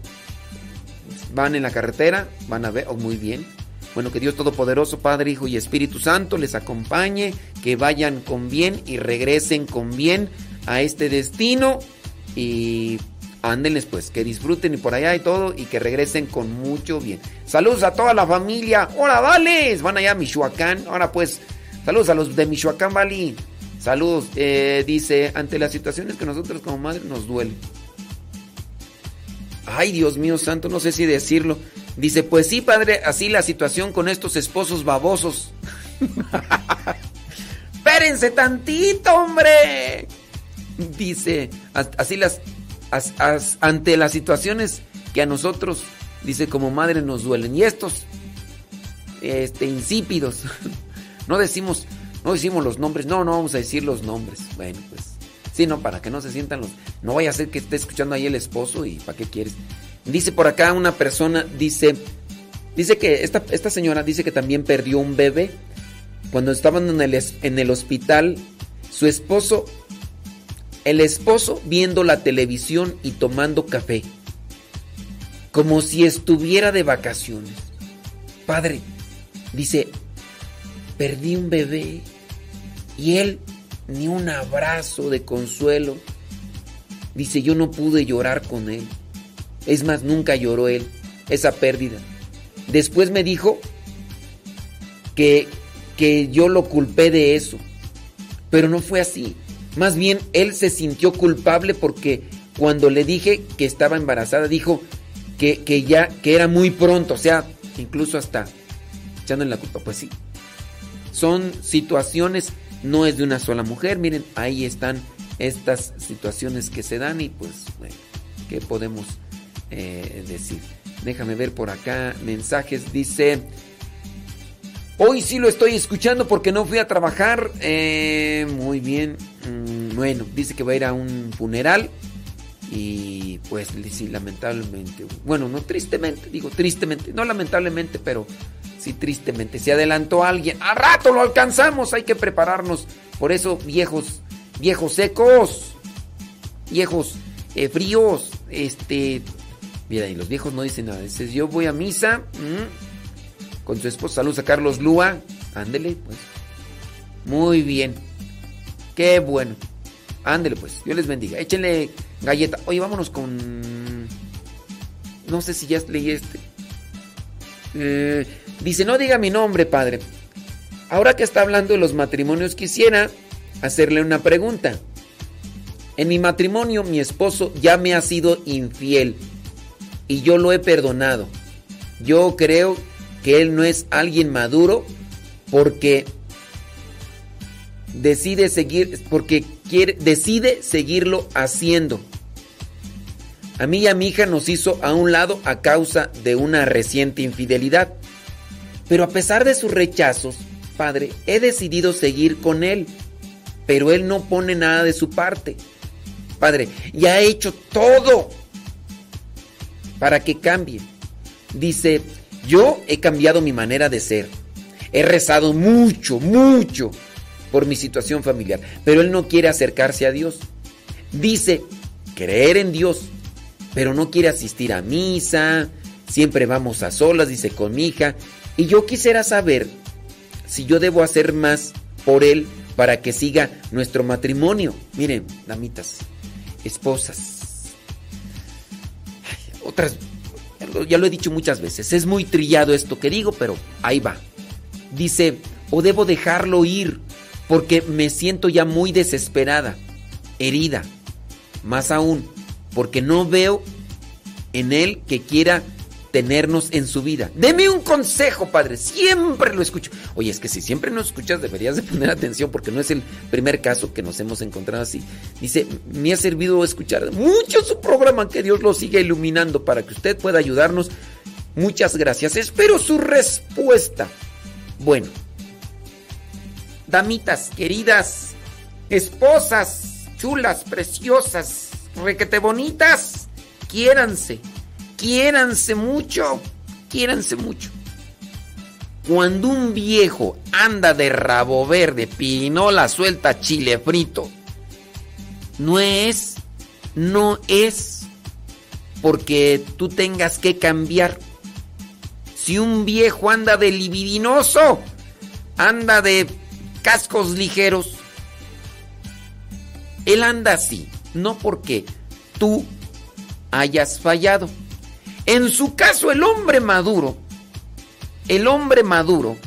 Van en la carretera. Van a ver. Oh, muy bien. Bueno, que Dios Todopoderoso, Padre, Hijo y Espíritu Santo les acompañe, que vayan con bien y regresen con bien a este destino y ándenles pues, que disfruten y por allá y todo y que regresen con mucho bien. Saludos a toda la familia. Hola, vales. Van allá a Michoacán. Ahora pues, saludos a los de Michoacán, Valley. Saludos. Eh, dice, ante las situaciones que nosotros como madres nos duele. Ay, Dios mío santo, no sé si decirlo. Dice, pues sí, padre, así la situación con estos esposos babosos. Espérense tantito, hombre. Dice, as- así las, ante las situaciones que a nosotros, dice, como madre nos duelen. Y estos, este, insípidos, no decimos, no decimos los nombres, no, no vamos a decir los nombres. Bueno, pues, sí, no, para que no se sientan los, no vaya a ser que esté escuchando ahí el esposo y para qué quieres. Dice por acá una persona, dice, dice que esta, esta señora dice que también perdió un bebé cuando estaban en el, en el hospital. Su esposo, el esposo viendo la televisión y tomando café, como si estuviera de vacaciones. Padre, dice, perdí un bebé y él ni un abrazo de consuelo. Dice, yo no pude llorar con él. Es más, nunca lloró él esa pérdida. Después me dijo que, que yo lo culpé de eso. Pero no fue así. Más bien, él se sintió culpable porque cuando le dije que estaba embarazada, dijo que, que ya, que era muy pronto. O sea, incluso hasta echándole la culpa. Pues sí. Son situaciones, no es de una sola mujer. Miren, ahí están estas situaciones que se dan y pues, ¿qué podemos eh, decir? Déjame ver por acá mensajes. Dice, hoy sí lo estoy escuchando porque no fui a trabajar. Eh, muy bien. Mm, bueno, dice que va a ir a un funeral. Y pues sí, lamentablemente. Bueno, no tristemente, digo tristemente. No lamentablemente, pero sí tristemente. Se adelantó alguien. A rato lo alcanzamos. Hay que prepararnos. Por eso, viejos, viejos secos. Viejos eh, fríos. Este. Mira, y los viejos no dicen nada. Dices, yo voy a misa. mm, con su esposa. Saludos a Carlos Lúa. Ándele, pues. Muy bien. Qué bueno. Ándele, pues. Dios les bendiga. Échenle galleta. Oye, vámonos con. No sé si ya leí este. Eh, dice, no diga mi nombre, padre. Ahora que está hablando de los matrimonios, quisiera hacerle una pregunta. En mi matrimonio, mi esposo ya me ha sido infiel y yo lo he perdonado. Yo creo que él no es alguien maduro porque decide seguir, porque quiere, decide seguirlo haciendo. A mí y a mi hija nos hizo a un lado a causa de una reciente infidelidad. Pero a pesar de sus rechazos, padre, he decidido seguir con él. Pero él no pone nada de su parte. Padre, y ha hecho todo para que cambie. Dice, yo he cambiado mi manera de ser. He rezado mucho, mucho por mi situación familiar. Pero él no quiere acercarse a Dios. Dice, creer en Dios, pero no quiere asistir a misa. Siempre vamos a solas, dice con mi hija. Y yo quisiera saber si yo debo hacer más por él para que siga nuestro matrimonio. Miren, damitas, esposas. Otras, ya lo, he dicho muchas veces, es muy trillado esto que digo, pero ahí va. Dice, o debo dejarlo ir porque me siento ya muy desesperada, herida. Más aún, porque no veo en él que quiera tenernos en su vida. Deme un consejo, padre. Siempre lo escucho. Oye, es que si siempre no escuchas, deberías de poner atención porque no es el primer caso que nos hemos encontrado así. Dice, me ha servido escuchar mucho su programa. Que Dios lo siga iluminando para que usted pueda ayudarnos. Muchas gracias. Espero su respuesta. Bueno, damitas queridas, esposas chulas, preciosas, requete bonitas, quiéranse quiéranse mucho, quiéranse mucho. Cuando un viejo anda de rabo verde, pinola suelta, chile frito, no es, no es porque tú tengas que cambiar. Si un viejo anda de libidinoso, anda de cascos ligeros, él anda así, no porque tú hayas fallado. En su caso, el hombre maduro, el hombre maduro,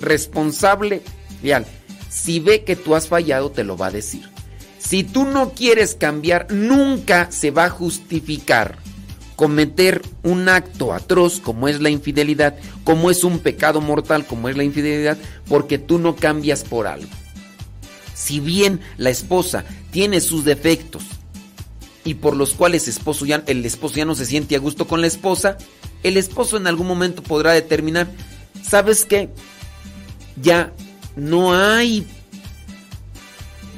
responsable, si ve que tú has fallado, te lo va a decir. Si tú no quieres cambiar, nunca se va a justificar cometer un acto atroz como es la infidelidad, como es un pecado mortal como es la infidelidad, porque tú no cambias por algo. Si bien la esposa tiene sus defectos, y por los cuales esposo el esposo ya no se siente a gusto con la esposa, el esposo en algún momento podrá determinar, ¿sabes qué? Ya no hay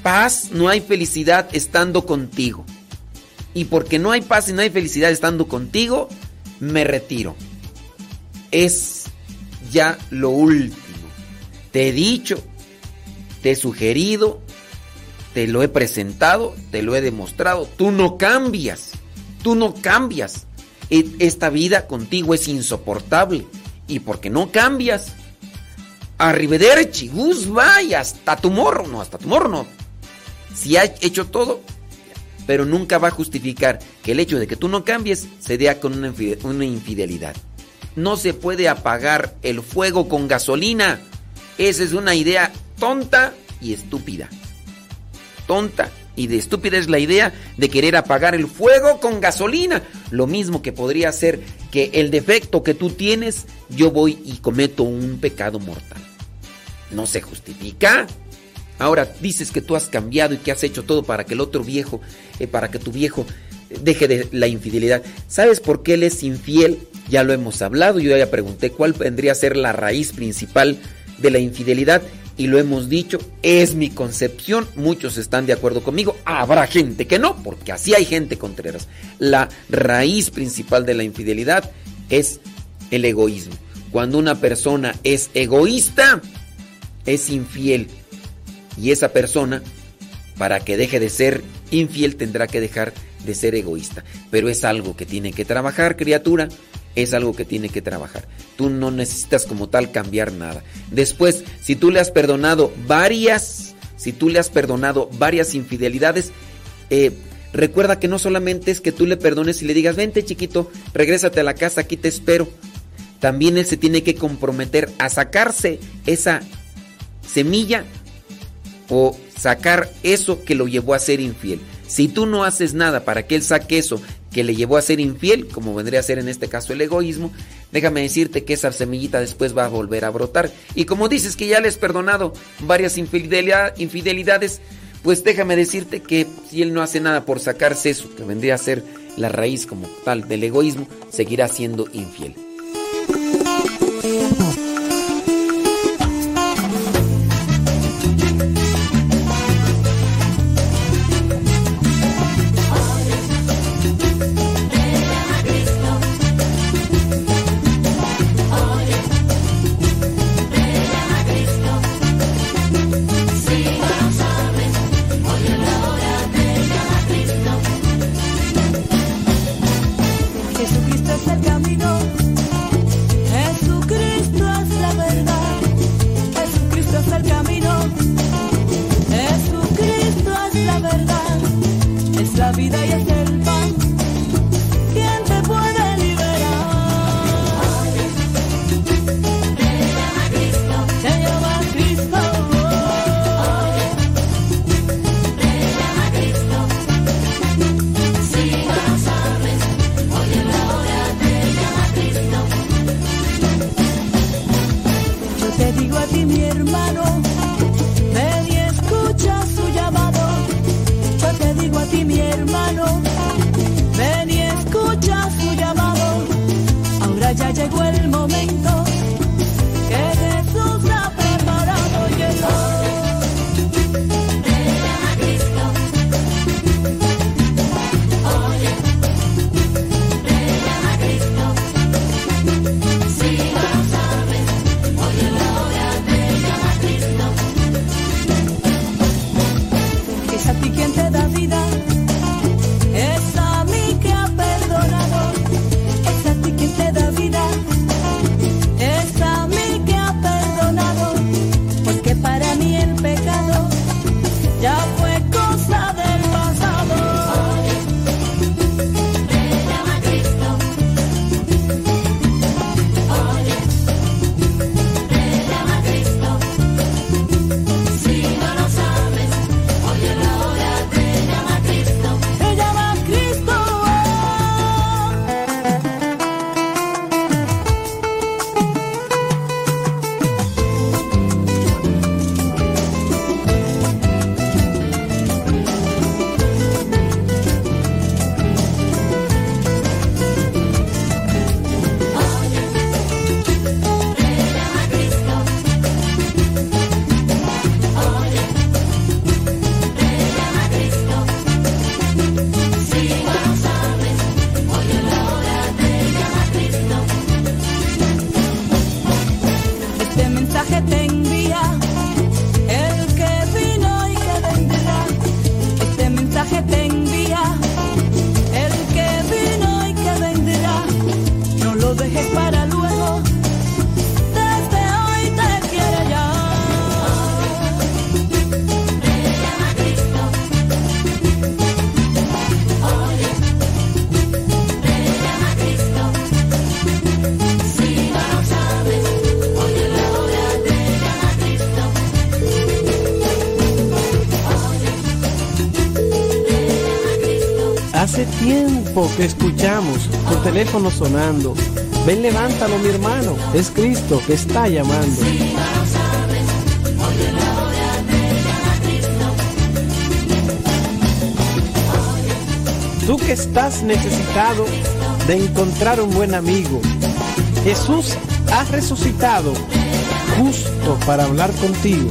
paz, no hay felicidad estando contigo. Y porque no hay paz y no hay felicidad estando contigo, me retiro. Es ya lo último. Te he dicho, te he sugerido, te lo he presentado, te lo he demostrado. Tú no cambias. Tú no cambias. E, esta vida contigo es insoportable. Y porque no cambias, arrivederci, goodbye, hasta tu morro. No, hasta tu morro no. Si ha hecho todo, pero nunca va a justificar que el hecho de que tú no cambies se dé con una infidelidad. No se puede apagar el fuego con gasolina. Esa es una idea tonta y estúpida tonta y de estúpida es la idea de querer apagar el fuego con gasolina. Lo mismo que podría ser que el defecto que tú tienes, yo voy y cometo un pecado mortal. No se justifica. Ahora dices que tú has cambiado y que has hecho todo para que el otro viejo, eh, para que tu viejo deje de la infidelidad. ¿Sabes por qué él es infiel? Ya lo hemos hablado, yo ya pregunté cuál vendría a ser la raíz principal de la infidelidad y lo hemos dicho, es mi concepción, muchos están de acuerdo conmigo, habrá gente que no, porque así hay gente contreras. La raíz principal de la infidelidad es el egoísmo. Cuando una persona es egoísta, es infiel. Y esa persona, para que deje de ser infiel, tendrá que dejar de ser egoísta. Pero es algo que tiene que trabajar, criatura es algo que tiene que trabajar. Tú no necesitas como tal cambiar nada. Después, si tú le has perdonado varias, si tú le has perdonado varias infidelidades, eh, recuerda que no solamente es que tú le perdones y le digas, vente chiquito, regrésate a la casa, aquí te espero. También él se tiene que comprometer a sacarse esa semilla o sacar eso que lo llevó a ser infiel. Si tú no haces nada para que él saque eso que le llevó a ser infiel, como vendría a ser en este caso el egoísmo, déjame decirte que esa semillita después va a volver a brotar. Y como dices que ya le has perdonado varias infidelidades, pues déjame decirte que si él no hace nada por sacarse eso, que vendría a ser la raíz como tal del egoísmo, seguirá siendo infiel. que escuchamos tu teléfono sonando. Ven, levántalo, mi hermano. Es Cristo que está llamando. Tú que estás necesitado de encontrar un buen amigo. Jesús ha resucitado justo para hablar contigo.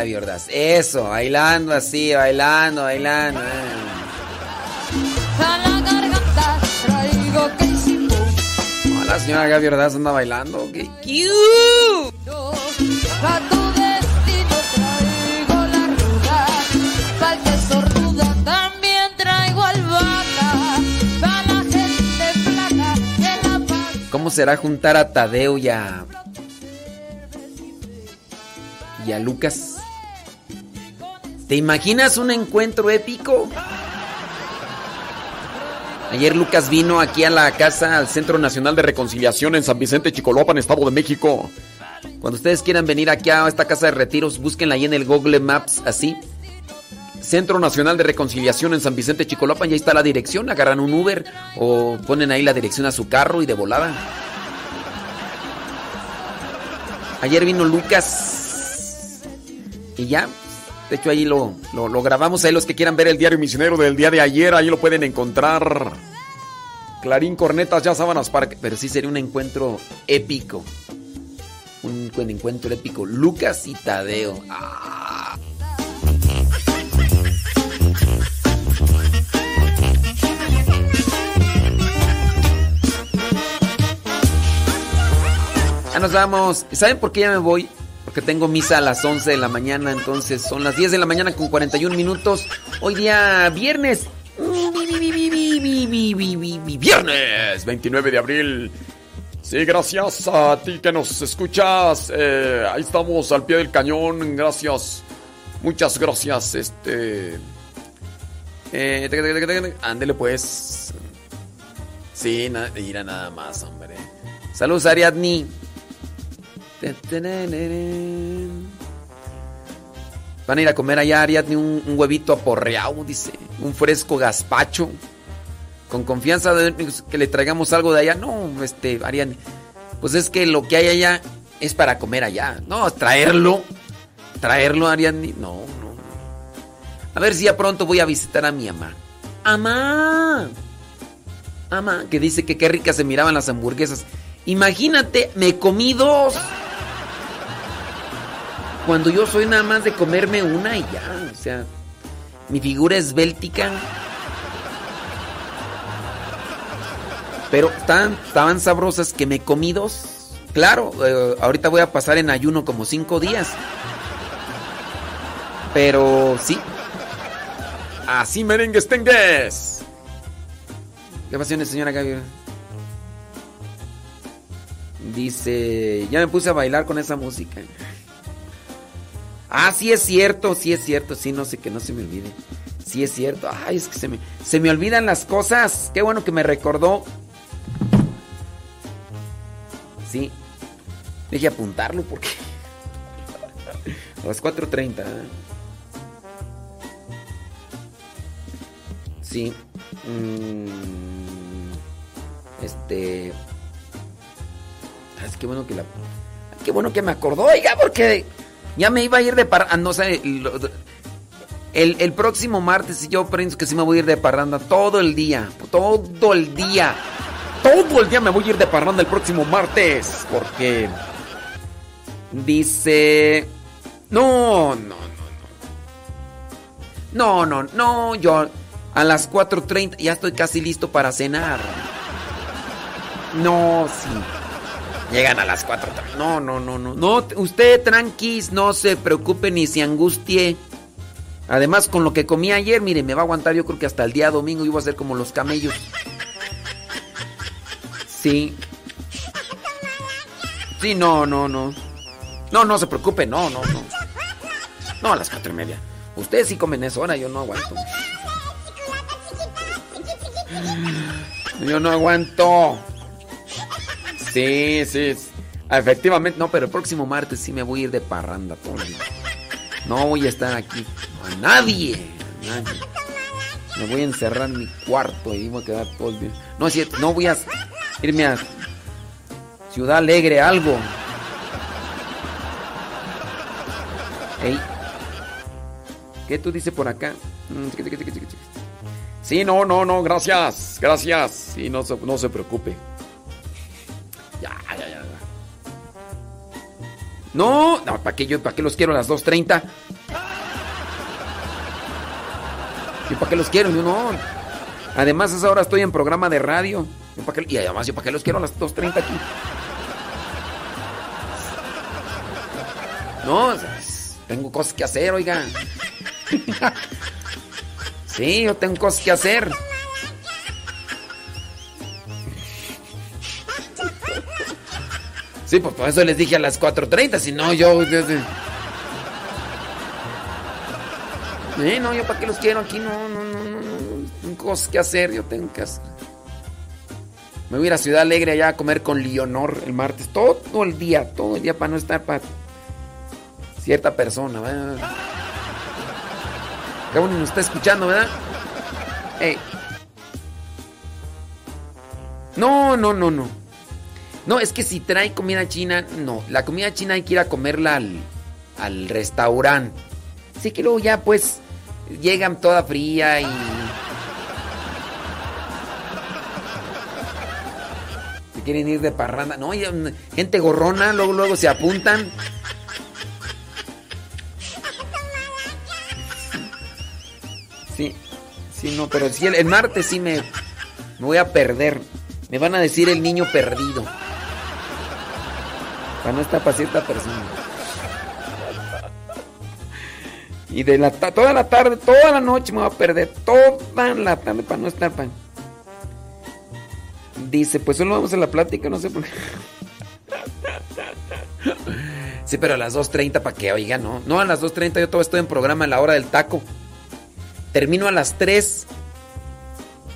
Gaby Ordaz. Eso, bailando así, bailando, bailando. eh. A la garganta traigo quechimbo No, la señora Gaby Ordaz anda bailando. qué Pa' tu destino traigo la ruda Pa' el queso ruda también traigo albahaca Pa' la gente flaca en la paz ¿Cómo será juntar a Tadeo y a. y a Lucas? ¿Te imaginas un encuentro épico? Ayer Lucas vino aquí a la casa, al Centro Nacional de Reconciliación en San Vicente, Chicolopan, Estado de México. Cuando ustedes quieran venir aquí a esta casa de retiros, búsquenla ahí en el Google Maps, así. Centro Nacional de Reconciliación en San Vicente, Chicolopan, Y ahí está la dirección, agarran un Uber o ponen ahí la dirección a su carro y de volada. Ayer vino Lucas y ya, de hecho ahí lo, lo, grabamos, ahí los que quieran ver el diario misionero del día de ayer, ahí lo pueden encontrar. Clarín, cornetas, ya sábanas para... Pero sí sería un encuentro épico. Un encuentro épico. Lucas y Tadeo. Ah. Ya nos vamos. ¿Y ¿Saben por qué ya me voy? Porque tengo misa a las 11 de la mañana, entonces son las 10 de la mañana con 41 minutos. Hoy día viernes. Viernes 29 de abril. Sí, gracias a ti que nos escuchas. Eh, ahí estamos al pie del cañón. Gracias. Muchas gracias. Este. Eh, ándele pues. Sí, na- mira nada más, hombre. Saludos, Ariadni. Van a ir a comer allá, Ariadni, un, huevito aporreado, dice. Un fresco gazpacho. Con confianza de que le traigamos algo de allá. No, este, Ariadni. Pues es que lo que hay allá es para comer allá. No, traerlo. Traerlo, Ariadni. No, no. no. A ver si ya pronto voy a visitar a mi mamá. ¡Amá! Ama, que dice que qué ricas se miraban las hamburguesas. Imagínate, me comí dos. Cuando yo soy nada más de comerme una y ya. O sea, mi figura es béltica. Pero tan, estaban sabrosas que me comí dos. Claro, eh, ahorita voy a pasar en ayuno como cinco días. Pero sí. Así merengues tengues. ¿Qué pasiones, señora Gaby? Dice, ya me puse a bailar con esa música. Ah, sí es cierto, sí es cierto, sí, no sé que no se me olvide. Sí es cierto. Ay, es que se me, se me olvidan las cosas. Qué bueno que me recordó. Sí. Deje apuntarlo porque... A las 4.30. ¿eh? Sí. Mm, este... Es que bueno que la... Qué bueno que me acordó, oiga, porque ya me iba a ir de parranda. No sé, el, el próximo martes yo pienso que sí me voy a ir de parranda todo el día. Todo el día. Todo el día me voy a ir de parranda el próximo martes. Porque dice... No, no, no, no. No, no, no, yo a las 4.30 ya estoy casi listo para cenar. No, sí. Llegan a las 4.30. No, no, no, no. No, usted tranquis, no se preocupe ni se angustie. Además, con lo que comí ayer, mire, me va a aguantar yo creo que hasta el día domingo voy a ser como los camellos. Sí. Sí, no, no, no. No, no se preocupe, no, no, no. No, a las cuatro y media. Ustedes sí comen eso, ahora yo no aguanto. Yo no aguanto. Sí, sí. Efectivamente, no, pero el próximo martes sí me voy a ir de parranda día. No voy a estar aquí. A nadie. Me voy a encerrar en mi cuarto y voy a quedar todo. No, cierto, no voy a irme a Ciudad Alegre, algo. Ey. ¿Qué tú dices por acá? Mm. Sí, no, no, no, gracias, gracias. Sí, no no se preocupe. Ya, ya, ya. No, no, ¿para qué, yo, ¿para qué los quiero a las 2.30? ¿Y para qué los quiero? Yo no. Además, a esa hora estoy en programa de radio. Yo y además, ¿yo para qué los quiero a las 2.30 aquí? No, tengo cosas que hacer, oiga. Sí, yo tengo cosas que hacer. Sí, pues por eso les dije a las 4.30, si no yo... Sí, no, yo para qué los quiero aquí, no, no, no, no, tengo cosas que hacer, yo tengo que hacer. Me voy a ir a Ciudad Alegre allá a comer con Leonor el martes, todo el día, todo el día para no estar para cierta persona, ¿verdad? Que uno nos está escuchando, ¿verdad? Ey. No, no, no, no. No, es que si trae comida china, no. La comida china hay que ir a comerla al, al restaurante. Así que luego ya pues llegan toda fría y... Se quieren ir de parranda. No, mm, gente gorrona, luego, luego se apuntan. Sí, sí, no, pero si el, el martes sí me, me voy a perder. Me van a decir el niño perdido. Para no estar para cierta persona. Y de la toda la tarde, toda la noche me voy a perder. Toda la tarde para no estar para. Dice, pues solo vamos a la plática, no sé por qué. Sí, pero a las 2.30 para que oiga, no. No, a las 2.30 yo todavía estoy en programa a la hora del taco. Termino a las 3.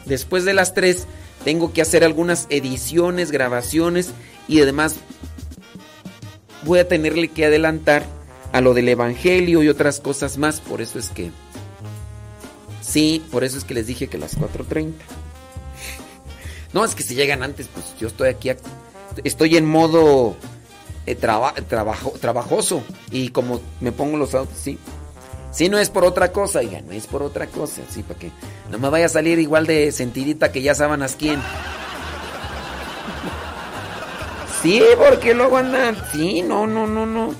Después de las 3 tengo que hacer algunas ediciones, grabaciones y además voy a tenerle que adelantar a lo del Evangelio y otras cosas más. Por eso es que... Sí, por eso es que les dije que las 4.30. No, es que si llegan antes, pues yo estoy aquí, estoy en modo eh, traba- trabajo, trabajoso y como me pongo los autos, sí. Si no es por otra cosa, oiga, no es por otra cosa, sí, para que no me vaya a salir igual de sentidita que ya saben a quién. Sí, porque luego andan, sí, no, no, no, no.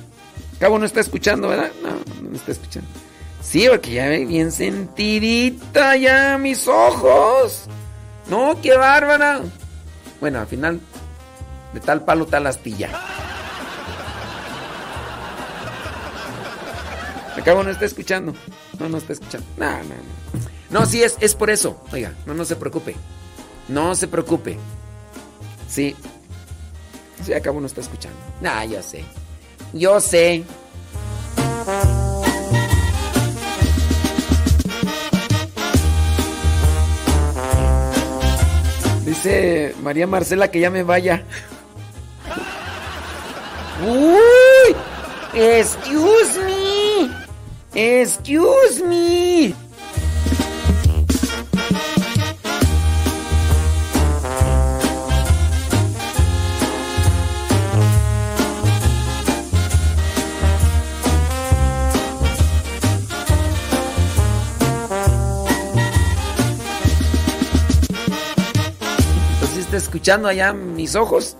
Cabo no está escuchando, ¿verdad? No, no está escuchando. Sí, porque ya ve bien sentidita ya mis ojos. No, qué bárbara. Bueno, al final, de tal palo, tal astilla. Acabo no está escuchando. No, no está escuchando. No, no, no. No, sí, es, es por eso. Oiga, no, no se preocupe. No se preocupe. Sí. Sí, acabo no está escuchando. Nah, yo sé. Yo sé. Dice María Marcela que ya me vaya. ¡Uy! ¡Excuse me! ¡Excuse me! Escuchando allá mis ojos.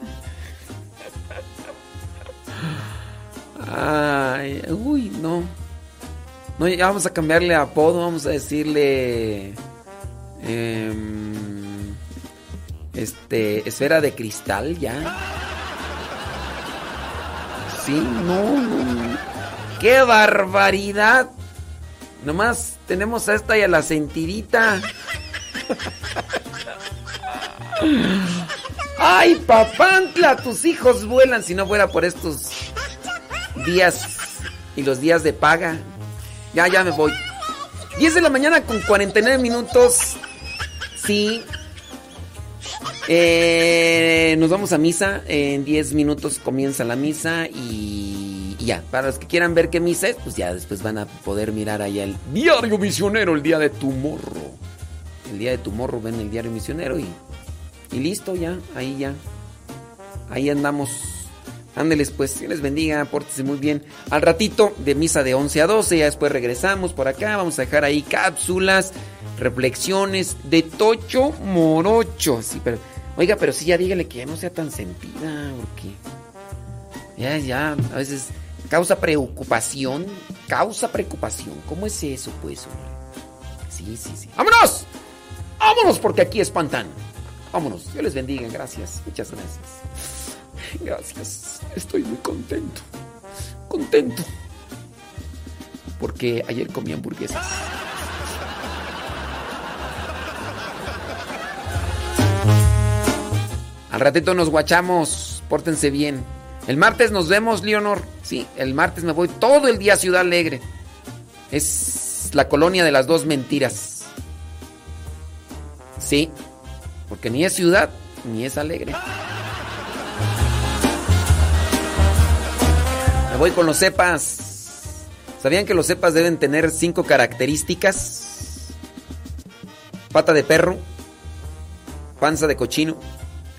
Ay, uy, no. No, ya vamos a cambiarle apodo, vamos a decirle. em, este, esfera de cristal, ya. Sí, no, no. ¡Qué barbaridad! Nomás tenemos a esta y a la sentidita. ¡Ay, papantla! Tus hijos vuelan si no fuera por estos días y los días de paga. Ya, ya me voy. 10 de la mañana con 49 minutos. Sí. Eh, nos vamos a misa. En 10 minutos comienza la misa y, y ya. Para los que quieran ver qué misa es, pues ya después van a poder mirar allá el diario misionero, el día de tu morro. El día de tu morro ven el diario misionero y, y listo ya. Ahí ya. Ahí andamos. Ándeles pues, Dios les bendiga, pórtense muy bien. Al ratito de misa de 11 a 12, ya después regresamos por acá, vamos a dejar ahí cápsulas, reflexiones de Tocho Morocho. Sí, pero, oiga, pero sí, ya dígale que ya no sea tan sentida, porque ya, ya, a veces causa preocupación, causa preocupación. ¿Cómo es eso, pues, hombre? Sí, sí, sí. ¡Vámonos! ¡Vámonos! Porque aquí espantan. Vámonos. Dios les bendiga. Gracias. Muchas gracias. Gracias. Estoy muy contento. Contento. Porque ayer comí hamburguesas. Al ratito nos guachamos. Pórtense bien. El martes nos vemos, Leonor. Sí, el martes me voy todo el día a Ciudad Alegre. Es la colonia de las dos mentiras. Sí, porque ni es ciudad ni es alegre. Me voy con los cepas. ¿Sabían que los cepas deben tener cinco características? Pata de perro, panza de cochino,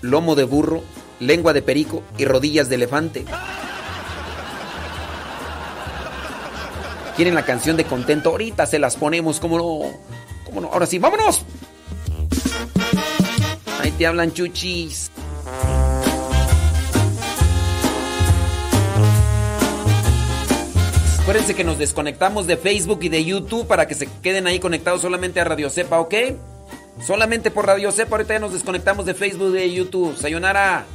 lomo de burro, lengua de perico y rodillas de elefante. ¿Quieren la canción de contento? Ahorita se las ponemos, ¿cómo no? ¿Cómo no? Ahora sí, vámonos. Te hablan chuchis. Acuérdense que nos desconectamos de Facebook y de YouTube para que se queden ahí conectados solamente a Radio Cepa, ¿ok? Solamente por Radio Cepa, ahorita ya nos desconectamos de Facebook y de YouTube. Sayonara.